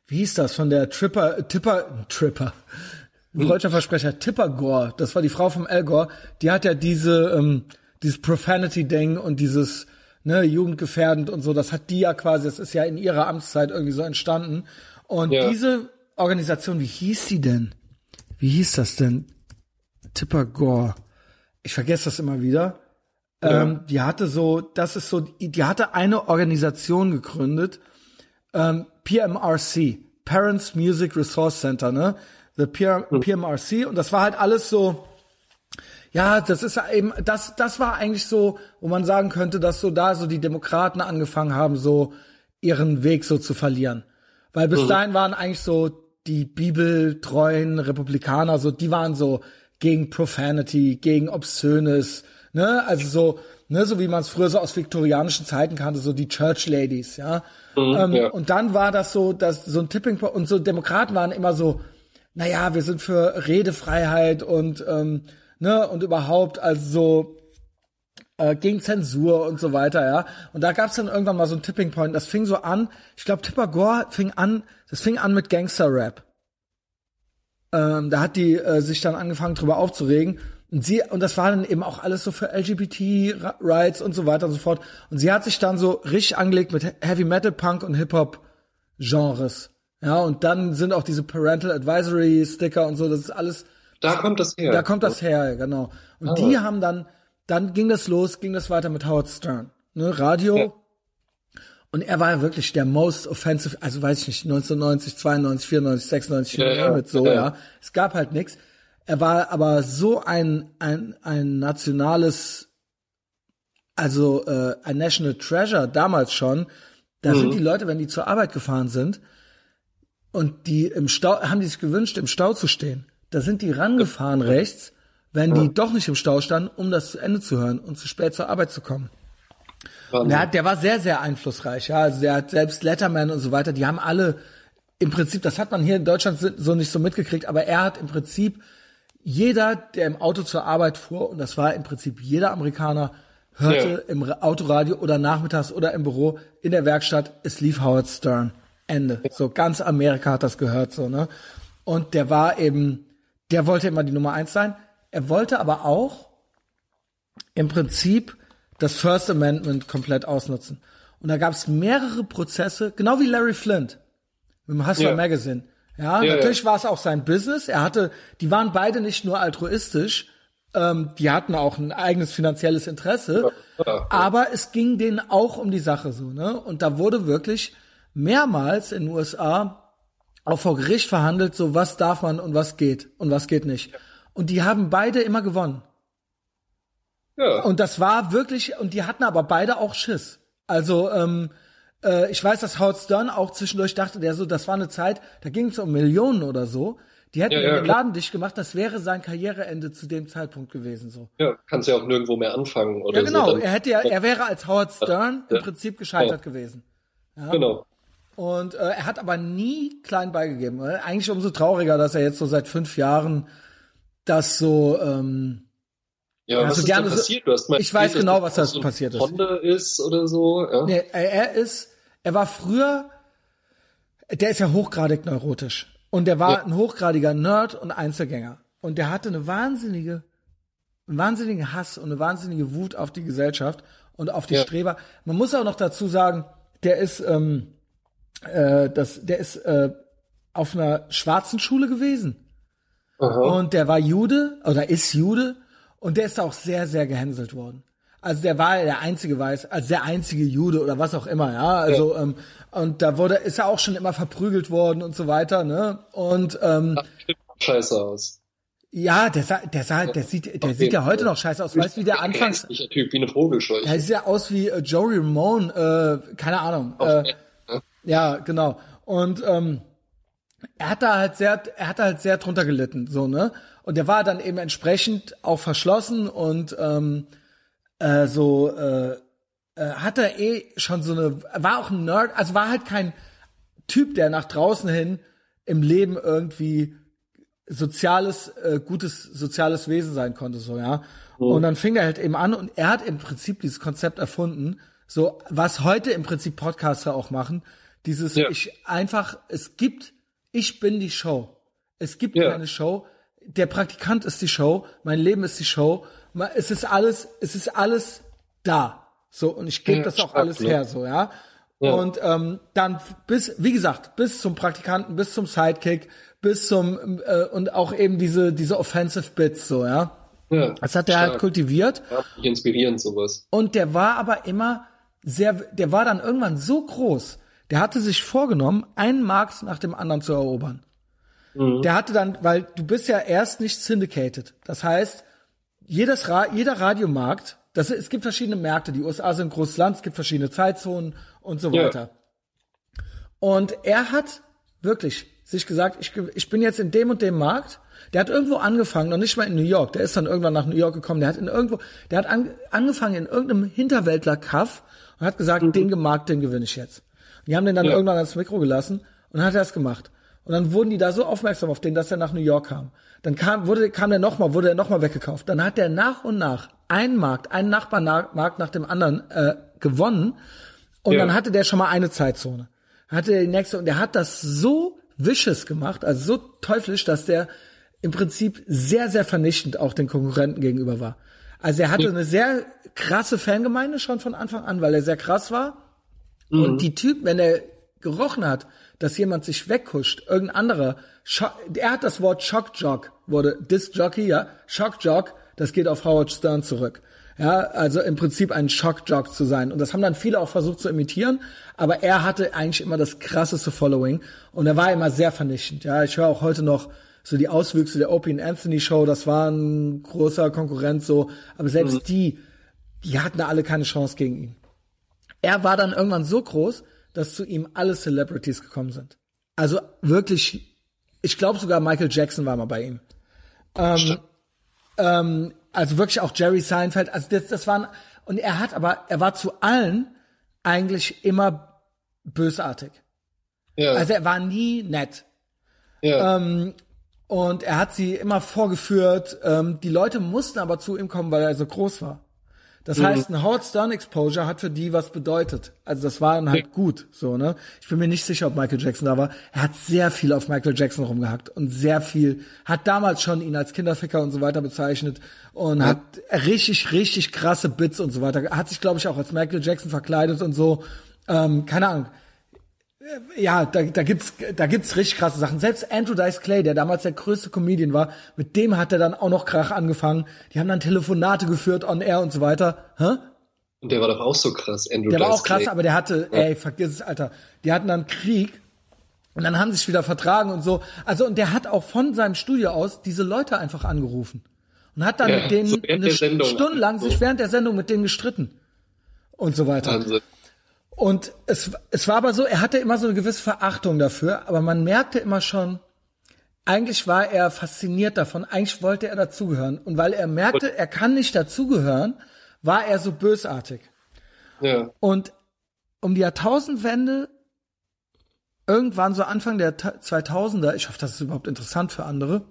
wie hieß das, von der Tripper, Tipper, Tripper, deutscher Versprecher, Tipper Gore, das war die Frau vom Al Gore, die hat ja diese, ähm, dieses Profanity-Ding und dieses, ne, jugendgefährdend und so, das hat die ja quasi, das ist ja in ihrer Amtszeit irgendwie so entstanden. Und ja. diese Organisation, wie hieß sie denn? Wie hieß das denn? Tipper Gore. Ich vergesse das immer wieder. Ja. Ähm, die hatte so, das ist so, die hatte eine Organisation gegründet, ähm, PMRC, Parents Music Resource Center, ne? The PMRC und das war halt alles so, ja, das ist eben, das, das war eigentlich so, wo man sagen könnte, dass so da so die Demokraten angefangen haben, so ihren Weg so zu verlieren. Weil bis mhm. dahin waren eigentlich so die bibeltreuen Republikaner, so, die waren so gegen Profanity, gegen Obszönes, ne, also so, ne, so wie man es früher so aus viktorianischen Zeiten kannte, so die Church Ladies, ja. Mhm, ähm, ja. Und dann war das so, dass so ein Tipping Point, und so Demokraten waren immer so, naja, wir sind für Redefreiheit und ähm, ne und überhaupt also so äh, gegen Zensur und so weiter, ja. Und da gab's dann irgendwann mal so ein Tipping Point. Das fing so an. Ich glaube, Tipper Gore fing an. Das fing an mit Gangster Rap. Ähm, da hat die äh, sich dann angefangen drüber aufzuregen. Und sie, und das war dann eben auch alles so für LGBT-Rights und so weiter und so fort. Und sie hat sich dann so richtig angelegt mit Heavy Metal, Punk und Hip-Hop-Genres. Ja, und dann sind auch diese Parental Advisory Sticker und so, das ist alles. Da kommt das her. Da kommt das her, genau. Und ah. die haben dann, dann ging das los, ging das weiter mit Howard Stern, ne, Radio. Ja. Und er war ja wirklich der most offensive, also weiß ich nicht, 1990, 92, 94, 96, ja, ja, mit so, ja. ja. Es gab halt nichts. Er war aber so ein, ein, ein nationales, also äh, ein National Treasure damals schon. Da mhm. sind die Leute, wenn die zur Arbeit gefahren sind, und die im Stau, haben die sich gewünscht, im Stau zu stehen. Da sind die rangefahren rechts, wenn die doch nicht im Stau standen, um das zu Ende zu hören und zu spät zur Arbeit zu kommen. Der, hat, der war sehr, sehr einflussreich, ja. Also der hat selbst Letterman und so weiter, die haben alle im Prinzip, das hat man hier in Deutschland so nicht so mitgekriegt, aber er hat im Prinzip jeder, der im Auto zur Arbeit fuhr, und das war im Prinzip jeder Amerikaner, hörte ja. im Autoradio oder nachmittags oder im Büro in der Werkstatt, es lief Howard Stern. Ende. So ganz Amerika hat das gehört, so, ne? Und der war eben, der wollte immer die Nummer eins sein. Er wollte aber auch im Prinzip das First Amendment komplett ausnutzen. Und da gab es mehrere Prozesse, genau wie Larry Flint mit dem Hustler ja. Magazine. Ja, ja natürlich ja. war es auch sein Business. Er hatte, die waren beide nicht nur altruistisch, ähm, die hatten auch ein eigenes finanzielles Interesse, aber es ging denen auch um die Sache so, ne? Und da wurde wirklich mehrmals in den USA auch vor Gericht verhandelt, so was darf man und was geht und was geht nicht. Und die haben beide immer gewonnen. Ja. Und das war wirklich, und die hatten aber beide auch Schiss. Also, ähm, äh, ich weiß, dass Howard Stern auch zwischendurch dachte, der so, das war eine Zeit, da ging es um Millionen oder so. Die hätten ja, ja, den Laden dicht gemacht, das wäre sein Karriereende zu dem Zeitpunkt gewesen, so. Ja, kannst ja auch nirgendwo mehr anfangen oder Ja, genau. So, er hätte ja, er wäre als Howard Stern im Prinzip gescheitert gewesen. Ja? Genau. Und äh, er hat aber nie klein beigegeben. Äh, eigentlich umso trauriger, dass er jetzt so seit fünf Jahren das so. Ähm, ja, was ist da passiert? Du hast mal ich weiß genau, was da so passiert ist. Honda ist oder so. Ja. Nee, er ist, er war früher, der ist ja hochgradig neurotisch. Und der war ja. ein hochgradiger Nerd und Einzelgänger. Und der hatte eine wahnsinnige, einen wahnsinnigen Hass und eine wahnsinnige Wut auf die Gesellschaft und auf die ja. Streber. Man muss auch noch dazu sagen, der ist, ähm, äh, das, der ist äh, auf einer schwarzen Schule gewesen. Aha. Und der war Jude oder ist Jude und der ist auch sehr, sehr gehänselt worden. Also der war der einzige Weiß, also der einzige Jude oder was auch immer, ja. Also ja. Ähm, und da wurde, ist er auch schon immer verprügelt worden und so weiter, ne? Und ähm, Ach, scheiße aus. Ja, der sah, der sah, der sieht, der okay. sieht ja heute noch scheiße aus. Weißt du, wie der anfangs? Typ, wie eine Vogelscheuche. Der sieht ja aus wie äh, Joey Ramone, äh, keine Ahnung. Äh, ja, genau. Und ähm, er hat da halt sehr, er hat da halt sehr drunter gelitten, so ne. Und der war dann eben entsprechend auch verschlossen und ähm, äh, so äh, äh, hat er eh schon so eine, war auch ein Nerd, also war halt kein Typ, der nach draußen hin im Leben irgendwie soziales, äh, gutes soziales Wesen sein konnte, so, ja. Mhm. Und dann fing er halt eben an und er hat im Prinzip dieses Konzept erfunden, so, was heute im Prinzip Podcaster auch machen, dieses, ja. ich einfach, es gibt, ich bin die Show. Es gibt ja. keine Show. Der Praktikant ist die Show. Mein Leben ist die Show. Es ist alles, es ist alles da. So, und ich gebe ja, das auch alles ne? her, so, ja. Ja. Und ähm, dann bis, wie gesagt, bis zum Praktikanten, bis zum Sidekick, bis zum äh, und auch eben diese diese Offensive Bits so, ja. Ja, das hat er halt kultiviert. Ja, inspirierend sowas. Und der war aber immer sehr, der war dann irgendwann so groß. Der hatte sich vorgenommen, einen Markt nach dem anderen zu erobern. Mhm. Der hatte dann, weil du bist ja erst nicht syndicated. Das heißt, jedes Ra jeder Radiomarkt, das, es gibt verschiedene Märkte. Die USA sind ein großes Land, es gibt verschiedene Zeitzonen und so weiter. Ja. Und er hat wirklich sich gesagt, ich, ich bin jetzt in dem und dem Markt. Der hat irgendwo angefangen, noch nicht mal in New York. Der ist dann irgendwann nach New York gekommen. Der hat in irgendwo, der hat an, angefangen in irgendeinem Hinterwäldler-Kaff und hat gesagt, mhm. den Markt, den gewinne ich jetzt. Die haben den dann ja. irgendwann ans Mikro gelassen und dann hat er es gemacht. Und dann wurden die da so aufmerksam auf den, dass er nach New York kam. Dann kam, wurde, kam der nochmal, wurde er nochmal weggekauft. Dann hat er nach und nach einen Markt, einen Nachbarmarkt nach dem anderen äh, gewonnen. Und ja. dann hatte der schon mal eine Zeitzone. Hatte der die nächste und der hat das so vicious gemacht, also so teuflisch, dass der im Prinzip sehr, sehr vernichtend auch den Konkurrenten gegenüber war. Also er hatte ja. eine sehr krasse Fangemeinde schon von Anfang an, weil er sehr krass war. Mhm. Und die Typen, wenn er gerochen hat, dass jemand sich wegkuscht, irgendein anderer, er hat das Wort Shockjock, wurde Disc Jockey, ja, Shockjock, das geht auf Howard Stern zurück. Ja, also im Prinzip ein Shockjock zu sein. Und das haben dann viele auch versucht zu imitieren, aber er hatte eigentlich immer das krasseste Following und er war immer sehr vernichtend. Ja, ich höre auch heute noch so die Auswüchse der Opie and Anthony Show, das war ein großer Konkurrent so, aber selbst mhm. die, die hatten alle keine Chance gegen ihn. Er war dann irgendwann so groß, dass zu ihm alle Celebrities gekommen sind. Also wirklich, ich glaube sogar Michael Jackson war mal bei ihm. Ähm, ähm, also wirklich auch Jerry Seinfeld, also das, das waren, und er hat aber, er war zu allen eigentlich immer bösartig. Ja. Also er war nie nett. Ja. Ähm, und er hat sie immer vorgeführt. Ähm, die Leute mussten aber zu ihm kommen, weil er so groß war. Das mhm. heißt, ein Howard Stern Exposure hat für die was bedeutet. Also das war dann halt gut, so, ne? Ich bin mir nicht sicher, ob Michael Jackson da war. Er hat sehr viel auf Michael Jackson rumgehackt und sehr viel, hat damals schon ihn als Kinderficker und so weiter bezeichnet und ja. hat richtig, richtig krasse Bits und so weiter. Hat sich, glaube ich, auch als Michael Jackson verkleidet und so. Ähm, keine Ahnung ja, da, da gibt's, da gibt's richtig krasse Sachen. Selbst Andrew Dice Clay, der damals der größte Comedian war, mit dem hat er dann auch noch Krach angefangen. Die haben dann Telefonate geführt on air und so weiter. Hä? Und der war doch auch so krass, Andrew Der Dice war auch krass, Clay. aber der hatte, ja. ey, vergiss es, Alter. Die hatten dann Krieg und dann haben sie sich wieder vertragen und so. Also, und der hat auch von seinem Studio aus diese Leute einfach angerufen. Und hat dann ja, mit denen so eine Stunde lang sich während der Sendung mit denen gestritten. Und so weiter. Wahnsinn. Und es, es war aber so, er hatte immer so eine gewisse Verachtung dafür, aber man merkte immer schon, eigentlich war er fasziniert davon, eigentlich wollte er dazugehören. Und weil er merkte, er kann nicht dazugehören, war er so bösartig. Ja. Und um die Jahrtausendwende, irgendwann so Anfang der 2000er, ich hoffe, das ist überhaupt interessant für andere,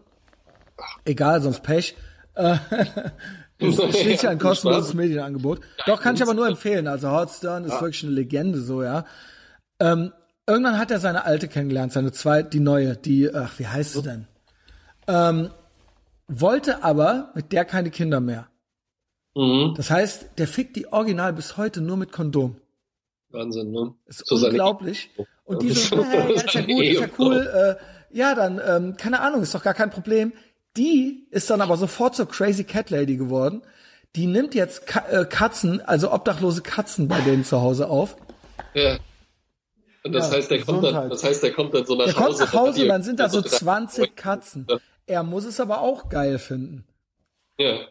egal, sonst Pech, äh, Schließlich ja ein kostenloses Medienangebot. Doch, kann ich aber nur empfehlen. Also Howard Stern ist ja. wirklich eine Legende, so, ja. Ähm, irgendwann hat er seine alte kennengelernt, seine zweite, die neue, die, ach, wie heißt sie denn? Ähm, wollte aber mit der keine Kinder mehr. Mhm. Das heißt, der fickt die Original bis heute nur mit Kondom. Wahnsinn, ne? Ist so unglaublich. Und die so, hey, ja, ist ja gut, ist ja cool, äh, ja, dann, ähm, keine Ahnung, ist doch gar kein Problem. Die ist dann aber sofort zur Crazy Cat Lady geworden. Die nimmt jetzt Ka äh, Katzen, also obdachlose Katzen bei denen zu Hause auf. Ja. Und das ja, heißt, der kommt dann, das heißt, der kommt dann so nach der Hause. Der kommt nach Hause und dann sind da so 20 Katzen. Er muss es aber auch geil finden. Ja.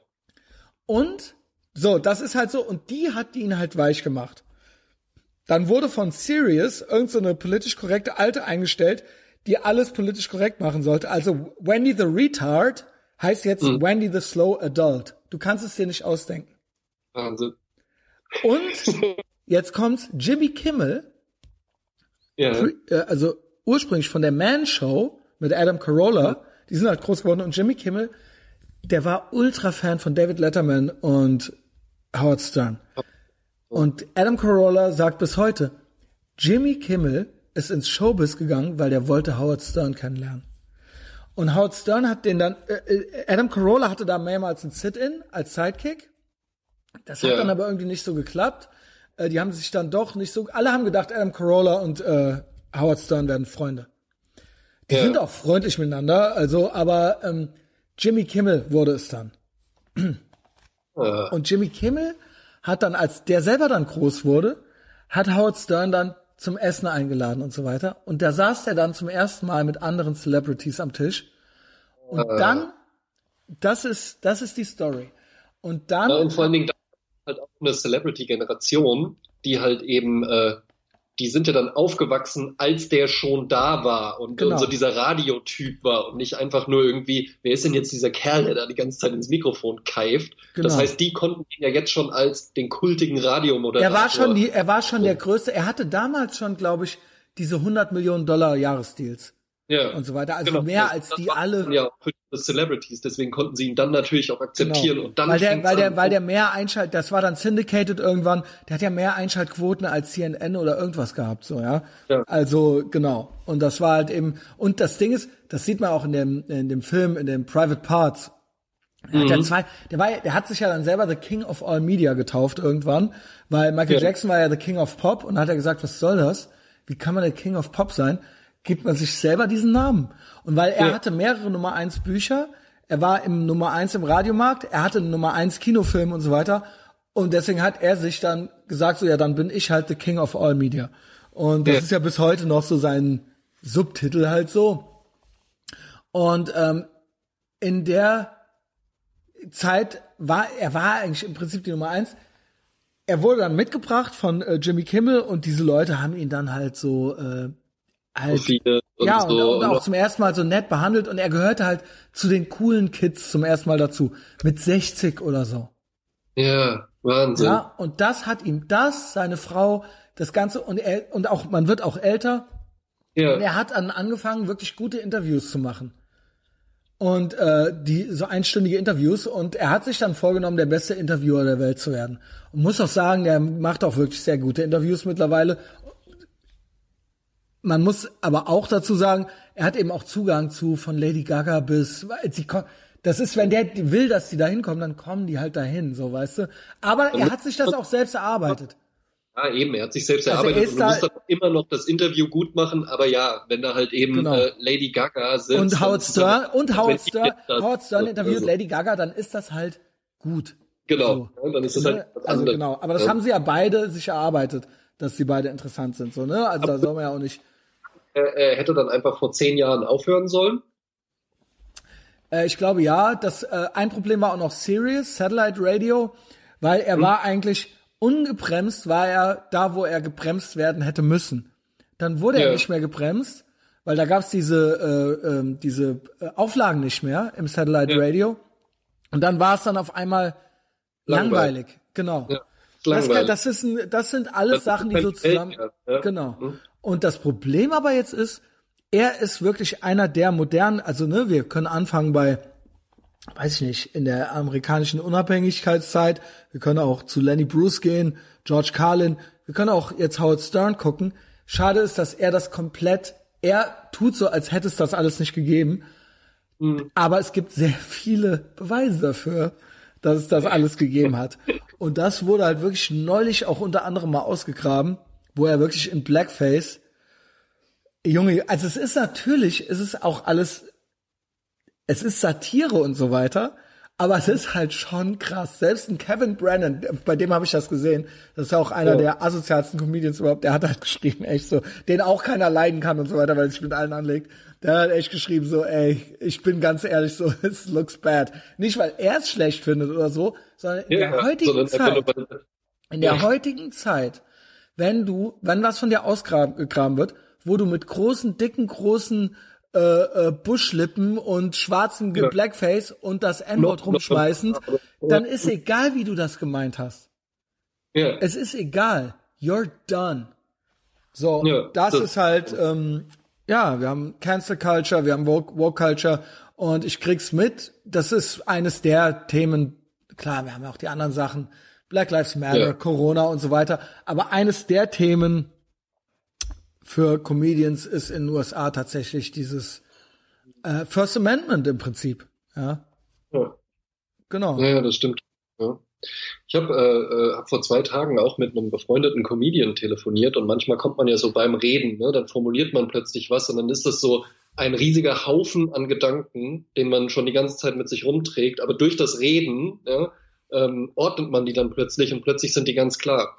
Und so, das ist halt so, und die hat ihn halt weich gemacht. Dann wurde von Sirius irgendeine so politisch korrekte Alte eingestellt, die alles politisch korrekt machen sollte. Also Wendy the Retard heißt jetzt mhm. Wendy the Slow Adult. Du kannst es dir nicht ausdenken. Wahnsinn. Und jetzt kommt Jimmy Kimmel, ja. Äh, also ursprünglich von der Man Show mit Adam Carolla, mhm. die sind halt groß geworden und Jimmy Kimmel, der war ultra Fan von David Letterman und Howard Stern. Und Adam Carolla sagt bis heute, Jimmy Kimmel ist ins Showbiz gegangen, weil der wollte Howard Stern kennenlernen. Und Howard Stern hat den dann, äh, äh Adam Carolla hatte da mehrmals ein Sit-In als Sidekick. Das hat ja. dann aber irgendwie nicht so geklappt. Äh, die haben sich dann doch nicht so, alle haben gedacht, Adam Carolla und äh, Howard Stern werden Freunde. Die ja. sind auch freundlich miteinander, also, aber ähm, Jimmy Kimmel wurde es dann. Ja. Und Jimmy Kimmel hat dann, als der selber dann groß wurde, hat Howard Stern dann zum Essen eingeladen und so weiter. Und da saß er dann zum ersten Mal mit anderen Celebrities am Tisch. Und äh. dann, das ist, das ist die Story. Und dann. Ja, und vor allen Dingen halt auch eine Celebrity-Generation, die halt eben äh, die sind ja dann aufgewachsen, als der schon da war und, genau. und, so dieser Radiotyp war und nicht einfach nur irgendwie, wer ist denn jetzt dieser Kerl, der da die ganze Zeit ins Mikrofon keift? Genau. Das heißt, die konnten ihn ja jetzt schon als den kultigen Radiomoderator. Er war schon die, er war schon der größte, er hatte damals schon, glaube ich, diese 100 Millionen Dollar Jahresdeals ja. und so weiter. Also genau. mehr als die alle. Ja, für die Celebrities, deswegen konnten sie ihn dann natürlich auch akzeptieren genau. und dann. Weil der, weil der, weil der mehr Einschalt, das war dann syndicated irgendwann, der hat ja mehr Einschaltquoten als CNN oder irgendwas gehabt, so, ja. ja. Also, genau. Und das war halt eben, und das Ding ist, das sieht man auch in dem, in dem Film, in dem Private Parts. Er hat ja mhm. zwei, der war, der hat sich ja dann selber The King of All Media getauft irgendwann, weil Michael ja. Jackson war ja The King of Pop und hat er gesagt, was soll das? Wie kann man der King of Pop sein? Gibt man sich selber diesen Namen. Und weil er ja. hatte mehrere Nummer eins Bücher, er war im Nummer eins im Radiomarkt, er hatte einen Nummer eins Kinofilm und so weiter. Und deswegen hat er sich dann gesagt, so ja, dann bin ich halt the King of All Media. Und das ja. ist ja bis heute noch so sein Subtitel halt so. Und ähm, in der Zeit war, er war eigentlich im Prinzip die Nummer eins. Er wurde dann mitgebracht von äh, Jimmy Kimmel und diese Leute haben ihn dann halt so äh, halt, Profile und ja, so. Und, und auch zum ersten Mal so nett behandelt und er gehörte halt zu den coolen Kids zum ersten Mal dazu. Mit 60 oder so. Ja, Wahnsinn. Ja, und das hat ihm das, seine Frau, das Ganze und er, und auch, man wird auch älter. Ja. Und er hat dann angefangen, wirklich gute Interviews zu machen. Und äh, die so einstündige Interviews und er hat sich dann vorgenommen, der beste Interviewer der Welt zu werden. Und muss auch sagen, der macht auch wirklich sehr gute Interviews mittlerweile man muss aber auch dazu sagen, er hat eben auch Zugang zu von Lady Gaga bis die, das ist, wenn der will, dass die da hinkommen, dann kommen die halt dahin, so weißt du. Aber er hat sich das auch selbst erarbeitet. Ja, eben, er hat sich selbst also erarbeitet und du musst dann immer noch das Interview gut machen, aber ja, wenn da halt eben genau. äh, Lady Gaga sitzt. Und Howard Stern, und Howard Stern, Howard Stern interviewt also. Lady Gaga, dann ist das halt gut. Genau, so. ja, dann ist das halt was Also genau, aber das ja. haben sie ja beide sich erarbeitet, dass sie beide interessant sind, so, ne? Also aber da soll man ja auch nicht er hätte dann einfach vor zehn Jahren aufhören sollen? Äh, ich glaube ja. Das, äh, ein Problem war auch noch Sirius, Satellite Radio, weil er hm. war eigentlich ungebremst, war er da, wo er gebremst werden hätte müssen. Dann wurde ja. er nicht mehr gebremst, weil da gab es diese, äh, äh, diese äh, Auflagen nicht mehr im Satellite ja. Radio. Und dann war es dann auf einmal langweilig. langweilig. Genau. Ja. Das, das, ist ein, das sind alles das Sachen, die so zusammen. Ja. Genau. Mhm. Und das Problem aber jetzt ist, er ist wirklich einer der modernen, also ne, wir können anfangen bei, weiß ich nicht, in der amerikanischen Unabhängigkeitszeit, wir können auch zu Lenny Bruce gehen, George Carlin, wir können auch jetzt Howard Stern gucken. Schade ist, dass er das komplett, er tut so, als hätte es das alles nicht gegeben. Mhm. Aber es gibt sehr viele Beweise dafür, dass es das alles gegeben hat. Und das wurde halt wirklich neulich auch unter anderem mal ausgegraben wo er wirklich in Blackface, Junge, also es ist natürlich, es ist auch alles, es ist Satire und so weiter, aber es ist halt schon krass. Selbst ein Kevin Brennan, bei dem habe ich das gesehen, das ist ja auch einer ja. der asozialsten Comedians überhaupt, der hat halt geschrieben, echt so, den auch keiner leiden kann und so weiter, weil er sich mit allen anlegt. Der hat echt geschrieben so, ey, ich bin ganz ehrlich so, it looks bad. Nicht, weil er es schlecht findet oder so, sondern in ja, der heutigen Zeit, in der heutigen Zeit wenn du, wenn was von dir ausgegraben wird, wo du mit großen, dicken, großen äh, äh, Buschlippen und schwarzen ja. Blackface und das N-Wort rumschmeißend, dann ist egal, wie du das gemeint hast. Ja. Es ist egal. You're done. So, ja, das, das, ist halt, ähm, ja, wir haben Cancel Culture, wir haben Woke, Woke Culture und ich krieg's mit. Das ist eines der Themen. Klar, wir haben ja auch die anderen Sachen. Black Lives Matter, ja. Corona und so weiter. Aber eines der Themen für Comedians ist in den USA tatsächlich dieses äh, First Amendment im Prinzip. Ja. ja. Genau. Ja, das stimmt. Ich habe äh, hab vor zwei Tagen auch mit einem befreundeten Comedian telefoniert und manchmal kommt man ja so beim Reden, ne, dann formuliert man plötzlich was und dann ist das so ein riesiger Haufen an Gedanken, den man schon die ganze Zeit mit sich rumträgt, aber durch das Reden ja, ähm, ordnet man die dann plötzlich und plötzlich sind die ganz klar.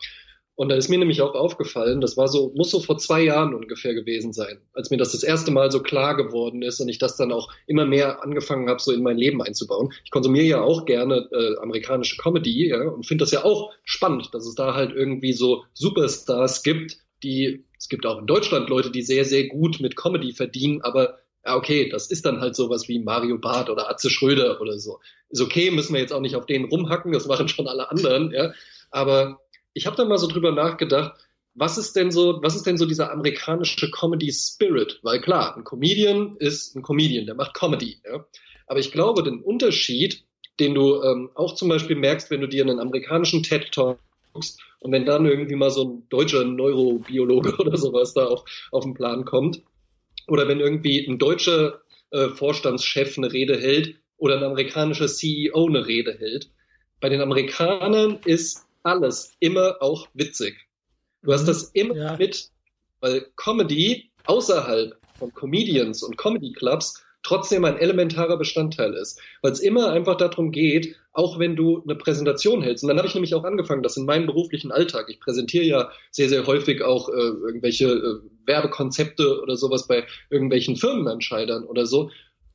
Und da ist mir nämlich auch aufgefallen, das war so, muss so vor zwei Jahren ungefähr gewesen sein, als mir das das erste Mal so klar geworden ist und ich das dann auch immer mehr angefangen habe, so in mein Leben einzubauen. Ich konsumiere ja auch gerne äh, amerikanische Comedy ja, und finde das ja auch spannend, dass es da halt irgendwie so Superstars gibt, die, es gibt auch in Deutschland Leute, die sehr, sehr gut mit Comedy verdienen, aber ja, okay, das ist dann halt sowas wie Mario Barth oder Atze Schröder oder so. Ist okay, müssen wir jetzt auch nicht auf denen rumhacken, das machen schon alle anderen, ja. Aber ich habe da mal so drüber nachgedacht, was ist denn so, was ist denn so dieser amerikanische Comedy Spirit? Weil klar, ein Comedian ist ein Comedian, der macht Comedy. Ja? Aber ich glaube, den Unterschied, den du ähm, auch zum Beispiel merkst, wenn du dir einen amerikanischen TED Talk guckst und wenn dann irgendwie mal so ein deutscher Neurobiologe oder sowas da auf, auf den Plan kommt, oder wenn irgendwie ein deutscher äh, Vorstandschef eine Rede hält oder ein amerikanischer CEO eine Rede hält. Bei den Amerikanern ist alles immer auch witzig. Du hast mhm. das immer ja. mit, weil Comedy außerhalb von Comedians und Comedy Clubs trotzdem ein elementarer Bestandteil ist, weil es immer einfach darum geht, auch wenn du eine Präsentation hältst. Und dann habe ich nämlich auch angefangen, das in meinem beruflichen Alltag. Ich präsentiere ja sehr, sehr häufig auch äh, irgendwelche äh, Werbekonzepte oder sowas bei irgendwelchen Firmenentscheidern oder so.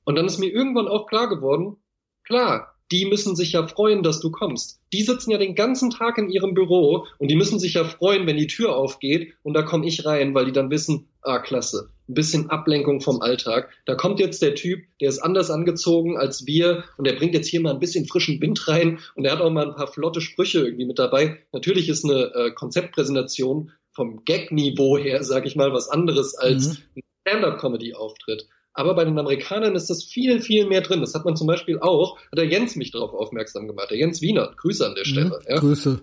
Und dann ist mir irgendwann auch klar geworden, klar, die müssen sich ja freuen, dass du kommst. Die sitzen ja den ganzen Tag in ihrem Büro und die müssen sich ja freuen, wenn die Tür aufgeht und da komme ich rein, weil die dann wissen, ah, klasse, ein bisschen Ablenkung vom Alltag. Da kommt jetzt der Typ, der ist anders angezogen als wir und der bringt jetzt hier mal ein bisschen frischen Wind rein und er hat auch mal ein paar flotte Sprüche irgendwie mit dabei. Natürlich ist eine äh, Konzeptpräsentation vom Gag-Niveau her, sag ich mal, was anderes als mhm. ein Stand-up-Comedy-Auftritt. Aber bei den Amerikanern ist das viel, viel mehr drin. Das hat man zum Beispiel auch, hat der Jens mich darauf aufmerksam gemacht. Der Jens Wiener, Grüße an der mhm, Stelle. Mhm, ja. Grüße.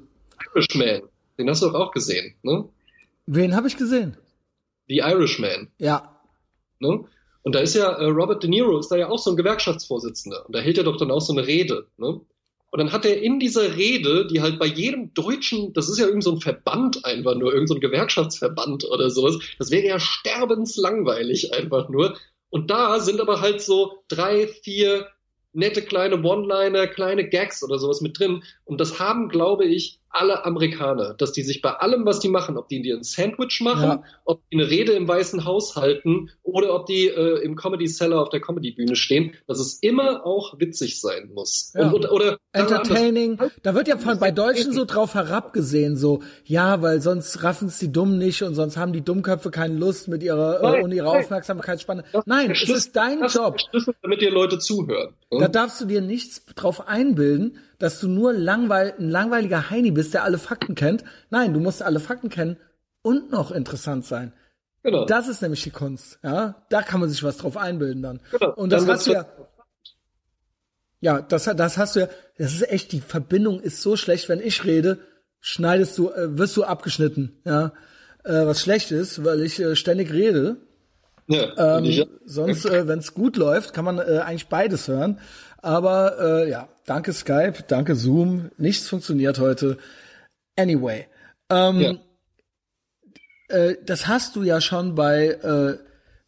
Irishman, den hast du doch auch gesehen, ne? Wen habe ich gesehen? The Irishman. Ja. Ne? Und da ist ja, äh, Robert De Niro ist da ja auch so ein Gewerkschaftsvorsitzender. Und da hält er doch dann auch so eine Rede. Ne? Und dann hat er in dieser Rede, die halt bei jedem deutschen, das ist ja irgendein so Verband einfach nur, irgendein so Gewerkschaftsverband oder sowas, das wäre ja sterbenslangweilig einfach nur. Und da sind aber halt so drei, vier nette kleine One-Liner, kleine Gags oder sowas mit drin. Und das haben, glaube ich, alle Amerikaner, dass die sich bei allem, was die machen, ob die dir ein Sandwich machen, ja. ob die eine Rede im Weißen Haus halten oder ob die äh, im Comedy Cellar auf der Comedy Bühne stehen, dass es immer auch witzig sein muss. Ja. Und, oder, oder Entertaining. Da wird ja von bei Deutschen so drauf herabgesehen, so ja, weil sonst raffen es die Dummen nicht und sonst haben die Dummköpfe keine Lust mit ihrer äh, und ihrer Aufmerksamkeitsspanne. Nein, es ist dein Job. Damit dir Leute zuhören. Hm? Da darfst du dir nichts drauf einbilden, dass du nur langweil ein langweiliger Heini bist, der alle Fakten kennt. Nein, du musst alle Fakten kennen und noch interessant sein. Genau. Das ist nämlich die Kunst, ja. Da kann man sich was drauf einbilden dann. Genau. Und das dann hast du ja. Ja, das, das hast du ja. Das ist echt, die Verbindung ist so schlecht, wenn ich rede, schneidest du, äh, wirst du abgeschnitten, ja. Äh, was schlecht ist, weil ich äh, ständig rede. Ja, ähm, ich, ja. Sonst, äh, wenn es gut läuft, kann man äh, eigentlich beides hören. Aber äh, ja, danke Skype, danke Zoom. Nichts funktioniert heute. Anyway. Ähm, ja. äh, das hast du ja schon bei, äh,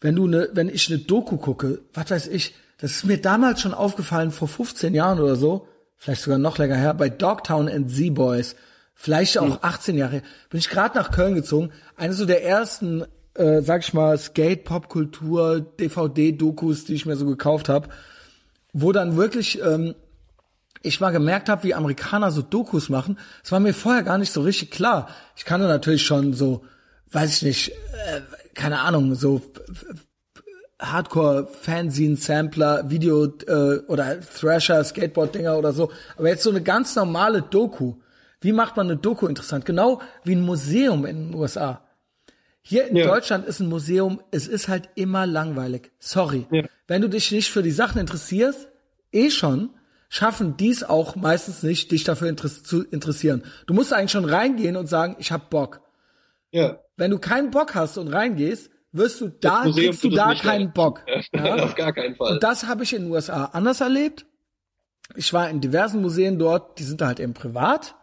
wenn du ne, wenn ich eine Doku gucke, was weiß ich, das ist mir damals schon aufgefallen, vor 15 Jahren oder so, vielleicht sogar noch länger her, bei Dogtown and Z-Boys, vielleicht auch 18 Jahre, her, bin ich gerade nach Köln gezogen. Eine so der ersten, äh, sag ich mal, Skate-Pop-Kultur, DVD-Dokus, die ich mir so gekauft habe wo dann wirklich ähm, ich mal gemerkt habe, wie Amerikaner so Dokus machen. Das war mir vorher gar nicht so richtig klar. Ich kannte natürlich schon so, weiß ich nicht, äh, keine Ahnung, so Hardcore-Fanzine-Sampler, Video äh, oder Thrasher, Skateboard-Dinger oder so. Aber jetzt so eine ganz normale Doku. Wie macht man eine Doku interessant? Genau wie ein Museum in den USA. Hier in ja. Deutschland ist ein Museum, es ist halt immer langweilig. Sorry. Ja. Wenn du dich nicht für die Sachen interessierst, eh schon, schaffen dies auch meistens nicht, dich dafür interess zu interessieren. Du musst eigentlich schon reingehen und sagen, ich hab Bock. Ja. Wenn du keinen Bock hast und reingehst, wirst du da, kriegst du da keinen rein. Bock. Ja? Auf gar keinen Fall. Und das habe ich in den USA anders erlebt. Ich war in diversen Museen dort, die sind halt eben privat.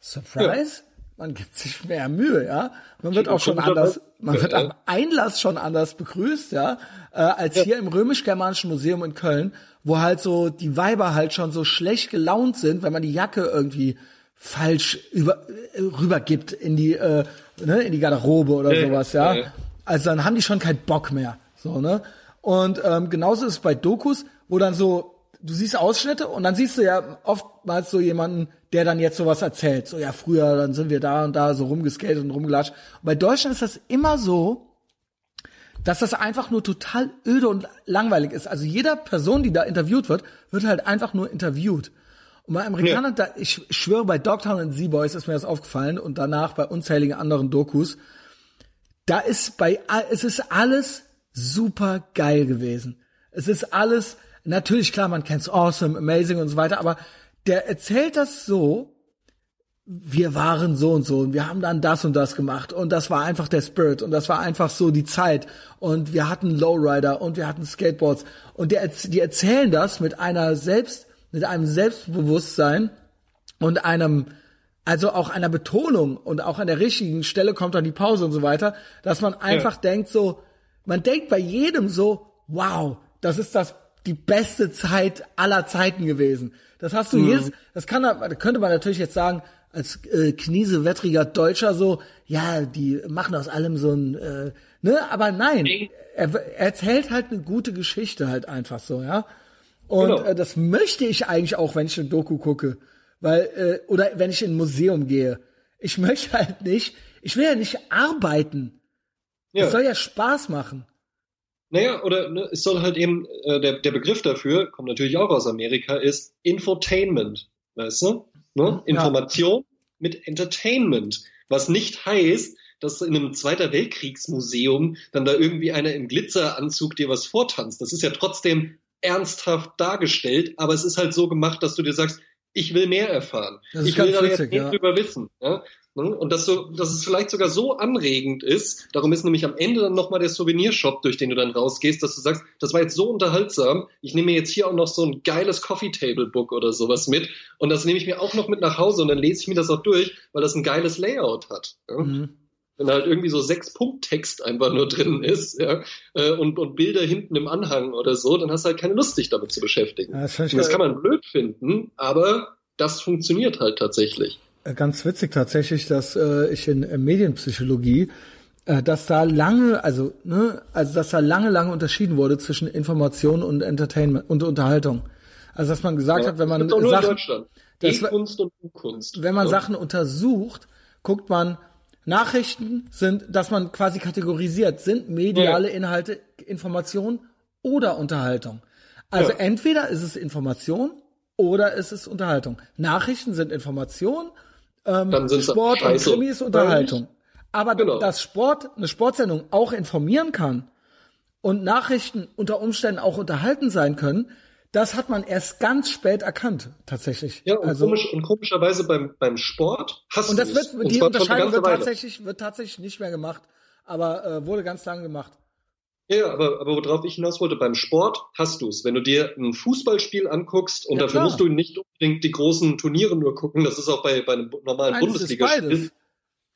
Surprise. Ja. Man gibt sich mehr Mühe, ja. Man wird auch schon anders, man wird am Einlass schon anders begrüßt, ja, äh, als ja. hier im römisch-germanischen Museum in Köln, wo halt so die Weiber halt schon so schlecht gelaunt sind, wenn man die Jacke irgendwie falsch über, äh, rübergibt in die, äh, ne, in die Garderobe oder ja, sowas, ja. ja. Also dann haben die schon keinen Bock mehr, so, ne. Und ähm, genauso ist es bei Dokus, wo dann so du siehst Ausschnitte und dann siehst du ja oftmals so jemanden, der dann jetzt sowas erzählt. So, ja, früher, dann sind wir da und da so rumgeskatet und rumgelatscht. Und bei Deutschland ist das immer so, dass das einfach nur total öde und langweilig ist. Also jeder Person, die da interviewt wird, wird halt einfach nur interviewt. Und bei Amerikanern, ja. da, ich schwöre, bei Dogtown und Z-Boys ist mir das aufgefallen und danach bei unzähligen anderen Dokus, da ist bei, es ist alles super geil gewesen. Es ist alles, natürlich, klar, man kennt's awesome, amazing und so weiter, aber der erzählt das so, wir waren so und so und wir haben dann das und das gemacht und das war einfach der Spirit und das war einfach so die Zeit und wir hatten Lowrider und wir hatten Skateboards und der, die erzählen das mit einer selbst, mit einem Selbstbewusstsein und einem, also auch einer Betonung und auch an der richtigen Stelle kommt dann die Pause und so weiter, dass man einfach ja. denkt so, man denkt bei jedem so, wow, das ist das die beste Zeit aller Zeiten gewesen. Das hast du mhm. jedes, das kann, könnte man natürlich jetzt sagen, als äh, kniesewettriger Deutscher so, ja, die machen aus allem so ein, äh, ne, aber nein, er, er erzählt halt eine gute Geschichte halt einfach so, ja. Und genau. äh, das möchte ich eigentlich auch, wenn ich ein Doku gucke, weil äh, oder wenn ich in ein Museum gehe. Ich möchte halt nicht, ich will ja nicht arbeiten. Ja. Es soll ja Spaß machen. Naja, oder ne, es soll halt eben, äh, der, der Begriff dafür, kommt natürlich auch aus Amerika, ist Infotainment. Weißt du? Ne? Information ja. mit Entertainment. Was nicht heißt, dass in einem Zweiter Weltkriegsmuseum dann da irgendwie einer im Glitzeranzug dir was vortanzt. Das ist ja trotzdem ernsthaft dargestellt, aber es ist halt so gemacht, dass du dir sagst, ich will mehr erfahren. ich will da jetzt mehr ja. drüber wissen. Ja? Ne? Und dass, du, dass es vielleicht sogar so anregend ist, darum ist nämlich am Ende dann nochmal der Souvenirshop, durch den du dann rausgehst, dass du sagst, das war jetzt so unterhaltsam, ich nehme mir jetzt hier auch noch so ein geiles Coffee Table Book oder sowas mit und das nehme ich mir auch noch mit nach Hause und dann lese ich mir das auch durch, weil das ein geiles Layout hat. Ja? Mhm. Wenn halt irgendwie so sechs Punkt Text einfach nur drin ist, ja, äh, und, und Bilder hinten im Anhang oder so, dann hast du halt keine Lust, dich damit zu beschäftigen. Ja, das, das kann man blöd finden, aber das funktioniert halt tatsächlich ganz witzig tatsächlich, dass äh, ich in äh, Medienpsychologie, äh, dass da lange, also ne, also dass da lange, lange unterschieden wurde zwischen Information und Entertainment und Unterhaltung. Also dass man gesagt ja, hat, wenn man Sachen, das, kunst und Kunst. wenn man ja. Sachen untersucht, guckt man Nachrichten sind, dass man quasi kategorisiert, sind mediale ja. Inhalte Information oder Unterhaltung. Also entweder ist es Information oder ist es Unterhaltung. Nachrichten sind Information ähm, Dann sind Sport und Krimi ist Unterhaltung. Aber genau. dass Sport, eine Sportsendung auch informieren kann und Nachrichten unter Umständen auch unterhalten sein können, das hat man erst ganz spät erkannt, tatsächlich. Ja, und, also, komisch, und komischerweise beim, beim Sport hast Und das wird, und die Unterscheidung wird tatsächlich, wird tatsächlich nicht mehr gemacht, aber äh, wurde ganz lange gemacht. Ja, aber, aber worauf ich hinaus wollte, beim Sport hast du es. Wenn du dir ein Fußballspiel anguckst, und ja, dafür klar. musst du nicht unbedingt die großen Turniere nur gucken, das ist auch bei, bei einem normalen Bundesligaspiel.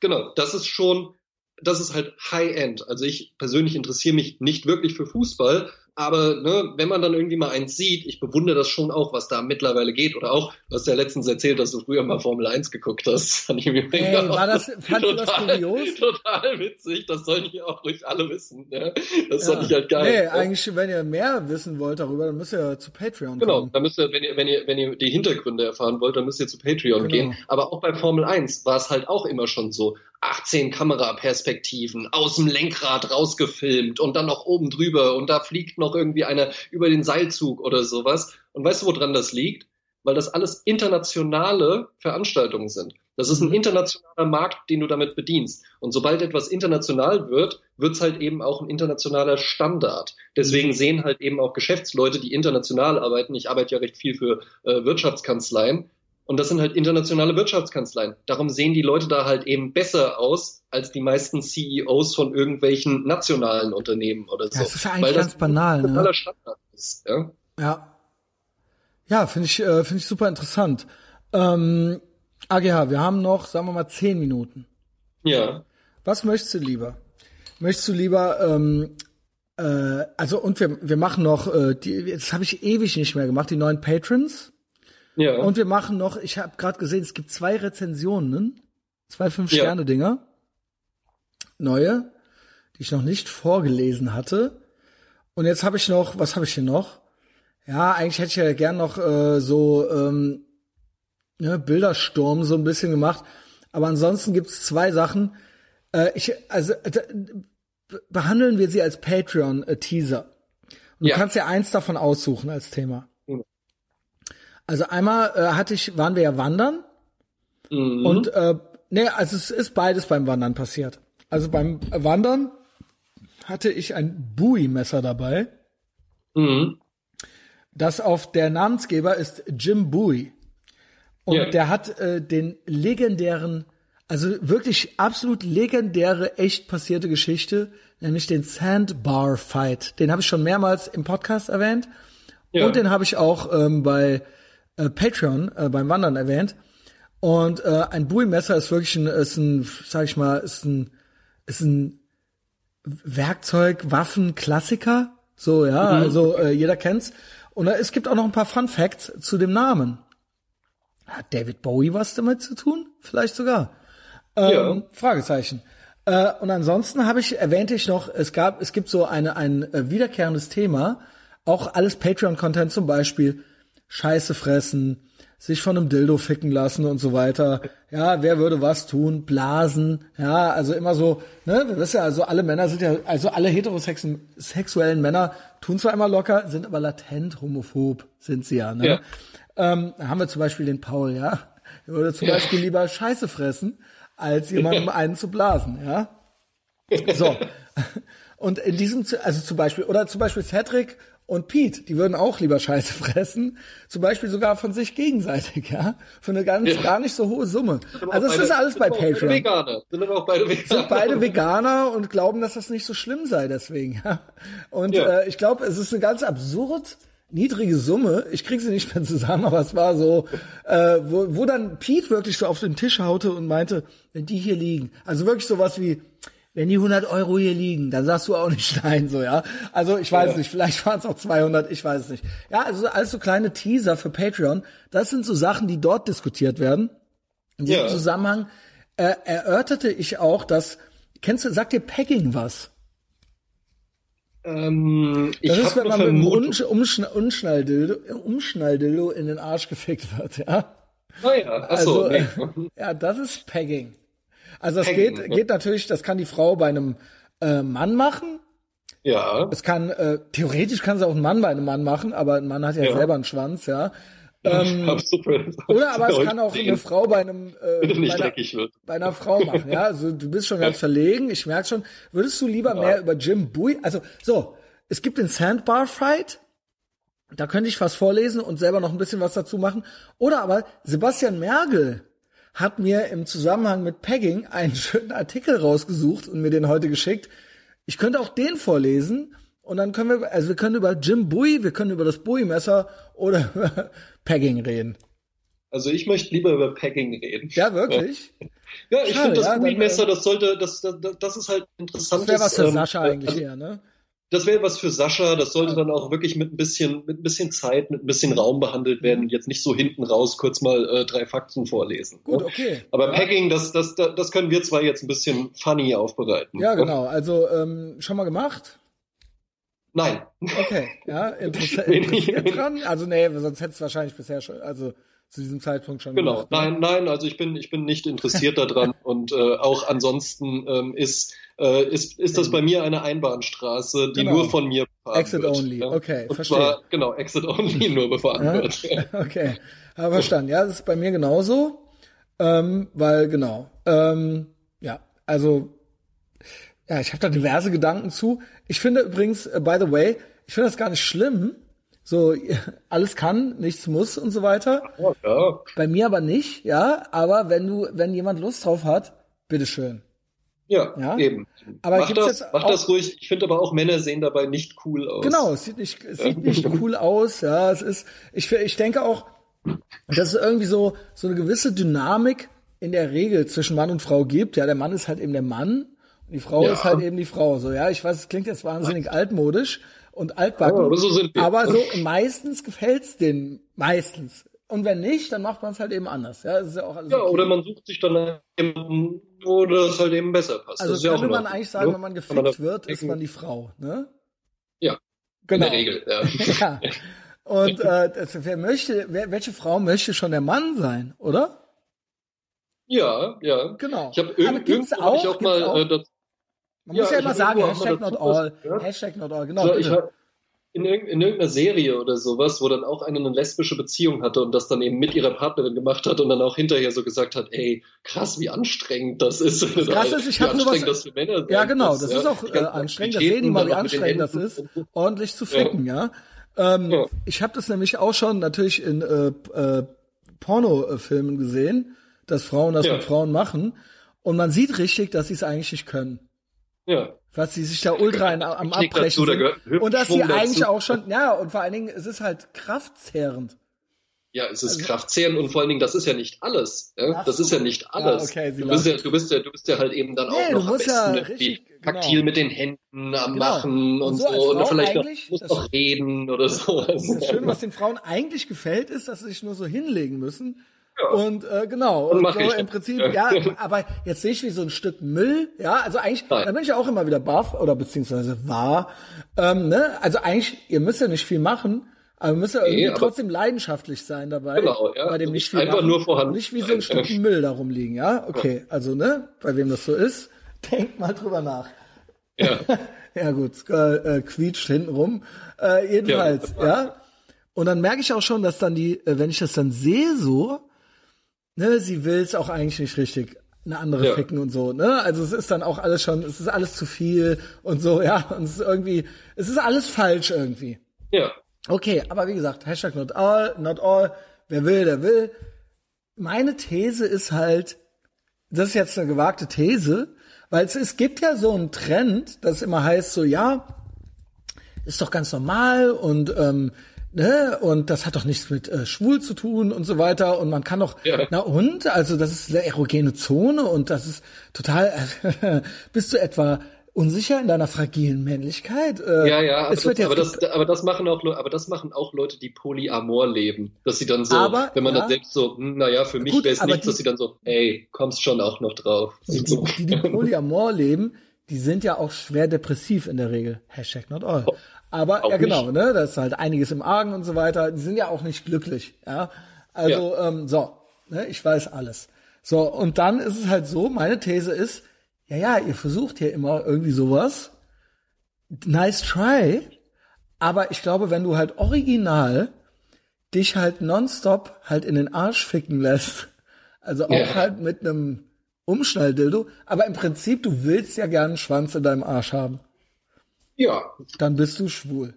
Genau, das ist schon, das ist halt High-End. Also ich persönlich interessiere mich nicht wirklich für Fußball, Aber ne, wenn man dann irgendwie mal eins sieht, ich bewundere das schon auch, was da mittlerweile geht. Oder auch, du hast ja letztens erzählt, dass du früher mal Formel 1 geguckt hast. Fand ich hey, war das, fand total, das kurios? Total witzig, das sollen hier auch ruhig alle wissen. Ja? Das ja. fand ich halt geil. Nee, ja. eigentlich, wenn ihr mehr wissen wollt darüber, dann müsst ihr zu Patreon genau, kommen. Genau, dann müsst ihr, wenn ihr, wenn ihr, wenn ihr die Hintergründe erfahren wollt, dann müsst ihr zu Patreon genau. gehen. Aber auch bei Formel 1 war es halt auch immer schon so. 18 Kameraperspektiven aus dem Lenkrad rausgefilmt und dann noch oben drüber und da fliegt noch irgendwie einer über den Seilzug oder sowas. Und weißt du, woran das liegt? Weil das alles internationale Veranstaltungen sind. Das ist ein mhm. internationaler Markt, den du damit bedienst. Und sobald etwas international wird, wird es halt eben auch ein internationaler Standard. Deswegen mhm. sehen halt eben auch Geschäftsleute, die international arbeiten, ich arbeite ja recht viel für äh, Wirtschaftskanzleien, und das sind halt internationale Wirtschaftskanzleien. Darum sehen die Leute da halt eben besser aus als die meisten CEOs von irgendwelchen nationalen Unternehmen oder so. Das ist ja eigentlich Weil ganz banal, ne? Standard ist, ja. Ja, ja finde ich, äh, finde ich super interessant. Ähm, AGH, wir haben noch, sagen wir mal, zehn Minuten. Ja. Was möchtest du lieber? Möchtest du lieber, ähm, äh, also und wir, wir machen noch, äh, die, das habe ich ewig nicht mehr gemacht, die neuen Patrons. Ja. Und wir machen noch, ich habe gerade gesehen, es gibt zwei Rezensionen, zwei Fünf-Sterne-Dinger, neue, die ich noch nicht vorgelesen hatte. Und jetzt habe ich noch, was habe ich hier noch? Ja, eigentlich hätte ich ja gern noch äh, so ähm, ne, Bildersturm so ein bisschen gemacht. Aber ansonsten gibt's zwei Sachen. Äh, ich, also äh, behandeln wir sie als Patreon-Teaser. Und ja. du kannst ja eins davon aussuchen als Thema. Also einmal äh, hatte ich, waren wir ja wandern mhm. und äh, nee, also es ist beides beim Wandern passiert. Also beim Wandern hatte ich ein Bowie-Messer dabei. Mhm. Das auf der Namensgeber ist Jim Bowie. Und ja. der hat äh, den legendären, also wirklich absolut legendäre, echt passierte Geschichte, nämlich den Sandbar Fight. Den habe ich schon mehrmals im Podcast erwähnt. Ja. Und den habe ich auch ähm, bei äh, Patreon äh, beim Wandern erwähnt. Und äh, ein Bowie-Messer ist wirklich ein, ist ein, sag ich mal, ist ein, ist ein Werkzeug, Waffen, Klassiker. So, ja, mhm. also äh, jeder kennt's. Und äh, es gibt auch noch ein paar Fun Facts zu dem Namen. Hat David Bowie was damit zu tun? Vielleicht sogar. Ähm, ja. Fragezeichen. Äh, und ansonsten habe ich, erwähnte ich noch, es gab, es gibt so eine, ein äh, wiederkehrendes Thema, auch alles Patreon-Content zum Beispiel, Scheiße fressen, sich von einem Dildo ficken lassen und so weiter. Ja, wer würde was tun? Blasen. Ja, also immer so, ne, wir wissen ja, also alle Männer sind ja, also alle heterosexuellen Männer tun zwar immer locker, sind aber latent homophob, sind sie ja, ne? Ja. Ähm, da haben wir zum Beispiel den Paul, ja. Er würde zum ja. Beispiel lieber Scheiße fressen, als jemandem einen zu blasen, ja. So. Und in diesem, also zum Beispiel, oder zum Beispiel Cedric und Pete, die würden auch lieber Scheiße fressen, zum Beispiel sogar von sich gegenseitig, ja, für eine ganz ja. gar nicht so hohe Summe. Also beide, ist alles bei Patreon. Beide Veganer. Sind aber auch beide Veganer. Sind beide Veganer und glauben, dass das nicht so schlimm sei deswegen. Ja. Und ja. Äh, ich glaube, es ist eine ganz absurd niedrige Summe. Ich krieg sie nicht mehr zusammen, aber es war so, äh, wo, wo dann Pete wirklich so auf den Tisch haute und meinte, wenn die hier liegen, also wirklich sowas wie wenn die 100 Euro hier liegen, dann sagst du auch nicht nein, so, ja. Also, ich weiß ja. nicht, vielleicht waren es auch 200, ich weiß es nicht. Ja, also, alles so kleine Teaser für Patreon. Das sind so Sachen, die dort diskutiert werden. In diesem ja. Zusammenhang äh, erörterte ich auch, dass, kennst du, sagt dir Pegging was? Ähm, das ist, wenn man mit einem Umsch Umschn Umschnalldildo, Umschnalldildo in den Arsch gefickt wird, ja. Oh ja, achso. Also, nee. ja, das ist Pegging. Also das geht, ne? geht natürlich, das kann die Frau bei einem äh, Mann machen. Ja. Es kann, äh, theoretisch kann sie auch ein Mann bei einem Mann machen, aber ein Mann hat ja, ja. selber einen Schwanz, ja. Ähm, oder aber es kann auch eine Frau bei einem äh, bei, einer, bei, einer, Frau machen, ja. Also du bist schon ganz verlegen, ich merke schon. Würdest du lieber ja. mehr über Jim Bowie? Also so, es gibt den Sandbar Fight. Da könnte ich was vorlesen und selber noch ein bisschen was dazu machen. Oder aber Sebastian Mergel hat mir im Zusammenhang mit Pegging einen schönen Artikel rausgesucht und mir den heute geschickt. Ich könnte auch den vorlesen und dann können wir, also wir können über Jim Bowie, wir können über das Bowie-Messer oder über Pegging reden. Also ich möchte lieber über Pegging reden. Ja, wirklich? Ja, ich finde das ja, Bowie-Messer, das sollte, das, das, das ist halt interessant. Das wäre was für ähm, Sascha eigentlich also, eher, ne? Das wäre was für Sascha. Das sollte dann auch wirklich mit ein bisschen, mit ein bisschen Zeit, mit ein bisschen Raum behandelt werden und jetzt nicht so hinten raus kurz mal äh, drei Fakten vorlesen. Gut, okay. Aber. Pegging, das, das, das können wir zwar jetzt ein bisschen funny aufbereiten. Ja, genau. Also ähm, schon mal gemacht? Nein. Okay, ja, interessiert, interessiert dran. Also nee, sonst hättest du wahrscheinlich bisher schon, also zu diesem Zeitpunkt schon Genau, gemacht, ne? nein, nein, also ich bin, ich bin nicht interessiert daran und äh, auch ansonsten ähm, ist, äh, ist, ist das bei mir eine Einbahnstraße, die genau. nur von mir befahren Exit wird. only, ja? okay, und verstehe. Zwar, genau, Exit only nur befahren ja? wird. okay, aber verstanden. Ja, das ist bei mir genauso, ähm, weil genau, ähm, ja, also ja, ich habe da diverse Gedanken zu. Ich finde übrigens, uh, by the way, ich finde das gar nicht schlimm, so, alles kann, nichts muss und so weiter. Ja, ja. Bei mir aber nicht, ja. Aber wenn du, wenn jemand Lust drauf hat, bitteschön. Ja, ja, eben. Aber mach, das, mach das ruhig. Ich finde aber auch Männer sehen dabei nicht cool aus. Genau, es sieht nicht, es sieht nicht cool aus. Ja, es ist, ich, ich denke auch, dass es irgendwie so, so eine gewisse Dynamik in der Regel zwischen Mann und Frau gibt. Ja, der Mann ist halt eben der Mann und die Frau ja. ist halt eben die Frau. So, ja, ich weiß, es klingt jetzt wahnsinnig altmodisch, und altbacken. Oh, aber so, meistens gefällt's denen. Meistens. Und wenn nicht, dann macht man es halt eben anders. Ja, das ja alles. Ja, okay. oder man sucht sich dann jemanden, wo das halt eben besser passt. Also das könnte ja man eigentlich sagen, wenn man gefickt wird, ist man die Frau, ne? Ja. Genau. In der Regel, ja. ja. Und äh, wer möchte, wer, welche Frau möchte schon der Mann sein, oder? Ja, ja. Genau. Ich habe irgendwo auch, hab ich auch mal auch? Äh, das, man muss ja immer sagen, Hashtag not all. Hashtag not all, genau. So, in, in, irgendeiner Serie oder sowas, wo dann auch eine eine lesbische Beziehung hatte und das dann eben mit ihrer Partnerin gemacht hat und dann auch hinterher so gesagt hat, ey, krass, wie anstrengend das ist. Das krass ist, ich habe nur was. Das für Männer ja, genau, das, das ist auch äh, anstrengend. Das sehen die mal, wie anstrengend das ist, ordentlich zu ficken, ja. ja? Ähm, ja. Ich habe das nämlich auch schon natürlich in äh, äh, Pornofilmen gesehen, dass Frauen das ja. mit Frauen machen und man sieht richtig, dass sie es eigentlich nicht können. Ja. Was sie sich da ultra in, am Abbrechen dazu, da Und dass sie eigentlich auch schon, ja, und vor allen Dingen, es ist halt kraftzehrend. Ja, es ist also, kraftzehrend und vor allen Dingen, das ist ja nicht alles. Ja? Das ist ja nicht alles. Ja, okay, du, bist ja, du, bist ja, du bist ja halt eben dann nee, auch noch am besten ja richtig, taktil genau. mit den Händen am genau. Machen und, und so. so. Und vielleicht noch, musst noch reden oder so. Das Schöne, was den Frauen eigentlich gefällt, ist, dass sie sich nur so hinlegen müssen und äh, genau, und, und so im Prinzip, ja, aber jetzt sehe ich wie so ein Stück Müll, ja, also eigentlich, Nein. da bin ich auch immer wieder baff oder beziehungsweise wahr. Ähm, ne? Also eigentlich, ihr müsst ja nicht viel machen, aber ihr müsst ja irgendwie nee, trotzdem leidenschaftlich sein dabei. Genau, ja. Bei dem nicht viel einfach machen, nur vorhanden. Nicht wie so ein Stück Müll darum liegen, ja. Okay, also ne, bei wem das so ist, denkt mal drüber nach. Ja. ja gut, äh, quietscht hinten rum. Äh, jedenfalls, ja. ja. Und dann merke ich auch schon, dass dann die, äh, wenn ich das dann sehe so, ne, sie will es auch eigentlich nicht richtig eine andere ja. ficken und so, ne? Also es ist dann auch alles schon, es ist alles zu viel und so, ja, und es ist irgendwie, es ist alles falsch irgendwie. Ja. Okay, aber wie gesagt, Hashtag not all, not all, wer will, der will. Meine These ist halt, das ist jetzt eine gewagte These, weil es, es gibt ja so einen Trend, das immer heißt so, ja, ist doch ganz normal und ähm, ne, und das hat doch nichts mit äh, schwul zu tun und so weiter und man kann doch, ja. na und, also das ist eine erogene Zone und das ist total, bist du etwa unsicher in deiner fragilen Männlichkeit? Äh, ja, ja, aber, das, aber, das, aber das machen auch, aber das machen auch Leute, die polyamor leben, dass sie dann so, aber, wenn man ja, dann selbst so, hm, naja, für mich wäre es nichts, dass sie dann so, hey, kommst schon auch noch drauf. Die, die, die, die Polyamor leben, die sind ja auch schwer depressiv in der Regel. Hashtag not all. Aber auch ja genau, nicht. ne, da ist halt einiges im Argen und so weiter. Die sind ja auch nicht glücklich, ja. Also ja. Ähm, so, ne, ich weiß alles. So und dann ist es halt so. Meine These ist, ja ja, ihr versucht hier immer irgendwie sowas. Nice try. Aber ich glaube, wenn du halt original dich halt nonstop halt in den Arsch ficken lässt, also auch yeah. halt mit einem Umschnalldildo, aber im Prinzip, du willst ja gern einen Schwanz in deinem Arsch haben. Ja. Dann bist du schwul.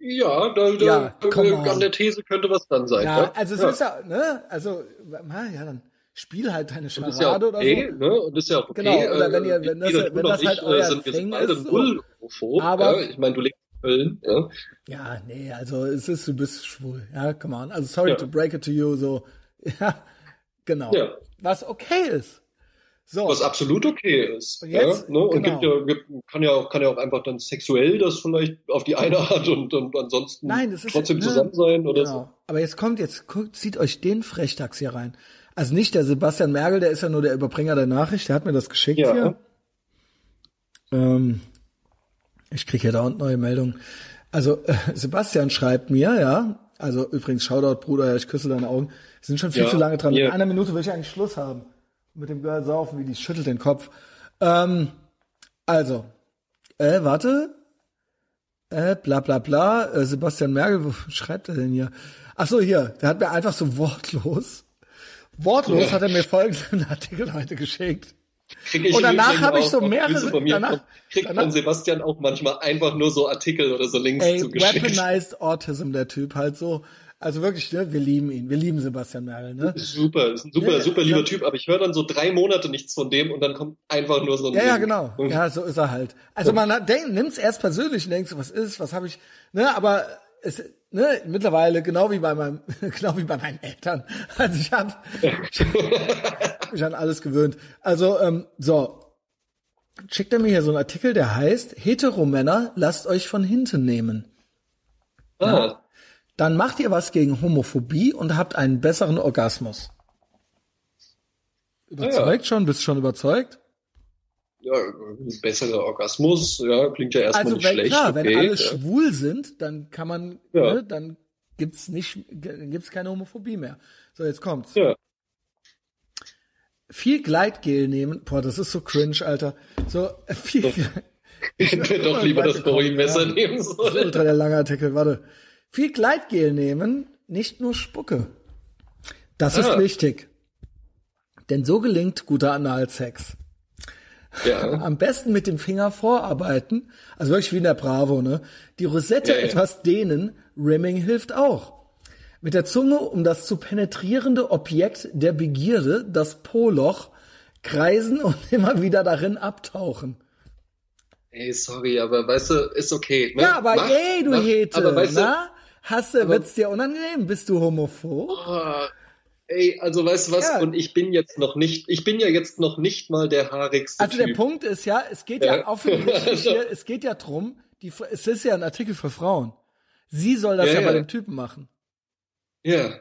Ja, da, ja, da an der These könnte was dann sein. Ja, ne? also es ja. ist ja, ne, also, ja, dann spiel halt deine Scharade ja oder okay, so. Ne? Und ist ja okay. Genau, oder wenn ihr, wenn das, wenn das halt euer sind Ding ist. So. Aber, ja, ich meine, du lebst in Köln, ja. Ja, nee, also es ist, du bist schwul, ja, come on. Also sorry ja. to break it to you, so, ja, genau. Ja. Was okay ist. So. Was absolut okay ist. Und, jetzt, ja, ne? und genau. gibt ja, gibt, kann, ja auch, kann ja auch einfach dann sexuell das vielleicht auf die eine Art und, und ansonsten Nein, das ist, trotzdem ne, zusammen sein oder genau. so. Aber jetzt kommt, jetzt guckt, zieht euch den Frechdachs hier rein. Also nicht der Sebastian Mergel, der ist ja nur der Überbringer der Nachricht, der hat mir das geschickt ja. hier. Ähm, ich kriege ja dauernd neue Meldungen. Also äh, Sebastian schreibt mir, ja, also übrigens Shoutout Bruder, ich küsse deine Augen. Wir sind schon viel ja, zu lange dran. Yeah. In einer Minute will ich eigentlich Schluss haben mit dem Girl saufen, wie die schüttelt den Kopf. Ähm, also, äh, warte. Äh, bla bla bla. Äh, Sebastian Merkel, wo schreibt er denn hier? Ach so, hier, der hat mir einfach so wortlos, wortlos ja. hat er mir folgenden Artikel heute geschickt. und danach habe ich so mehrere. Danach, kriegt danach, von Sebastian auch manchmal einfach nur so Artikel oder so Links ey, zugeschickt. Weaponized Autism, der Typ, halt so. Also wirklich, ne, wir lieben ihn. Wir lieben Sebastian Merkel, ne? Super, ist ein super, ja, super lieber ja. Typ, aber ich höre dann so drei Monate nichts von dem und dann kommt einfach nur so ein. Ja, Ding. ja, genau. Ja, so ist er halt. Also man nimmt es erst persönlich und denkt so, was ist, was habe ich, ne, aber es, ne, mittlerweile, genau wie bei meinem, genau wie bei meinen Eltern. Also ich habe hab mich an alles gewöhnt. Also, ähm, so. Schickt er mir hier so einen Artikel, der heißt, Heteromänner, lasst euch von hinten nehmen. Ah. Ja? Dann macht ihr was gegen Homophobie und habt einen besseren Orgasmus. Überzeugt ja. schon? Bist schon überzeugt? Ja, besserer Orgasmus, ja, klingt ja erstmal also, nicht wenn, schlecht. Klar, okay, wenn alle ja. schwul sind, dann kann man, ja. ne, dann gibt's nicht, gibt's keine Homophobie mehr. So, jetzt kommt's. Ja. Viel Gleitgel nehmen, boah, das ist so cringe, Alter. So, viel, ich hätte doch lieber das Bowie-Messer nehmen sollen. Ultra der lange Artikel, warte. Viel Gleitgel nehmen, nicht nur Spucke. Das ah. ist wichtig. Denn so gelingt guter Analsex. Ja. Am besten mit dem Finger vorarbeiten, also wirklich wie in der Bravo, ne? Die Rosette ja, ja. etwas dehnen, Rimming hilft auch. Mit der Zunge um das zu penetrierende Objekt der Begierde, das Poloch, kreisen und immer wieder darin abtauchen. Ey, sorry, aber weißt du, ist okay. Ne? Ja, aber mach, ey, du mach, Hete, aber weißt na? Hasse, wird's dir unangenehm? Bist du homophob? Oh, ey, also weißt du was? Ja. Und ich bin jetzt noch nicht, ich bin ja jetzt noch nicht mal der haarigste Also typ. der Punkt ist ja, es geht ja, ja auch für also. hier, es geht ja drum, die, es ist ja ein Artikel für Frauen. Sie soll das ja, ja bei dem Typen machen. Ja.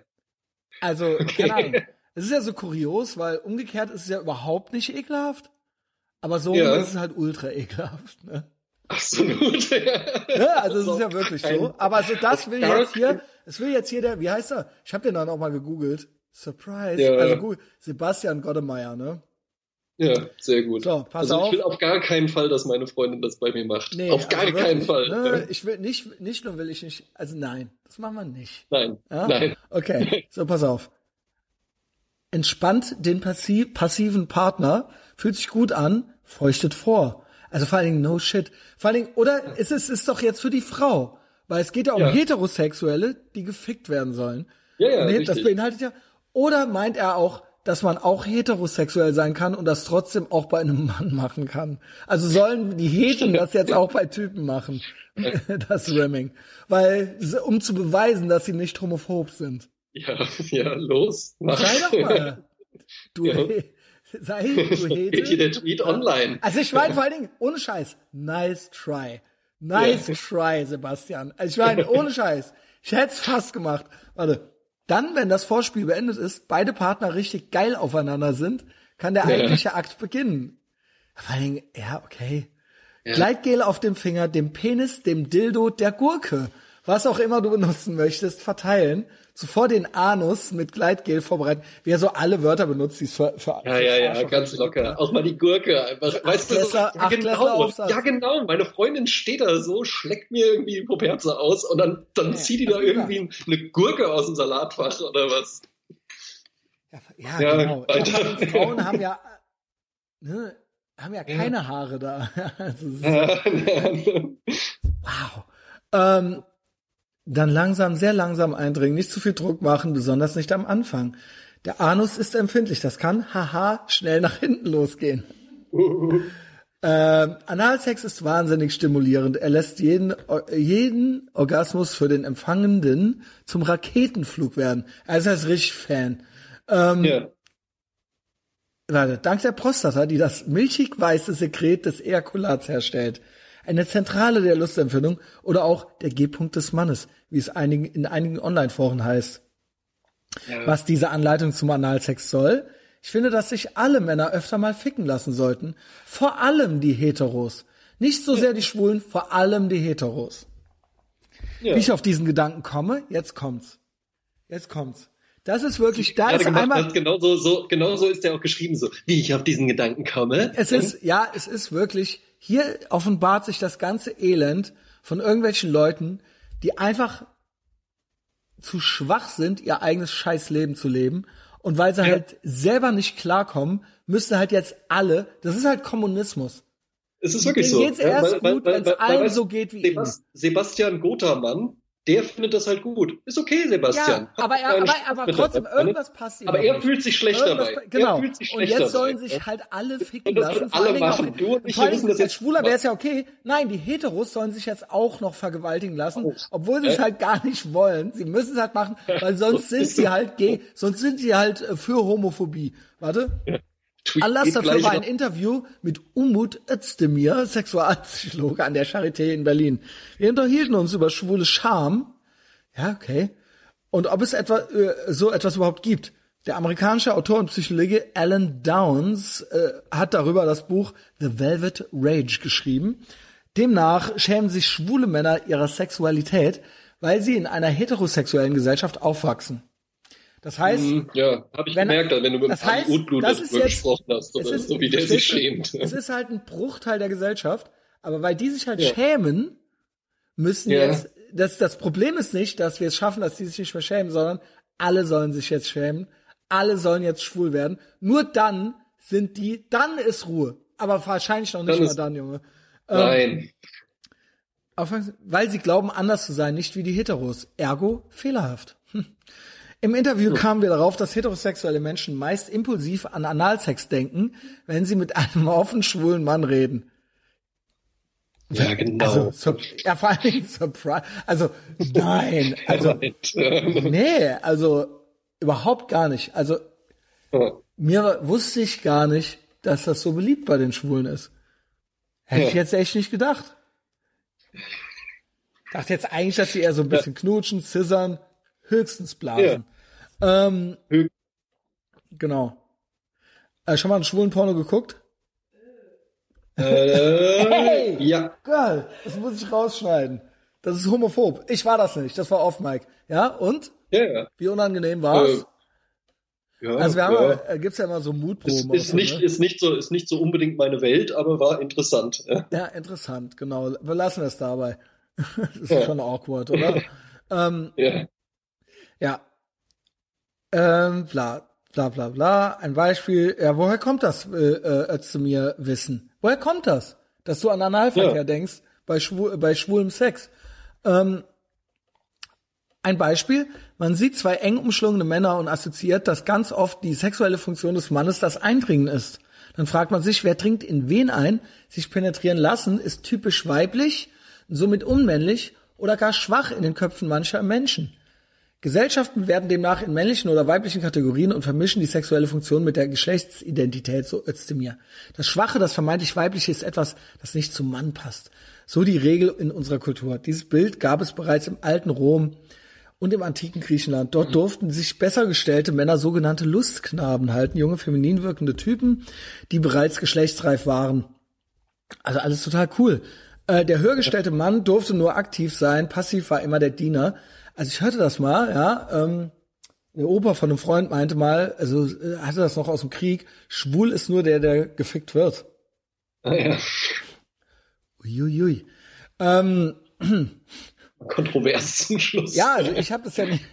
Also, okay. keine Ahnung. Es ist ja so kurios, weil umgekehrt ist es ja überhaupt nicht ekelhaft. Aber so ja. ist es halt ultra ekelhaft. Ne? Absolut. ja, also es ist ja wirklich so. Aber so das will jetzt hier, es will jetzt hier der, wie heißt er? Ich habe den dann auch mal gegoogelt. Surprise. Ja. Also gut, Sebastian Goddemeyer, ne? Ja, sehr gut. So, pass also ich will auf gar keinen Fall, dass meine Freundin das bei mir macht. Nee, auf gar also wirklich, keinen Fall. Ne, ich will nicht, nicht nur will ich nicht, also nein, das machen wir nicht. Nein, ja? nein. Okay, so pass auf. Entspannt den passiven Partner, fühlt sich gut an, feuchtet vor. Also vor allen Dingen no shit. Vor allen Dingen, oder ist es ist doch jetzt für die Frau, weil es geht ja um ja. Heterosexuelle, die gefickt werden sollen. Ja, ja, und das beinhaltet ja. Oder meint er auch, dass man auch heterosexuell sein kann und das trotzdem auch bei einem Mann machen kann. Also sollen die Heten das jetzt auch bei Typen machen, das Ramming. Weil, um zu beweisen, dass sie nicht homophob sind. Ja, ja, los. Mach. Sei doch mal. Du, ja. Sei du Hete. Hier der Tweet online. Also ich meine vor allen Dingen, ohne Scheiß, nice try. Nice ja. try, Sebastian. Also ich meine, ohne Scheiß. Ich hätte es fast gemacht. Warte. Dann, wenn das Vorspiel beendet ist, beide Partner richtig geil aufeinander sind, kann der eigentliche ja. Akt beginnen. Vor allen Dingen, ja, okay. Ja. Gleitgel auf dem Finger, dem Penis, dem Dildo, der Gurke. Was auch immer du benutzen möchtest, verteilen zuvor den Anus mit Gleitgel vorbereiten, wie er so alle Wörter benutzt, die es für, für Ja, ja, ja, ganz locker. Auch mal die Gurke einfach. Weißt du, so, ja, genau, ja, genau. Meine Freundin steht da so, schleckt mir irgendwie die Poperze aus und dann, dann ja, zieht die da irgendwie eine Gurke aus dem Salatfach oder was. Ja, ja, genau. Frauen haben ja, ne, haben ja keine Haare da. also, wow. Ähm, dann langsam, sehr langsam eindringen, nicht zu viel Druck machen, besonders nicht am Anfang. Der Anus ist empfindlich, das kann, haha, schnell nach hinten losgehen. ähm, Analsex ist wahnsinnig stimulierend. Er lässt jeden, jeden Orgasmus für den Empfangenden zum Raketenflug werden. Also er ist richtig Fan. Ähm, ja. warte, dank der Prostata, die das milchig weiße Sekret des Ejakulats herstellt. Eine Zentrale der Lustempfindung oder auch der G-Punkt des Mannes, wie es einigen, in einigen Online-Foren heißt. Ja. Was diese Anleitung zum Analsex soll? Ich finde, dass sich alle Männer öfter mal ficken lassen sollten. Vor allem die Heteros. Nicht so sehr die Schwulen, vor allem die Heteros. Ja. Wie ich auf diesen Gedanken komme, jetzt kommt's. Jetzt kommt's. Das ist wirklich, da ist einmal. Genau so, so, genau so ist der auch geschrieben, so, wie ich auf diesen Gedanken komme. Es ist, ja, es ist wirklich, hier offenbart sich das ganze Elend von irgendwelchen Leuten, die einfach zu schwach sind, ihr eigenes Scheißleben zu leben. Und weil sie ja. halt selber nicht klarkommen, müssen halt jetzt alle, das ist halt Kommunismus. Es ist wirklich Denen so. geht's erst ja, weil, gut, wenn es allen so geht wie Sebast ihm. Sebastian Gottermann, der findet das halt gut. Ist okay, Sebastian. Ja, aber, er, aber, aber trotzdem, irgendwas passt ihm. Aber er fühlt sich schlecht irgendwas, dabei. Genau. Sich und jetzt sollen dabei. sich halt alle ficken lassen. Alle machen. Du und ich wissen das jetzt. Schwuler wäre es ja okay. Nein, die Heteros sollen sich jetzt auch noch vergewaltigen lassen, oh. obwohl sie es halt gar nicht wollen. Sie müssen es halt machen, weil sonst sind sie halt gay, sonst sind sie halt äh, für Homophobie. Warte. Anlass dafür war ein Interview mit Umut Özdemir, Sexualpsychologe an der Charité in Berlin. Wir unterhielten uns über schwule Scham. Ja, okay. Und ob es etwa äh, so etwas überhaupt gibt. Der amerikanische Autor und Psychologe Alan Downs äh, hat darüber das Buch The Velvet Rage geschrieben. Demnach schämen sich schwule Männer ihrer Sexualität, weil sie in einer heterosexuellen Gesellschaft aufwachsen. Das heißt, mm, ja, habe ich wenn, gemerkt, wenn du mit das heißt, Utblut das darüber gesprochen hast, oder ist, so wie der sich schämt. Es ist halt ein Bruchteil der Gesellschaft, aber weil die sich halt ja. schämen, müssen ja. jetzt, das, das Problem ist nicht, dass wir es schaffen, dass die sich nicht mehr schämen, sondern alle sollen sich jetzt schämen, alle sollen jetzt schwul werden. Nur dann sind die, dann ist Ruhe. Aber wahrscheinlich noch nicht dann mal dann, Junge. Nein. Ähm, weil sie glauben, anders zu sein, nicht wie die Heteros. Ergo fehlerhaft. Hm. Im Interview kamen wir darauf, dass heterosexuelle Menschen meist impulsiv an Analsex denken, wenn sie mit einem offen schwulen Mann reden. Ja, genau. Also, so, ja, vor allem Surprise. Also, nein. Also, nee, also, überhaupt gar nicht. Also, mir wusste ich gar nicht, dass das so beliebt bei den Schwulen ist. Hätte ja. ich jetzt echt nicht gedacht. Dachte jetzt eigentlich, dass sie eher so ein bisschen knutschen, scissern, höchstens blasen. Ähm, genau. Äh, schon mal einen schwulen Porno geguckt? Äh, hey, ja. Geil, das muss ich rausschneiden. Das ist homophob. Ich war das nicht, das war off Mike. Ja, und? Ja, ja. Wie unangenehm war's? Äh, ja, also wir haben, ja. äh, gibt's ja immer so Mutproben. Ist, ist so, nicht, ne? ist nicht so, ist nicht so unbedingt meine Welt, aber war interessant. Ja, ja interessant, genau. Wir lassen es dabei. das ist ja. schon awkward, oder? ähm, ja. Ja, ähm, bla, bla, bla, bla. Ein Beispiel. Ja, woher kommt das, äh, äh, zu mir wissen? Woher kommt das? Dass du an Analverkehr ja. denkst bei, schwul, bei schwulem Sex. Ähm, ein Beispiel, man sieht zwei eng umschlungene Männer und assoziiert, dass ganz oft die sexuelle Funktion des Mannes das Eindringen ist. Dann fragt man sich, wer dringt in wen ein? Sich penetrieren lassen ist typisch weiblich, somit unmännlich oder gar schwach in den Köpfen mancher Menschen. Gesellschaften werden demnach in männlichen oder weiblichen Kategorien und vermischen die sexuelle Funktion mit der Geschlechtsidentität, so Özdemir. Das Schwache, das vermeintlich Weibliche ist etwas, das nicht zum Mann passt. So die Regel in unserer Kultur. Dieses Bild gab es bereits im alten Rom und im antiken Griechenland. Dort durften sich besser gestellte Männer sogenannte Lustknaben halten, junge feminin wirkende Typen, die bereits geschlechtsreif waren. Also alles total cool. Äh, der höhergestellte Mann durfte nur aktiv sein, passiv war immer der Diener. Also ich hörte das mal, ja. Ähm, der Opa von einem Freund meinte mal, also äh, hatte das noch aus dem Krieg, schwul ist nur der, der gefickt wird. Ah, ja. Uiuiui. Ähm, Kontrovers zum Schluss. Ja, also ich habe das ja nicht.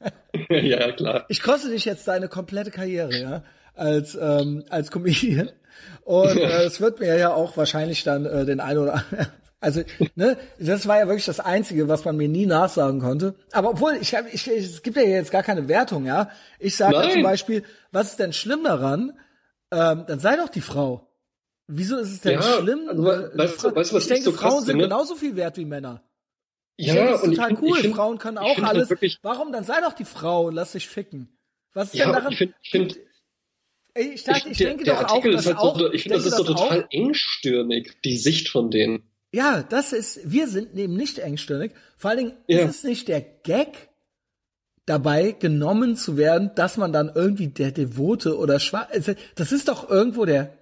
ja, klar. Ich koste dich jetzt deine komplette Karriere, ja, als ähm, als Comedian. Und äh, es wird mir ja auch wahrscheinlich dann äh, den einen oder anderen also, ne, das war ja wirklich das Einzige, was man mir nie nachsagen konnte. Aber obwohl, ich hab, ich, es gibt ja jetzt gar keine Wertung, ja. Ich sage ja zum Beispiel, was ist denn schlimm daran? Ähm, dann sei doch die Frau. Wieso ist es denn ja, schlimm? Also, weißt, du, weißt, was ich denke, so Frauen sind genauso viel wert wie Männer. Ich ja, denke, das ist total find, cool. Find, Frauen können auch alles. Wirklich, Warum? Dann sei doch die Frau und lass dich ficken. Was ist ja, denn daran? Ich finde, find, Ich, dachte, ich, ich denke der, doch auch, dass halt auch, so, ich finde, das ist so total auch, engstirnig, die Sicht von denen. Ja, das ist, wir sind eben nicht engstirnig. Vor allen Dingen ja. ist es nicht der Gag dabei, genommen zu werden, dass man dann irgendwie der Devote oder Schwarz, also, das ist doch irgendwo der,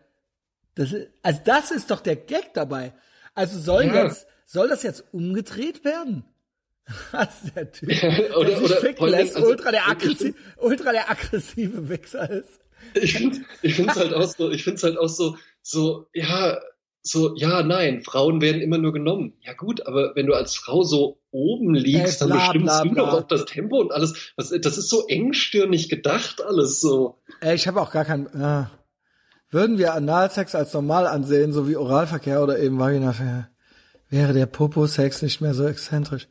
das ist, also das ist doch der Gag dabei. Also soll ja. jetzt, soll das jetzt umgedreht werden? Was der Typ, oder, der sich oder ficken lässt, also, ultra, der aggressiv, ultra der aggressive Wichser ist. Ich finde ich find's halt auch so, ich find's halt auch so, so, ja, so, ja, nein, Frauen werden immer nur genommen. Ja gut, aber wenn du als Frau so oben liegst, Ey, bla, dann bestimmst bla, du doch auch das Tempo und alles. Das, das ist so engstirnig gedacht, alles so. Ey, ich habe auch gar kein. Äh, würden wir Analsex als normal ansehen, so wie Oralverkehr oder eben Vaginalverkehr, wäre der Popo-Sex nicht mehr so exzentrisch.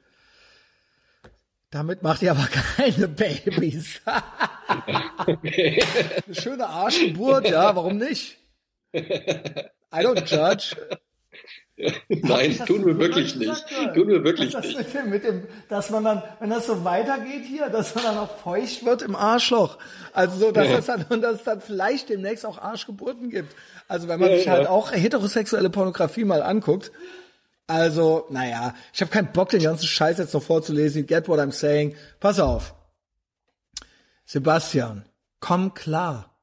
Damit macht ihr aber keine Babys. Eine schöne Arschgeburt, ja, warum nicht? I don't judge. Nein, tun wir wirklich nicht. Tun wir wirklich das nicht. Mit dem, mit dem, dass man dann, wenn das so weitergeht hier, dass man dann auch feucht wird im Arschloch. Also so, dass ja. es dann, und dass es dann vielleicht demnächst auch Arschgeburten gibt. Also wenn man ja, sich halt auch heterosexuelle Pornografie mal anguckt, also, naja, ich habe keinen Bock, den ganzen Scheiß jetzt noch vorzulesen. Get what I'm saying. Pass auf. Sebastian, komm klar.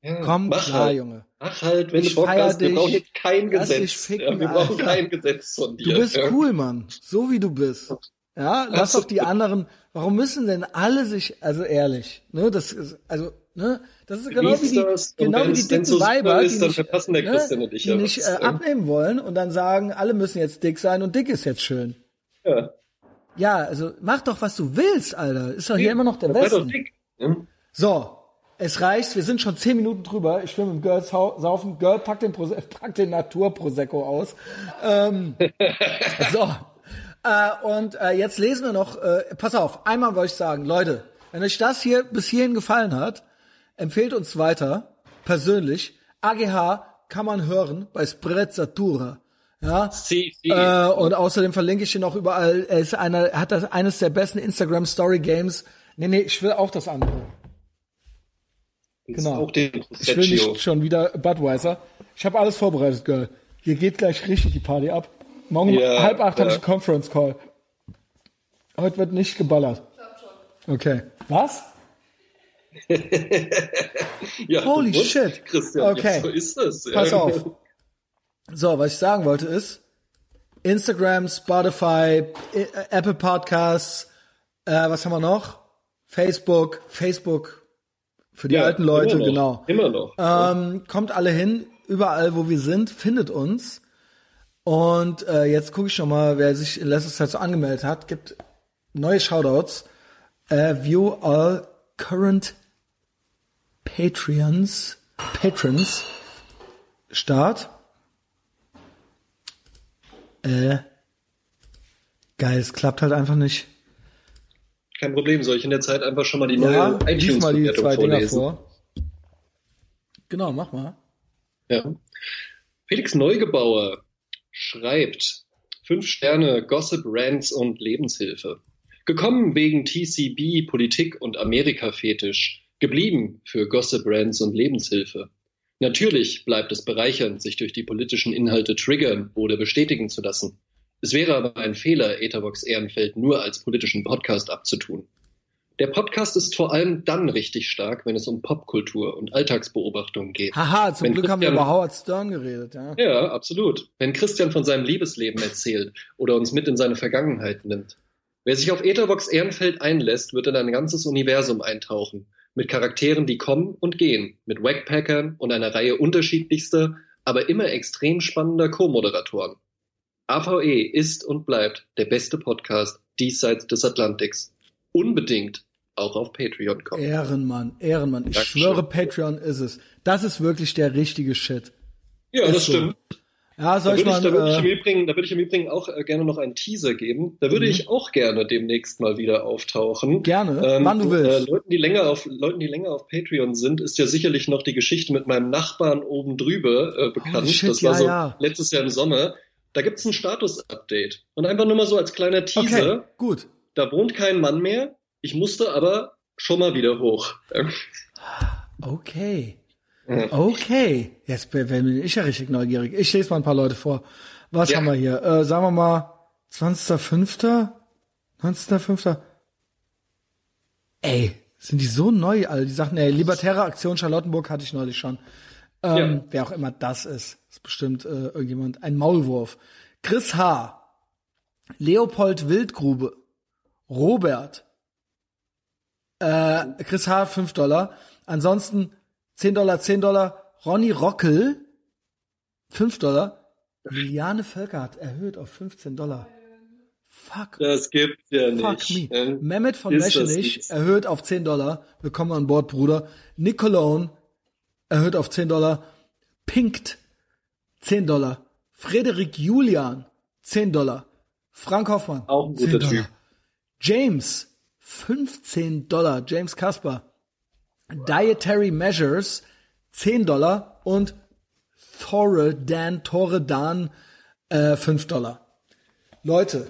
Ja, komm klar, halt. Junge. Mach halt, wenn ich du Bock hast. Wir brauchen jetzt kein Gesetz. Ficken, ja, wir brauchen Alter. kein Gesetz von dir. Du bist ja. cool, Mann. So wie du bist. Ja, lass doch die anderen. Warum müssen denn alle sich, also ehrlich, ne, das ist, also, ne, das ist genau wie die, genau wie die dicken Weiber, ist, die nicht, ne, die nicht äh, abnehmen wollen und dann sagen, alle müssen jetzt dick sein und dick ist jetzt schön. Ja. Ja, also mach doch, was du willst, Alter. Ist doch hier immer noch der dick. Ja. So, es reicht, wir sind schon zehn Minuten drüber. Ich will mit dem Girl saufen. Girl, pack den, pack den Natur-Prosecco aus. Ähm, so. Äh, und äh, jetzt lesen wir noch, äh, pass auf, einmal wollte ich sagen, Leute, wenn euch das hier bis hierhin gefallen hat, empfehlt uns weiter, persönlich. AGH kann man hören bei Sprezzatura. Ja. Sie, sie. Äh, und außerdem verlinke ich ihn auch überall. Er ist einer, er hat das eines der besten Instagram Story Games. Nee, nee, ich will auch das andere. Genau. Auch den ich will nicht schon wieder Budweiser. Ich habe alles vorbereitet, Girl. Hier geht gleich richtig die Party ab. Morgen ja, halb acht ja. habe ich einen Conference Call. Heute wird nicht geballert. Okay. Was? ja, Holy shit. Christian, okay. Ja, so ist das. Pass auf. So, was ich sagen wollte ist, Instagram, Spotify, Apple Podcasts, äh, was haben wir noch? Facebook, Facebook für die ja, alten Leute, immer genau. Immer noch. Ähm, kommt alle hin, überall wo wir sind, findet uns. Und äh, jetzt gucke ich schon mal, wer sich in letzter Zeit so angemeldet hat. Gibt neue Shoutouts. Äh, view all current Patreons. Patrons. Start. Äh, geil, es klappt halt einfach nicht. Kein Problem, soll ich in der Zeit einfach schon mal die neue ja, iTunes mal die zwei Dinger vor. Genau, mach mal. Ja. Felix Neugebauer schreibt fünf Sterne Gossip, Rants und Lebenshilfe. Gekommen wegen TCB, Politik und Amerika-Fetisch. Geblieben für Gossip, Rants und Lebenshilfe. Natürlich bleibt es bereichernd, sich durch die politischen Inhalte triggern oder bestätigen zu lassen. Es wäre aber ein Fehler, Etherbox Ehrenfeld nur als politischen Podcast abzutun. Der Podcast ist vor allem dann richtig stark, wenn es um Popkultur und Alltagsbeobachtungen geht. Haha, zum wenn Glück Christian, haben wir über Howard Stern geredet, ja. Ja, absolut. Wenn Christian von seinem Liebesleben erzählt oder uns mit in seine Vergangenheit nimmt. Wer sich auf Etherbox Ehrenfeld einlässt, wird in ein ganzes Universum eintauchen. Mit Charakteren, die kommen und gehen. Mit Wackpackern und einer Reihe unterschiedlichster, aber immer extrem spannender Co-Moderatoren. AVE ist und bleibt der beste Podcast diesseits des Atlantiks. Unbedingt auch auf Patreon kommen. Ehrenmann, Ehrenmann. Ich Dankeschön. schwöre, Patreon ist es. Das ist wirklich der richtige Shit. Ja, ist das so. stimmt. Ja, soll da ich mal. da, würde ich im äh, Übrigen, da würde ich im Übrigen auch äh, gerne noch einen Teaser geben. Da würde mhm. ich auch gerne demnächst mal wieder auftauchen. Gerne, ähm, wann du willst. Äh, Leuten, die länger auf, Leuten, die länger auf Patreon sind, ist ja sicherlich noch die Geschichte mit meinem Nachbarn oben drüber äh, bekannt. Shit, das war ja, so ja. letztes Jahr im Sommer. Da gibt's ein Status-Update. Und einfach nur mal so als kleiner Teaser. Okay, gut. Da wohnt kein Mann mehr. Ich musste aber schon mal wieder hoch. Okay. Okay, jetzt bin ich ja richtig neugierig. Ich lese mal ein paar Leute vor. Was ja. haben wir hier? Äh, sagen wir mal 20.05. 19.05. Ey, sind die so neu, alle? Die Sachen, ey, Libertäre Aktion Charlottenburg hatte ich neulich schon. Ähm, ja. Wer auch immer das ist. ist bestimmt äh, irgendjemand. Ein Maulwurf. Chris H. Leopold Wildgrube. Robert. Äh, Chris H. 5 Dollar. Ansonsten 10 Dollar, 10 Dollar. Ronny Rockel. 5 Dollar. Liliane Völker hat erhöht auf 15 Dollar. Fuck. Das gibt's ja Fuck nicht. Me. Ähm, Mehmet von Meschenich erhöht auf 10 Dollar. Willkommen an Bord, Bruder. Nicolone erhöht auf 10 Dollar. Pinkt 10 Dollar. Frederik Julian 10 Dollar. Frank Hoffmann. Auch ein guter Typ. James 15 Dollar. James Kasper. Dietary Measures 10 Dollar und Thore Dan, Tore Dan äh, 5 Dollar. Leute,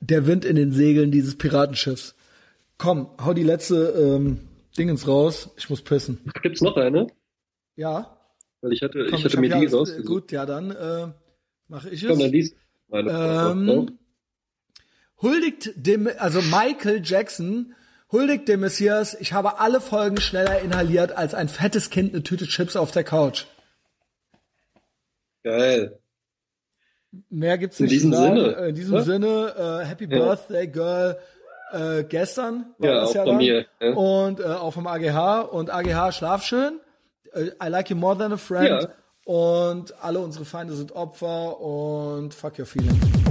der Wind in den Segeln dieses Piratenschiffs. Komm, hau die letzte ähm, Dingens raus. Ich muss pissen. Gibt's noch eine? Ja. Weil ich hatte, Komm, ich hatte ich mir die raus. Gut, ja, dann äh, mache ich es. Komm, dann liest meine ähm, Huldigt dem, also Michael Jackson huldigt dem Messias, ich habe alle Folgen schneller inhaliert als ein fettes Kind eine Tüte Chips auf der Couch. Geil. Mehr gibt's nicht. In diesem Sinne. In diesem? Sinne, äh, Happy ja. Birthday, Girl. Äh, gestern war ja, das auch ja bei mir. Ja. Und äh, auch vom AGH. Und AGH, schlaf schön. Äh, I like you more than a friend. Ja. Und alle unsere Feinde sind Opfer und fuck your feelings.